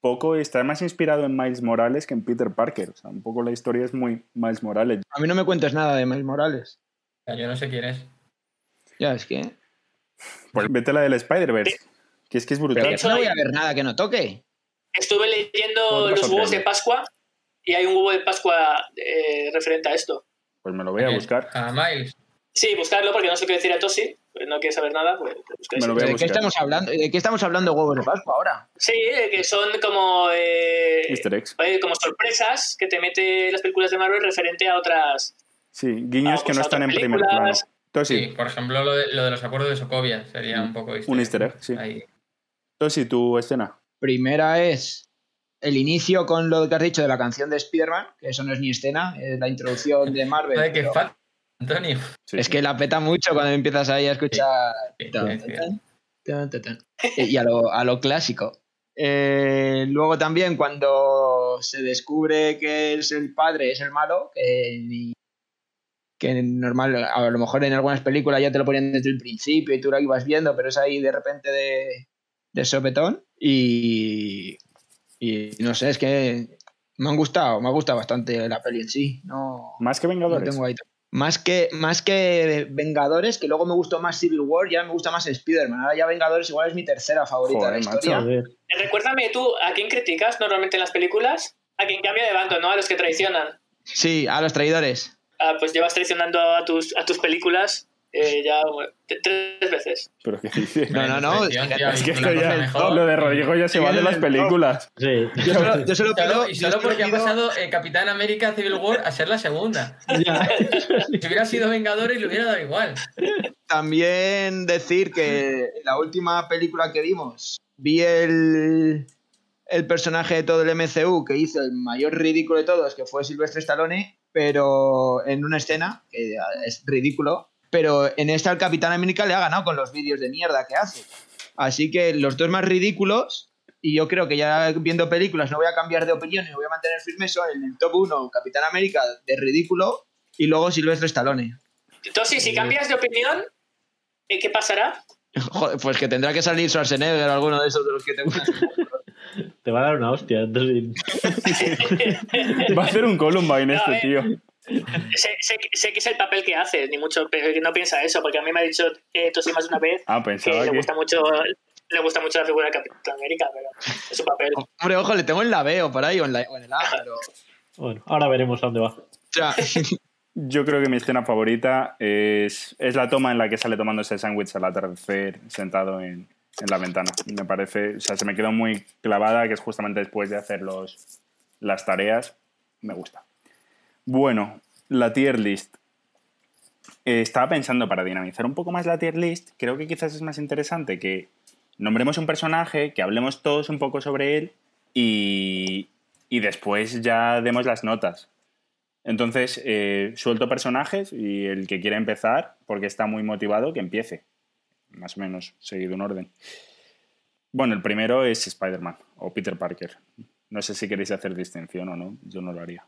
poco, está más inspirado en Miles Morales que en Peter Parker. O sea, un poco la historia es muy Miles Morales. A mí no me cuentes nada de Miles Morales. Yo no sé quién es. Ya, es que. Pues vete la del Spider-Verse, que es que es brutal. Pero no voy a ver nada que no toque. Estuve leyendo ¿Cómo te los huevos de? Pascua y hay un huevo de Pascua eh, referente a esto. Pues me lo voy a buscar. A Miles. Sí, buscarlo porque no sé qué decir a Tosi, no quiere saber nada, pues te buscáis. Me lo voy a ¿De qué estamos hablando? ¿De qué estamos hablando huevos de Pascua ahora? Sí, que son como, eh, Easter eggs. como sorpresas que te mete las películas de Marvel referente a otras. Sí, guiños Ah, que pues no están en primer plano. Tosi, Sí, por ejemplo, lo de, lo de los acuerdos de Sokovia sería un poco un easter egg, sí. Ahí. Tosi, tu escena. Primera es el inicio con lo que has dicho de la canción de Spider-Man, que eso no es ni escena, es la introducción de Marvel. Joder, qué pero falta, Antonio. Sí, es sí. que la peta mucho cuando empiezas ahí a escuchar. Sí, sí. Y a lo, a lo clásico. Eh, luego también cuando se descubre que es el padre, es el malo, que, normal, a lo mejor en algunas películas ya te lo ponían desde el principio y tú lo ibas viendo, pero es ahí de repente de, de sopetón y, y no sé, es que me han gustado, me ha gustado bastante la peli en sí. No, Más que no Vengadores. tengo ahí. Más que, más que Vengadores, que luego me gustó más Civil War, ya me gusta más Spider-Man. Ahora ya Vengadores igual es mi tercera favorita Joder, de la historia. Eh, Recuérdame tú, ¿a quién criticas normalmente en las películas? A quien cambia de bando, ¿no? A los que traicionan. Sí, a los traidores. Ah, pues llevas traicionando a tus, a tus películas eh, ya bueno, tres veces. Pero ¿qué dices? No, no, no. Es que esto ya, mejor. lo de Rodrigo ya se va de las películas. Sí. Yo solo, yo solo Y pido. solo, y yo solo porque ha pasado eh, Capitán América Civil War a ser la segunda. Ya. Si hubiera sido Vengadores le hubiera dado igual. También decir que la última película que vimos, vi el, el personaje de todo el MCU que hizo el mayor ridículo de todos, que fue Silvestre Stallone, pero en una escena, que es ridículo, pero en esta el Capitán América le ha ganado con los vídeos de mierda que hace. Así que los dos más ridículos, y yo creo que ya viendo películas no voy a cambiar de opinión y voy a mantener firme, son en el top 1 Capitán América de ridículo y luego Silvestre Stallone. Entonces, si cambias de opinión, ¿eh, ¿qué pasará? Joder, pues que tendrá que salir Schwarzenegger o alguno de esos de los que te gustan. Te va a dar una hostia. entonces- Va a hacer un Columbine este ver. tío. Sé, sé que- sé que es el papel que hace, ni mucho, pero que no piensa eso, porque a mí me ha dicho eh, Tosi más de una vez Ah, que pensaba le que... gusta mucho le gusta mucho la figura de Capitán América, pero es su papel. Hombre, ojo, le tengo en la B o por ahí o en, la- o en el A, pero... Bueno, ahora veremos a dónde va. Sea, Yo creo que mi escena favorita es, es la toma en la que sale tomándose el sándwich al atardecer sentado en, en la ventana. Me parece, o sea, se me quedó muy clavada, que es justamente después de hacer los, las tareas. Me gusta. Bueno, la tier list. Eh, estaba pensando para dinamizar un poco más la tier list, creo que quizás es más interesante que nombremos un personaje, que hablemos todos un poco sobre él y, después ya demos las notas. Entonces, eh, suelto personajes y el que quiera empezar, porque está muy motivado, que empiece. Más o menos, seguido un orden. Bueno, el primero es Spider-Man o Peter Parker. No sé si queréis hacer distinción o no, yo no lo haría.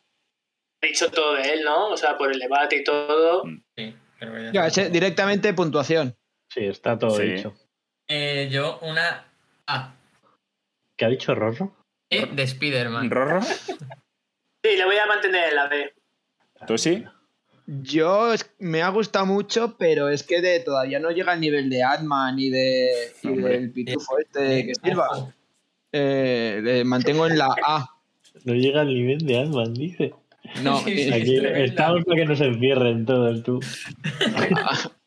Dicho todo de él, ¿no? O sea, por el debate y todo. Sí, pero ya directamente puntuación. Sí, está todo Sí. dicho. Eh, yo una A. ¿Qué ha dicho Rorro? E de Spider-Man. ¿Rorro? Sí, le voy a mantener en la B. ¿Tú sí? Yo es- me ha gustado mucho, pero es que de, todavía no llega al nivel de Ant-Man y, de, y del pitufo este que sirva. Eh, le mantengo en la A. No llega al nivel de Ant-Man, dice. No, Sí, sí, eh, Aquí es tremenda. estamos para que nos encierren todos, tú.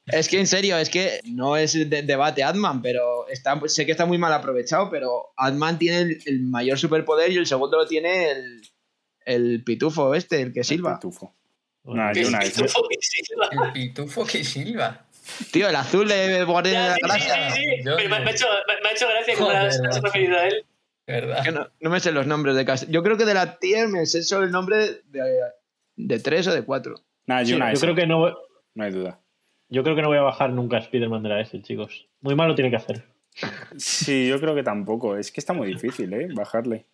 es que en serio, es que no es de- debate Ant-Man, pero está, sé que está muy mal aprovechado, pero Ant-Man tiene el, el mayor superpoder y el segundo lo tiene el, el pitufo este, el que silba. Pitufo. Que yo una sí, vez. pitufo, que silba. El pitufo que silba. Tío, el azul de Guardián de la sí, sí, Galaxia. sí, sí, pero me, no. me ha hecho, me, me ha hecho gracia como Joder, has, referido a él. ¿Verdad? Que no, no me sé los nombres de casi. Yo creo que de la tier me sé solo el nombre de, de tres o de cuatro. Sí, yo una yo creo que no no hay duda. yo creo que no voy a bajar nunca a Spider-Man de la S, chicos. Muy malo tiene que hacer. Sí, yo creo que tampoco. Es que está muy difícil, ¿eh? Bajarle.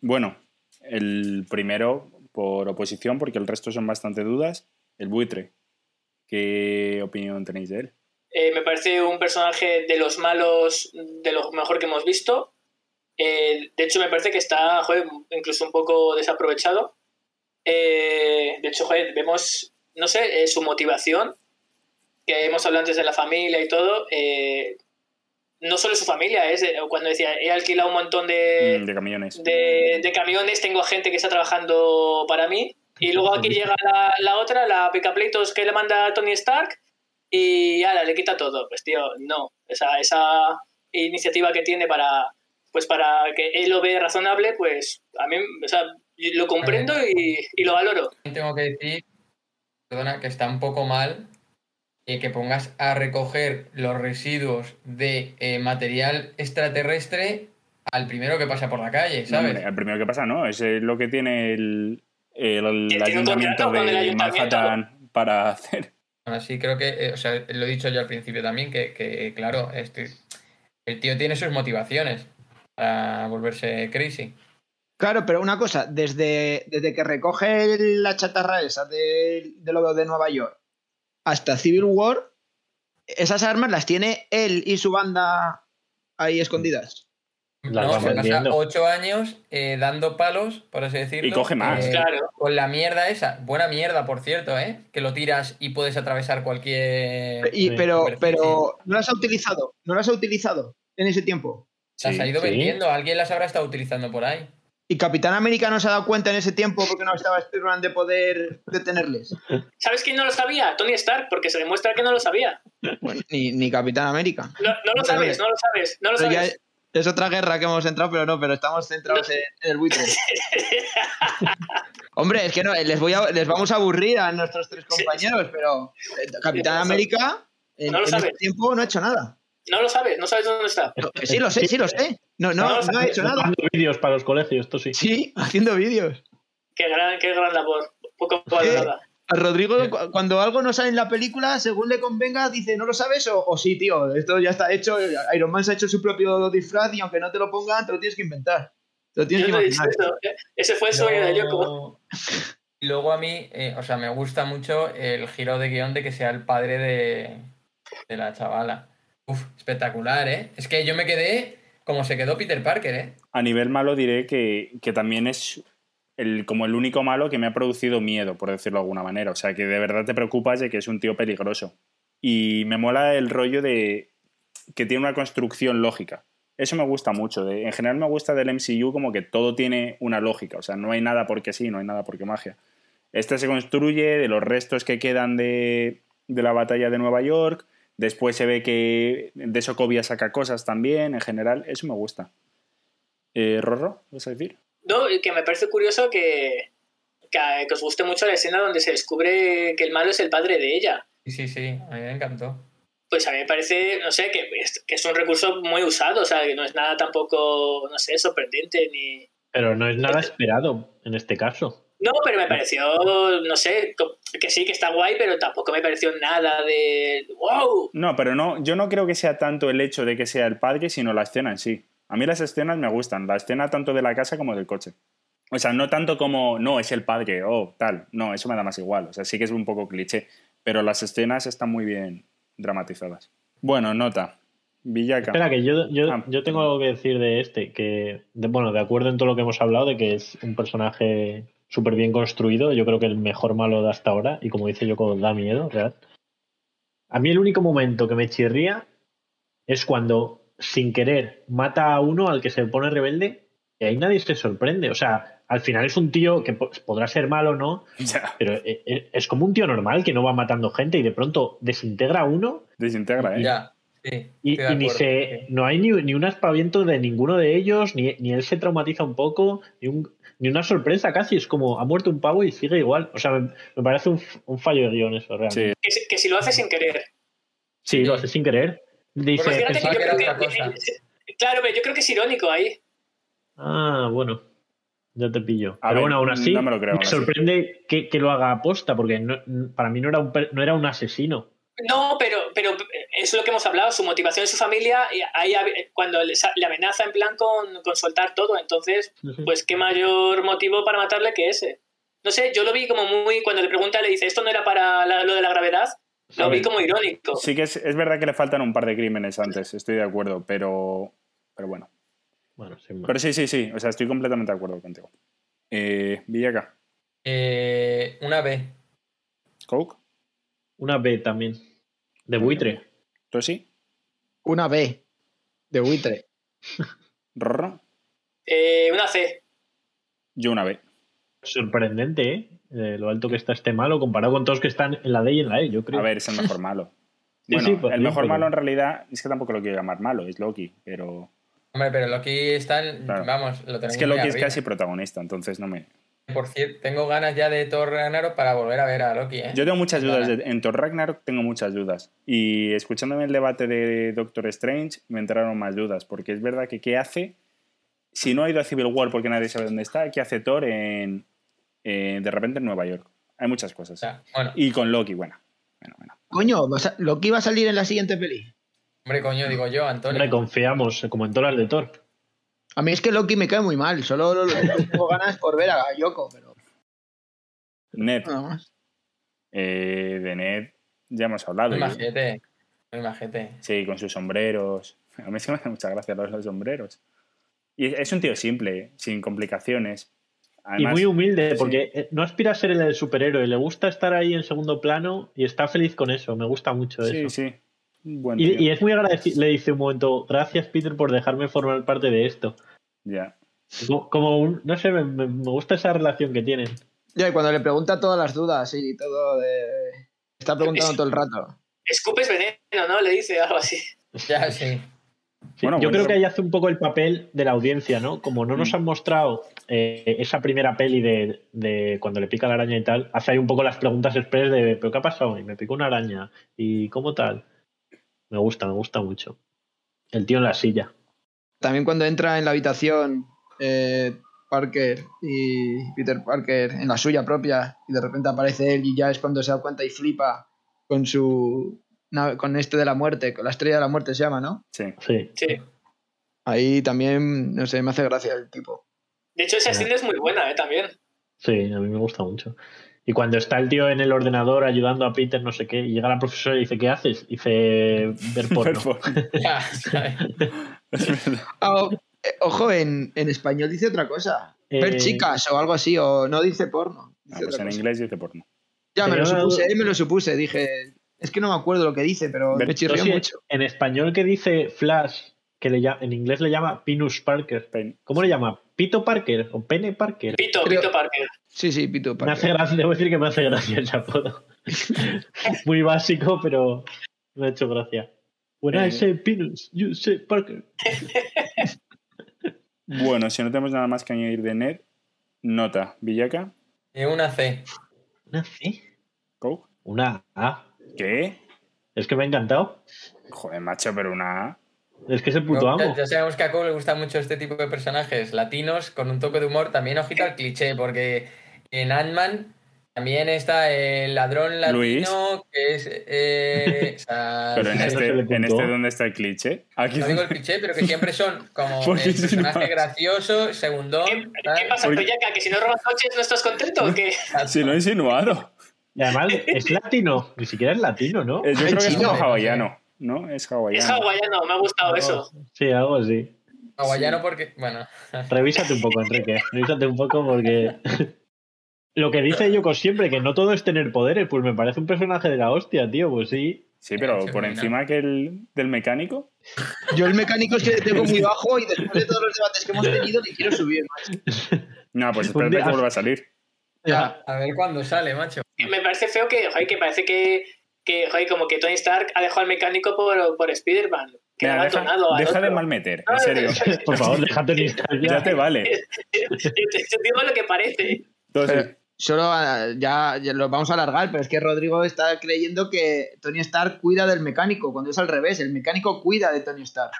Bueno, el primero por oposición, porque el resto son bastante dudas. El buitre. ¿Qué opinión tenéis de él? Eh, me parece un personaje de los malos, de lo mejor que hemos visto. Eh, de hecho, me parece que está, joder, incluso un poco desaprovechado. Eh, de hecho, joder, vemos, no sé, eh, su motivación, que hemos hablado antes de la familia y todo. eh, no solo su familia, es de- cuando decía, he alquilado un montón de, Mm, de camiones. de, de camiones, tengo gente que está trabajando para mí. Y luego aquí llega la, la otra, la picapleitos que le manda Tony Stark, y ahora le quita todo. Pues tío, no. Esa, esa iniciativa que tiene para pues para que él lo ve razonable, pues a mí, o sea, lo comprendo y, y lo valoro. Tengo que decir, perdona, que está un poco mal eh, que pongas a recoger los residuos de eh, material extraterrestre al primero que pasa por la calle, ¿sabes? el primero que pasa, ¿no? Es lo que tiene el, el, ayuntamiento el de ayuntamiento. Manhattan para hacer. Aún así, creo que, eh, o sea, lo he dicho yo al principio también, que, que, claro, este, el tío tiene sus motivaciones para volverse crazy. Claro, pero una cosa, desde, desde que recoge la chatarra esa de, de lo de Nueva York hasta Civil War, esas armas las tiene él y su banda ahí escondidas. Las no, van se pasa ocho años eh, dando palos, por así decirlo. Y coge más. eh, Claro. Con la mierda esa. Buena mierda, por cierto, ¿eh? Que lo tiras y puedes atravesar cualquier... Y, pero, pero no las ha utilizado, no las ha utilizado en ese tiempo. Las ha ido sí. vendiendo, alguien las habrá estado utilizando por ahí. Y Capitán América no se ha dado cuenta en ese tiempo porque no estaba Spider-Man de poder detenerles. ¿Sabes quién no lo sabía? Tony Stark, porque se demuestra que no lo sabía. Bueno, ni, ni Capitán América. No, no lo sabes, no lo sabes, no lo Pero sabes. es, otra guerra que hemos entrado, pero no, pero estamos centrados en, en el buitre. Hombre, es que no, les, voy a- les vamos a aburrir a nuestros tres compañeros, pero eh, Capitán América en, No lo en sabes. este tiempo no ha hecho nada. No lo sabes, no sabes dónde está. No, sí lo sé, sí lo sé. No, no, No no hecho nada. Haciendo vídeos para los colegios, esto sí. Sí, haciendo vídeos. Qué gran, qué gran labor. Poco valorada. A Rodrigo, cu- cuando algo no sale en la película, según le convenga, dice, ¿no lo sabes? O, o sí, tío, esto ya está hecho. Iron Man se ha hecho su propio disfraz y aunque no te lo pongan, te lo tienes que inventar. Te lo tienes Yo que no imaginar. eso. Ese fue el sueño de Yoko. Luego- Y luego a mí, eh, o sea, me gusta mucho el giro de guion de que sea el padre de, de la chavala. Uf, espectacular, ¿eh? Es que yo me quedé como se quedó Peter Parker, ¿eh? A nivel malo diré que, que también es el, como el único malo que me ha producido miedo, por decirlo de alguna manera. O sea, que de verdad te preocupas de que es un tío peligroso. Y me mola el rollo de que tiene una construcción lógica. Eso me gusta mucho. De- en general me gusta del MCU como que todo tiene una lógica. O sea, no hay nada porque sí, no hay nada porque magia. Este se construye de los restos que quedan de, de la batalla de Nueva York. Después se ve que de Sokovia saca cosas también. En general, eso me gusta. Eh, ¿Rorro? ¿Vas a decir? No, y que me parece curioso que, que, que os guste mucho la escena donde se descubre que el malo es el padre de ella. Sí, sí, sí, a mí me encantó. Pues a mí me parece, no sé, que que es un recurso muy usado, o sea, que no es nada tampoco, no sé, sorprendente ni... Pero no es nada esperado en este caso. No, pero me pareció, no sé, que sí, que está guay, pero tampoco me pareció nada de... ¡Wow! No, pero no, yo no creo que sea tanto el hecho de que sea el padre, sino la escena en sí. A mí las escenas me gustan, la escena tanto de la casa como del coche. O sea, no tanto como, no, es el padre, o tal. No, eso me da más igual. O sea, sí que es un poco cliché. Pero las escenas están muy bien dramatizadas. Bueno, nota. Villaca. Espera, que yo, yo, Ah. yo tengo algo que decir de este, que, de- bueno, de acuerdo en todo lo que hemos hablado, de que es un personaje súper bien construido. Yo creo que el mejor malo de hasta ahora. Y como dice Yoko, da miedo, real. A mí el único momento que me chirría es cuando, sin querer, mata a uno al que se pone rebelde y ahí nadie se sorprende. O sea, al final es un tío que po- podrá ser malo, ¿no? Ya, Pero eh, eh, es como un tío normal que no va matando gente y de pronto desintegra a uno desintegra, ¿eh? Ya, sí. y, de y ni se no hay ni, ni un aspaviento de ninguno de ellos, ni, ni él se traumatiza un poco, ni, un- ni una sorpresa casi. Es como ha muerto un pavo y sigue igual. O sea, me, me parece un, un fallo de guion eso, realmente. Sí. Que, si- que si lo hace sin querer. Sí, lo hace sin querer. Dice, que yo creo que. Claro, pero yo creo que es irónico ahí. ah, bueno, ya te pillo. A Pero ver, bueno, aún así, no me lo creo, aún así. sorprende que, que lo haga aposta, porque no- para mí no era un, no era un asesino. No, pero, pero es lo que hemos hablado, su motivación es su familia, y ahí cuando le, sa- le amenaza en plan con, con soltar todo, entonces, pues qué mayor motivo para matarle que ese. No sé, yo lo vi como muy, cuando le pregunta, le dice, esto no era para la- lo de la gravedad, lo vi como irónico. Sí que es, es verdad que le faltan un par de crímenes antes, estoy de acuerdo, pero, pero bueno. Bueno, sin más. Pero sí, sí, sí, o sea, estoy completamente de acuerdo contigo. Eh, Villaca, Eh, una B. Coke, Una B también. De buitre. ¿tú sí? Una B de buitre. Rorro, Eh, una C. yo una B. Sorprendente, ¿eh? Eh, Lo alto que está este malo comparado con todos que están en la D y en la E, yo creo. A ver, es el mejor malo. Bueno, sí, pues el mejor malo en realidad es que tampoco lo quiero llamar malo, es Loki, pero Hombre, pero Loki está, en- Claro. vamos, lo tenemos es que Loki es arriba. casi protagonista, entonces no me... Por cierto, tengo ganas ya de Thor Ragnarok para volver a ver a Loki, ¿eh? Yo tengo muchas dudas, de- en Thor Ragnarok tengo muchas dudas. Y escuchándome el debate de Doctor Strange me entraron más dudas, porque es verdad que ¿qué hace? Si no ha ido a Civil War porque nadie sabe dónde está, ¿qué hace Thor en, en- de repente en Nueva York? Hay muchas cosas. bueno, Y con Loki, bueno. bueno, bueno. Coño, ¿vas a- ¿lo que iba a salir en la siguiente peli? hombre, coño, digo yo, Antonio. Hombre, confiamos, como en todas las de Thor. A mí es que Loki me cae muy mal, solo lo- lo- tengo ganas por ver a Yoko, pero Ned, nada más. eh, de Ned ya hemos hablado. Muy ¿eh? majete. Sí, con sus sombreros. A mí se me hace mucha gracia los, los sombreros. Y es un tío simple, sin complicaciones. Además, y muy humilde, sí. porque eh, no aspira a ser el superhéroe, le gusta estar ahí en segundo plano y está feliz con eso, me gusta mucho Sí, eso. sí. Un buen Y, y es muy agradecido, le dice un momento, gracias Peter por dejarme formar parte de esto. Ya. Como, como un, no sé, me, gusta esa relación que tienen. Ya, y cuando le pregunta todas las dudas y todo de... Está preguntando todo el rato. Escupes veneno, ¿no? Le dice algo así. Ya, sí. Sí, Bueno, yo bueno. creo que ahí hace un poco el papel de la audiencia, ¿no? Como no nos Mm. han mostrado eh, esa primera peli de, de cuando le pica la araña y tal, hace ahí un poco las preguntas express de ¿pero qué ha pasado? Y me picó una araña. ¿Y cómo tal? Me gusta, me gusta mucho. El tío en la silla. También cuando entra en la habitación eh, Parker y Peter Parker en la suya propia y de repente aparece él y ya es cuando se da cuenta y flipa con su con este de la muerte, con la estrella de la muerte se llama, ¿no? Sí. Sí. Sí. Ahí también, no sé, me hace gracia el tipo. De hecho, esa escena es muy buena, ¿eh? También. Sí, a mí me gusta mucho. Y cuando está el tío en el ordenador ayudando a Peter, no sé qué, y llega la profesora y dice, ¿qué haces? Y dice, ver porno. Ah, o- eh, ojo, en, en español dice otra cosa. Ver Eh, chicas o algo así, o no dice porno. Ah, pues en cosa. inglés dice porno. Ya, me lo supuse, eh, me lo supuse. Dije, es que no me acuerdo lo que dice, pero Ver- me chirrió mucho. En español que dice Flash, que le llama, en inglés le llama Pinus Parker. Pen- ¿Cómo le llama? ¿Pito Parker o Pene Parker? Pito, Creo- Pito Parker. Sí, sí, Pito Me hace Parker. gracia, debo decir que me hace gracia el apodo. Muy básico, pero me ha hecho gracia. When Eh. I say Pinus, you say Parker. Bueno, si no tenemos nada más que añadir de Ned, nota. Villaca, Y una C. ¿Una C? Coke. Una A. ¿Qué? Es que me ha encantado. Joder, macho, pero una... Es que es el puto amo. ya sabemos que a Cole le gustan mucho este tipo de personajes latinos con un toque de humor. También ojito al cliché, porque en Ant-Man también está el ladrón latino Luis. que es. eh, o sea, Pero en no este, se le en este ¿dónde está el cliché? Aquí No digo el cliché, pero que siempre son como si personaje no- gracioso, ¿Qué, segundón. qué tal. pasa, Porque- Bellaca? ¿Que si no robas coches no estás contento o qué? Si lo he insinuado. Y además es latino. Ni siquiera es latino, ¿no? Eh, Yo creo que es chino. como hawaiano, ¿no? Es hawaiano. Es hawaiano, me ha gustado eso. Sí, algo así. Hawaiano porque. Bueno. Revísate un poco, Enrique. Revísate un poco porque Lo que dice Yoko siempre, que no todo es tener poderes, pues me parece un personaje de la hostia, tío, pues sí. Sí, pero por encima que el del mecánico. Yo el mecánico es que le tengo muy bajo y después de todos los debates que hemos tenido le quiero subir, macho. No, pues espérate que vuelva a salir. Ya. A ver cuándo sale, macho. Me parece feo que, joder, que parece que, que joder, como que Tony Stark ha dejado al mecánico por, por Spider-Man. Que Mira, ha deja, deja de malmeter, en serio. Por favor, déjate ni estar ya. Ya te vale. Yo te digo lo que parece. Entonces, solo ah, ya, ya lo vamos a alargar, pero es que Rodrigo está creyendo que Tony Stark cuida del mecánico, cuando es al revés, el mecánico cuida de Tony Stark.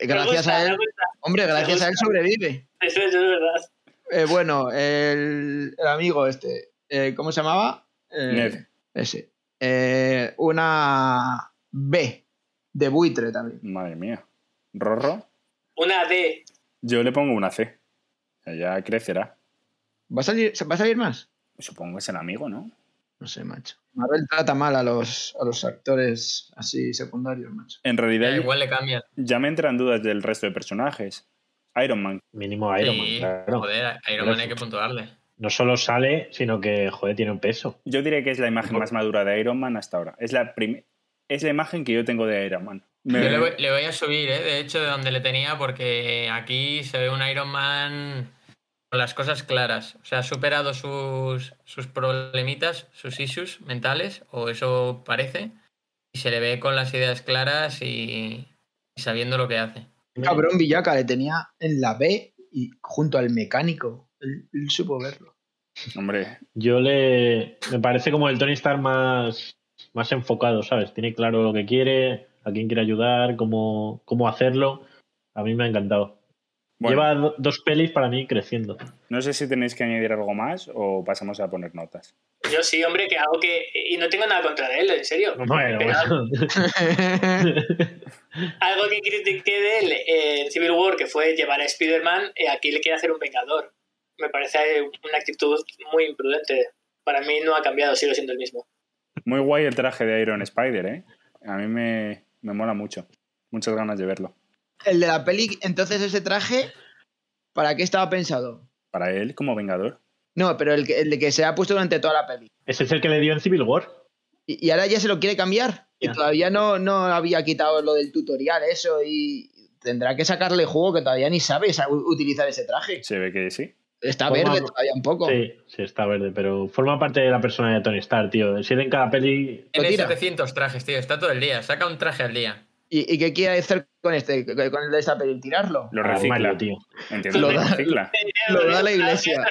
Gracias gusta, a él, hombre, gracias a él sobrevive. Eso, eso es verdad. Eh, bueno, el, el amigo este, eh, ¿cómo se llamaba? Eh, Ned. Ese. Eh, una B de buitre también. madre mía. Rorro, Una D. yo le pongo una C. Ya crecerá. ¿Va a salir, ¿Va a salir más? Supongo que es el amigo, ¿no? No sé, macho. Marvel trata mal a los, a los actores así secundarios, macho. En realidad, Ya, igual le cambian. ya me entran dudas del resto de personajes. Iron Man. Mínimo Iron Man, claro. Joder, Iron Man hay que puntuarle. No solo sale, sino que, joder, tiene un peso. Yo diré que es la imagen más madura de Iron Man hasta ahora. Es la, es la imagen que yo tengo de Iron Man. Me- Yo le voy, le voy a subir, ¿eh? de hecho, de donde le tenía, porque aquí se ve un Iron Man con las cosas claras. O sea, ha superado sus, sus problemitas, sus issues mentales, o eso parece, y se le ve con las ideas claras y, y sabiendo lo que hace. Cabrón, Villaca le tenía en la B y junto al mecánico. Él, él supo verlo. Hombre, Yo le. Me parece como el Tony Stark más, más enfocado, ¿sabes? Tiene claro lo que quiere, a quién quiere ayudar, cómo, cómo hacerlo. A mí me ha encantado. Bueno, Lleva do- dos pelis para mí creciendo. no sé si tenéis que añadir algo más o pasamos a poner notas. Yo sí, hombre, que hago que. Y no tengo nada contra él, en serio. Bueno, Pero bueno. Algo que critiqué de él en Civil War, que fue llevar a Spider-Man, eh, aquí le quiere hacer un vengador. Me parece una actitud muy imprudente. Para mí no ha cambiado, sigue siendo el mismo. Muy guay el traje de Iron Spider, ¿eh? A mí me, me mola mucho. Muchas ganas de verlo. El de la peli, entonces ese traje, ¿para qué estaba pensado? Para él, como Vengador. No, pero el, que, el de que se ha puesto durante toda la peli. Ese es el que le dio en Civil War. Y, y ahora ya se lo quiere cambiar. Y Ya. todavía no, no había quitado lo del tutorial, eso, y tendrá que sacarle juego que todavía ni sabe sa- utilizar ese traje. Se ve que sí. Está Forma- verde todavía un poco. Sí, sí, está verde, pero forma parte de la persona de Tony Stark, tío. Si en cada peli. Lo Tiene tira. 700 trajes, tío. Está todo el día. Saca un traje al día. ¿Y, y qué quiere hacer con este, con el de esta peli? ¿Tirarlo? Lo recicla. tío. Entiendo Lo da- recicla. Lo da la iglesia.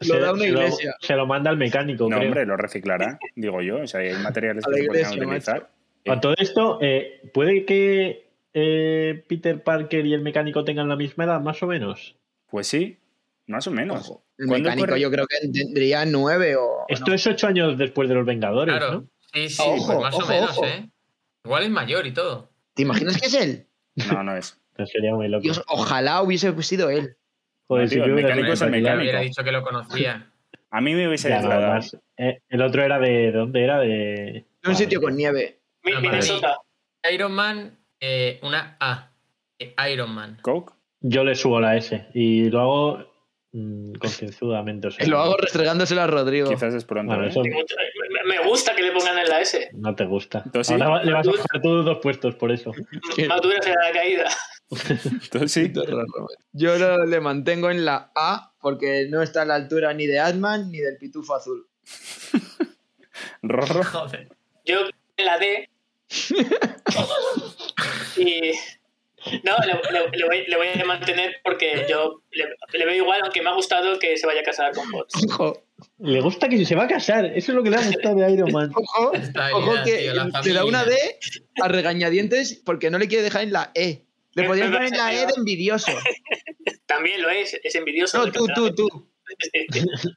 Lo Se- da una se lo- iglesia. se lo manda al mecánico, No, creo. hombre, lo reciclará, digo yo. O sea, hay materiales que la se podrían iglesia, utilizar. A todo esto, eh, ¿puede que eh, Peter Parker y el mecánico tengan la misma edad, más o menos? Pues sí, más o menos. Ojo, el ¿Cuándo mecánico corre? yo creo que tendría nueve o... Esto no. es ocho años después de los Vengadores, Claro. ¿no? Sí, sí, Ojo, pues más ojo, o menos, ojo. ¿eh? Igual es mayor y todo. ¿Te imaginas que es él? No, no es. Sería muy loco. Dios, ojalá hubiese sido él. Joder, No, si tío, yo el hubiera mecánico sido es el tranquila. mecánico. Hubiera dicho que lo conocía. A mí me hubiese Ya, más. Eh, el otro era de, ¿de dónde era? De. De un sitio con nieve. Mi- Ah, Minnesota. Iron Man, eh, una A. Eh, Iron Man. Coke. Yo le subo la S y lo hago mm, concienzudamente. o sea, Lo hago restregándoselo a Rodrigo. Quizás es pronto. Bueno, ¿eh? eso Me- gusta que le pongan en la S. no te gusta. Entonces. Ahora le vas a bajar todos dos puestos por eso. Más dura será la caída. Entonces sí. Yo lo- le mantengo en la A porque no está a la altura ni de Ant-Man ni del pitufo azul. Rorro. Joder. Yo en la D. y. No, le, le- le voy, le voy a mantener porque yo le, le veo igual, aunque me ha gustado que se vaya a casar con bots. Ojo, Le gusta que se va a casar. Eso es lo que le ha gustado de Iron Man. ojo, Está ojo bien, que tío, le da una D a regañadientes porque no le quiere dejar en la E. Le podrían poner en la E de envidioso. También lo es, es envidioso. No, tú, tú, tú.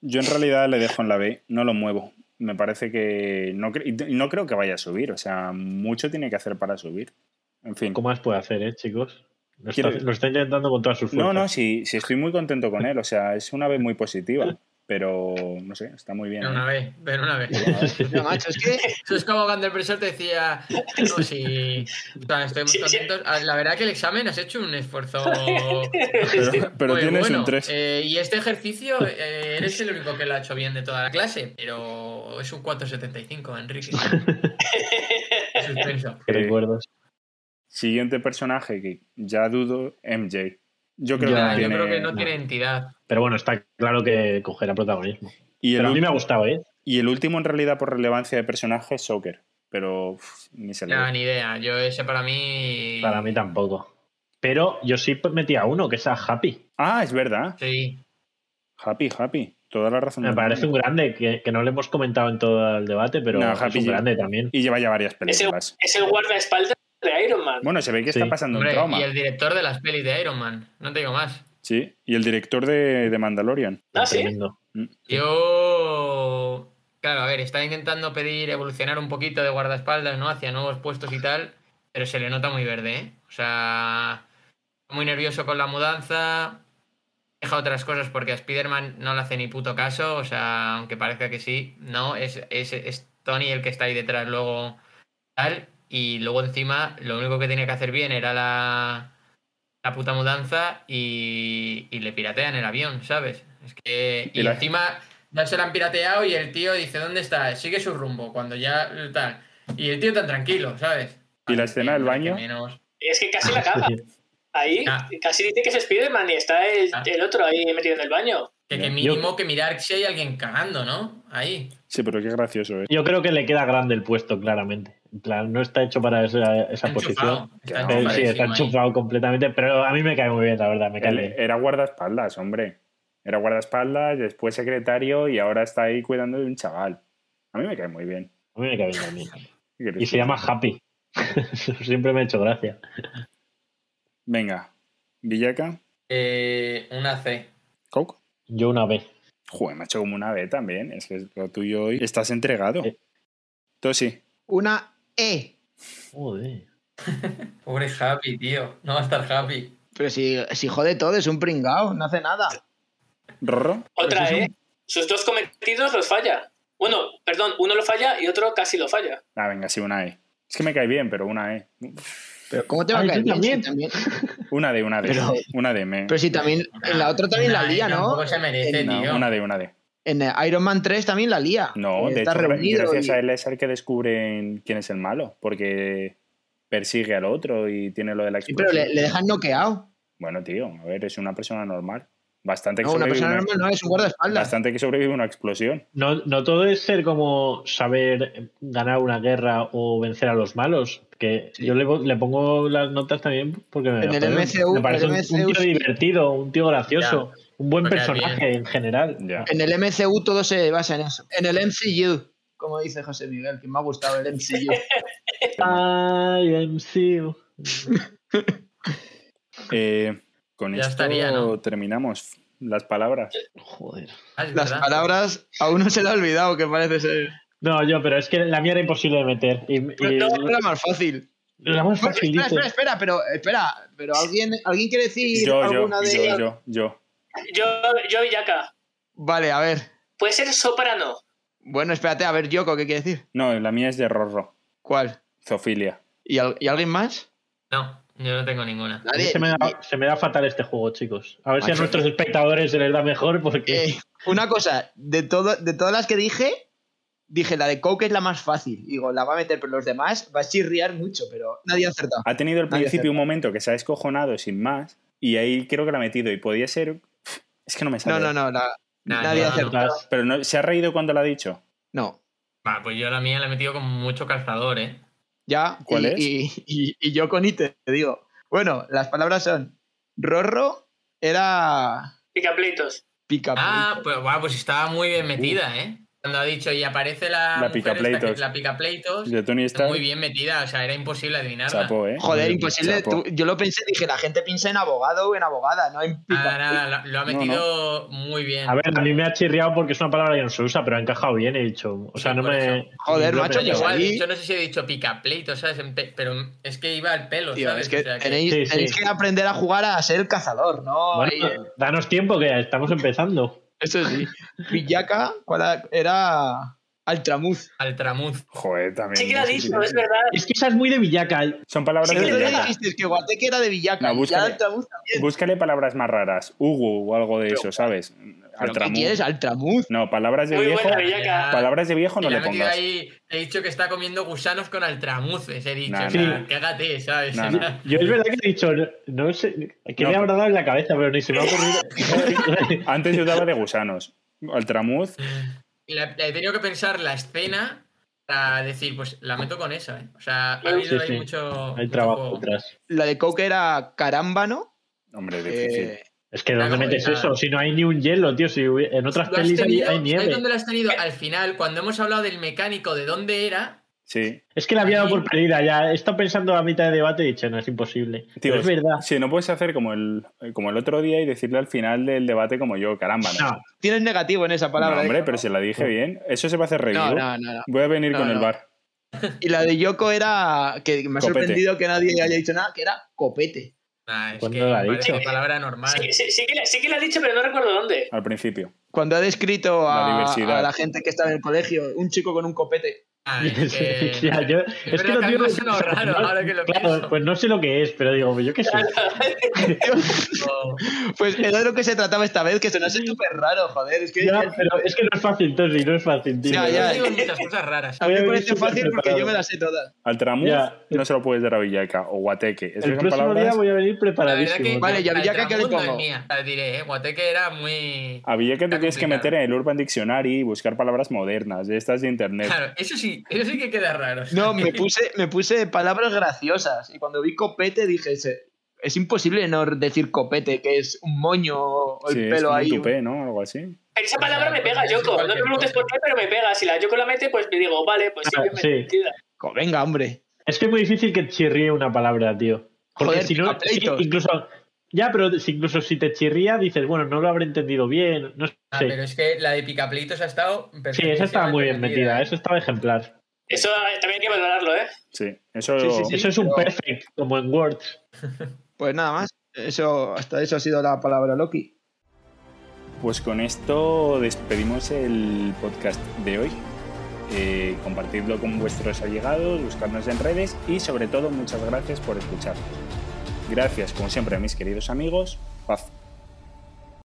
Yo en realidad le dejo en la B, no lo muevo. Me parece que no, cre- y no creo que vaya a subir. O sea, mucho tiene que hacer para subir. En fin. ¿Cómo más puede hacer, eh, chicos? Lo está, Quiero- lo está intentando con todas sus fuerzas. No, no, sí, sí estoy muy contento con él. O sea, es una B muy positiva. pero no sé, está muy bien. Ven una ¿eh? vez, ven una vez. No, macho, es que Eso es como cuando el profesor te decía, no, si o sea, estoy muy contento. La verdad que el examen has hecho un esfuerzo Pero, pero tienes bueno. un 3. Eh, y este ejercicio eh, eres el único que lo ha hecho bien de toda la clase, pero es un 4.75, Enrique. Suspenso. Qué recuerdos. Siguiente personaje que ya dudo, MJ. Yo creo Ya, que no yo tiene. creo que no tiene entidad. Pero bueno, está claro que cogerá protagonismo. Y el, a mí me ha gustado, ¿eh? y el último en realidad por relevancia de personaje es Soccer. Pero uf, ni se le ve. ni idea. Yo ese para mí. Para mí tampoco. Pero yo sí metí a uno, que es a Happy. Ah, es verdad. Sí. Happy, happy. Toda la razón. Me parece un grande, que, que no le hemos comentado en todo el debate, pero No, es Happy un grande también. Y lleva ya varias Es el, películas. es el guardaespaldas de Iron Man. Bueno, se ve que Sí. está pasando Hombre, un trauma. y el director de las pelis de Iron Man. No te digo más. Sí, y el director de, de Mandalorian. ah, sí. Tremendo. Yo. Claro, a ver, está intentando pedir evolucionar un poquito de guardaespaldas, ¿no? Hacia nuevos puestos y tal, pero se le nota muy verde, ¿eh? O sea, muy nervioso con la mudanza. Deja otras cosas porque a Spider-Man no le hace ni puto caso, o sea, aunque parezca que sí, no, es, es, es Tony el que está ahí detrás luego tal. Y luego encima lo único que tenía que hacer bien era la, la puta mudanza y, y le piratean el avión, ¿sabes? Es que. Y Y, la- encima ya se lo han pirateado y el tío dice, ¿dónde está? Sigue su rumbo, cuando ya tal. Y el tío tan tranquilo, ¿sabes? ¿Y la escena del Que baño? menos- Es que casi la caga. Ahí, Ah. casi dice que es Spider-Man y está el, Ah. el otro ahí metido en el baño. Que, mínimo que mirar si hay alguien cagando, ¿no? Ahí. Sí, pero qué gracioso es. Yo creo que le queda grande el puesto, claramente. Plan, no está hecho para esa, posición. Está Claro. Pero sí, está ahí. enchufado completamente, pero a mí me cae muy bien, la verdad, me cae Él bien. era guardaespaldas, hombre. Era guardaespaldas, después secretario y ahora está ahí cuidando de un chaval. A mí me cae muy bien. A mí me cae bien también. ¿Qué Y se llama? Happy. Siempre me ha hecho gracia. Venga, Villaca, Eh, una C. Coke. Yo una vez. Joder, me ha hecho como una B también. Es que lo tuyo hoy. Estás entregado. Eh. Tosi, una E. Joder. Pobre Happy, tío. No va a estar Happy. Pero si, si jode todo, es un pringao, no hace nada. Rorro. Otra, un- ¿eh? Sus dos cometidos los falla. Bueno, perdón, uno lo falla y otro casi lo falla. Ah, venga, sí, una E. Es que me cae bien, pero una E. Pero ¿cómo te va a caer también. también- Una D, una D. Pero- una D, me. Pero si también en la otra también la lía, ¿no? Tampoco se merece, En- No, tío. una D, una D. En Iron Man 3 también la lía. No, Eh, de está hecho, reunido gracias y- a él es el que descubren quién es el malo, porque persigue al otro y tiene lo de la Sí, pero explosión. le, le dejan noqueado. Bueno, tío, a ver, es una persona normal. Bastante que No, una sobrevive persona una- normal no es un guardaespaldas. Bastante que sobrevive una explosión. No, no todo es ser como saber ganar una guerra o vencer a los malos. Que Sí. yo le, le pongo las notas también porque me, En el MCU, me parece un, tío sí. divertido, un tío gracioso, un buen personaje en general. Ya. En el MCU todo se basa en eso. En el MCU, como dice José Miguel, que me ha gustado el MCU. I am you. Eh, con Ya esto estaría, ¿no? terminamos las palabras. Joder. Ah, Las palabras a uno se le ha olvidado, que parece ser. No, yo, pero es que la mía era imposible de meter. Y, y- no, era más fácil. la más fácil, espera, espera, espera, pero espera, pero alguien, alguien quiere decir Yo, yo, alguna de yo, yo, yo. Yo, yo Villaca. Vale, a ver. Puede ser soprano. Bueno, espérate, a ver, Yoko, ¿qué quiere decir? No, la mía es de Rorro. ¿Cuál? Zofilia. ¿Y, al- y alguien más? No, yo no tengo ninguna. Nadie. se, me da, se me da fatal este juego, chicos. A ver si a nuestros espectadores se les da mejor porque... Eh, una cosa, de, todo, de todas las que dije, dije la de Coke es la más fácil. Digo, la va a meter, pero los demás va a chirriar mucho, pero nadie ha acertado. Ha tenido al principio un momento que se ha descojonado sin más y ahí creo que la ha metido y podía ser... Es que no me sale. No, no, no, la- Nah, nadie yo ha no. acertado. Pero no, ¿se ha reído cuando lo ha dicho? No. Va, pues yo la mía la he metido con mucho calzador, ¿eh? Ya. ¿Cuál y, es? Y, y- y yo con IT, te digo. Bueno, las palabras son. Rorro era. Picapleitos. Pica. Ah, pues, guau, pues estaba muy bien metida, ¿eh? Cuando ha dicho y aparece la, La picapleitos. la picapleitos, De Tony Stark. muy bien metida, o sea, era imposible adivinarla. Chapo, ¿eh? Joder, imposible. chapo. tú- yo lo pensé, dije, la gente piensa en abogado o en abogada, no en pica. Nada, nada, lo, lo ha No, metido muy bien. A ver, a mí me ha chirriado porque es una palabra que no se usa, pero ha encajado bien, he dicho. O sea, Sí, no me... eso. Joder, no macho, igual, ahí- yo no sé si he dicho picapleitos, ¿sabes? Pero es que iba al pelo, Tío, ¿sabes? es que O sea, que- tenéis, Sí, sí. tenéis que aprender a jugar a ser el cazador, ¿no? Bueno, danos tiempo que estamos empezando. Eso sí. Villaca ¿cuál era Altramuz. Altramuz. Joder, también. Sí que lo ha eso dicho, es verdad. Es que esa es muy de Villaca. Son palabras Sí de que Pero lo tú Villaca. era. dijiste que Guateque era de Villaca. No, y búscale. ya Altramuz también. Búscale palabras más raras. Hugo o algo de eso, ¿sabes? ¿Pero qué Altramuz. quieres? Altramuz. No, palabras de Muy viejo. buena, Villaca. Palabras de viejo no le pongas. ahí, he dicho que está comiendo gusanos con altramuces, he dicho. Nah, o sea, nah. cágate, ¿sabes? Nah, O sea, nah. Yo es verdad que he dicho, no, no sé, que No. me habrá dado en la cabeza, pero ni se me ha ocurrido. Antes yo daba de gusanos. Altramuz, y la- he tenido que pensar la escena para decir, pues la meto con eso, ¿eh? O sea, ha Sí, habido ahí sí. mucho. Hay trabajo detrás. La de Coke era Carámbano. hombre, difícil. Eh, Es que ¿dónde metes eso? Si no hay ni un hielo, tío. Si en otras ¿Lo has pelis hay, tenido? hay ¿Sabes nieve. dónde lo has tenido? Al final, cuando hemos hablado del mecánico, de dónde era, Sí. Es que la había dado por perdida. Ya he estado pensando a mitad de debate y he dicho, no, es imposible. Tío, Pero es verdad. Sí, no puedes hacer como el, como el otro día y decirle al final del debate como yo, caramba, no. No, tienes negativo en esa palabra. No, hombre, ¿eh? pero si la dije bien. Eso se va a hacer review. No, no, no, no. Voy a venir No, con el bar. Y la de Yoko era. Que me ha Copete. sorprendido que nadie haya dicho nada, que era copete. Nah, es Pues que lo ha dicho. palabra normal. Sí, sí, sí que, le- sí que lo ha dicho, pero no recuerdo dónde. Al principio. Cuando ha descrito La a la gente que estaba en el colegio, un chico con un copete. Ah, es que- Ya, yo- es que que digo- raro no, ahora que lo Claro, pienso. pues no sé lo que es, pero digo, yo qué sé. No. Pues era de lo que se trataba esta vez, que sonase súper raro, joder. Es que Ya, pero es que no es fácil, Tosi, no es fácil, tío. Ya, ya. Yo digo muchas cosas raras. a mí me parece fácil porque preparado. yo me las sé todas. Altramuz Ya. no se lo puedes dar a Villaca o Guateque. El próximo palabras. día voy a venir preparadísimo. que. Vale, ¿y a Villaca qué le no pongo? es mía, la diré, ¿eh? Guateque era muy... A Villaca te tienes que meter en el Urban Dictionary y buscar palabras modernas, de estas de internet. Claro, eso sí, eso sí que queda raro. No, me puse, me puse palabras graciosas. Y cuando vi copete dije, "Se- es imposible no decir copete, que es un moño o el Sí, es pelo como ahí. tupé, ¿no? Algo así. Esa palabra me pega, es Yoko. No te cualquier preguntes por qué, pero me pega. Si la Yoko la mete, pues me digo, vale, pues sí, Ah, bien sí. Venga, hombre. Es que es muy difícil que chirríe una palabra, tío. Porque Joder, si no, sí, picapleitos. incluso. Ya, pero incluso si te chirría, dices, bueno, no lo habré entendido bien. No sé. Ah, pero es que la de picapleitos ha estado Sí, esa estaba muy bien metida, eso estaba ejemplar. Eso eh, también hay que valorarlo, ¿eh? Sí, eso. Sí, sí, sí. Eso es un pero- perfect, como en Words. Pues nada más. Eso, hasta eso ha sido la palabra Loki. Pues con esto despedimos el podcast de hoy. Eh, compartidlo con vuestros allegados, buscarnos en redes y sobre todo muchas gracias por escucharnos. Gracias como siempre a mis queridos amigos. Paz.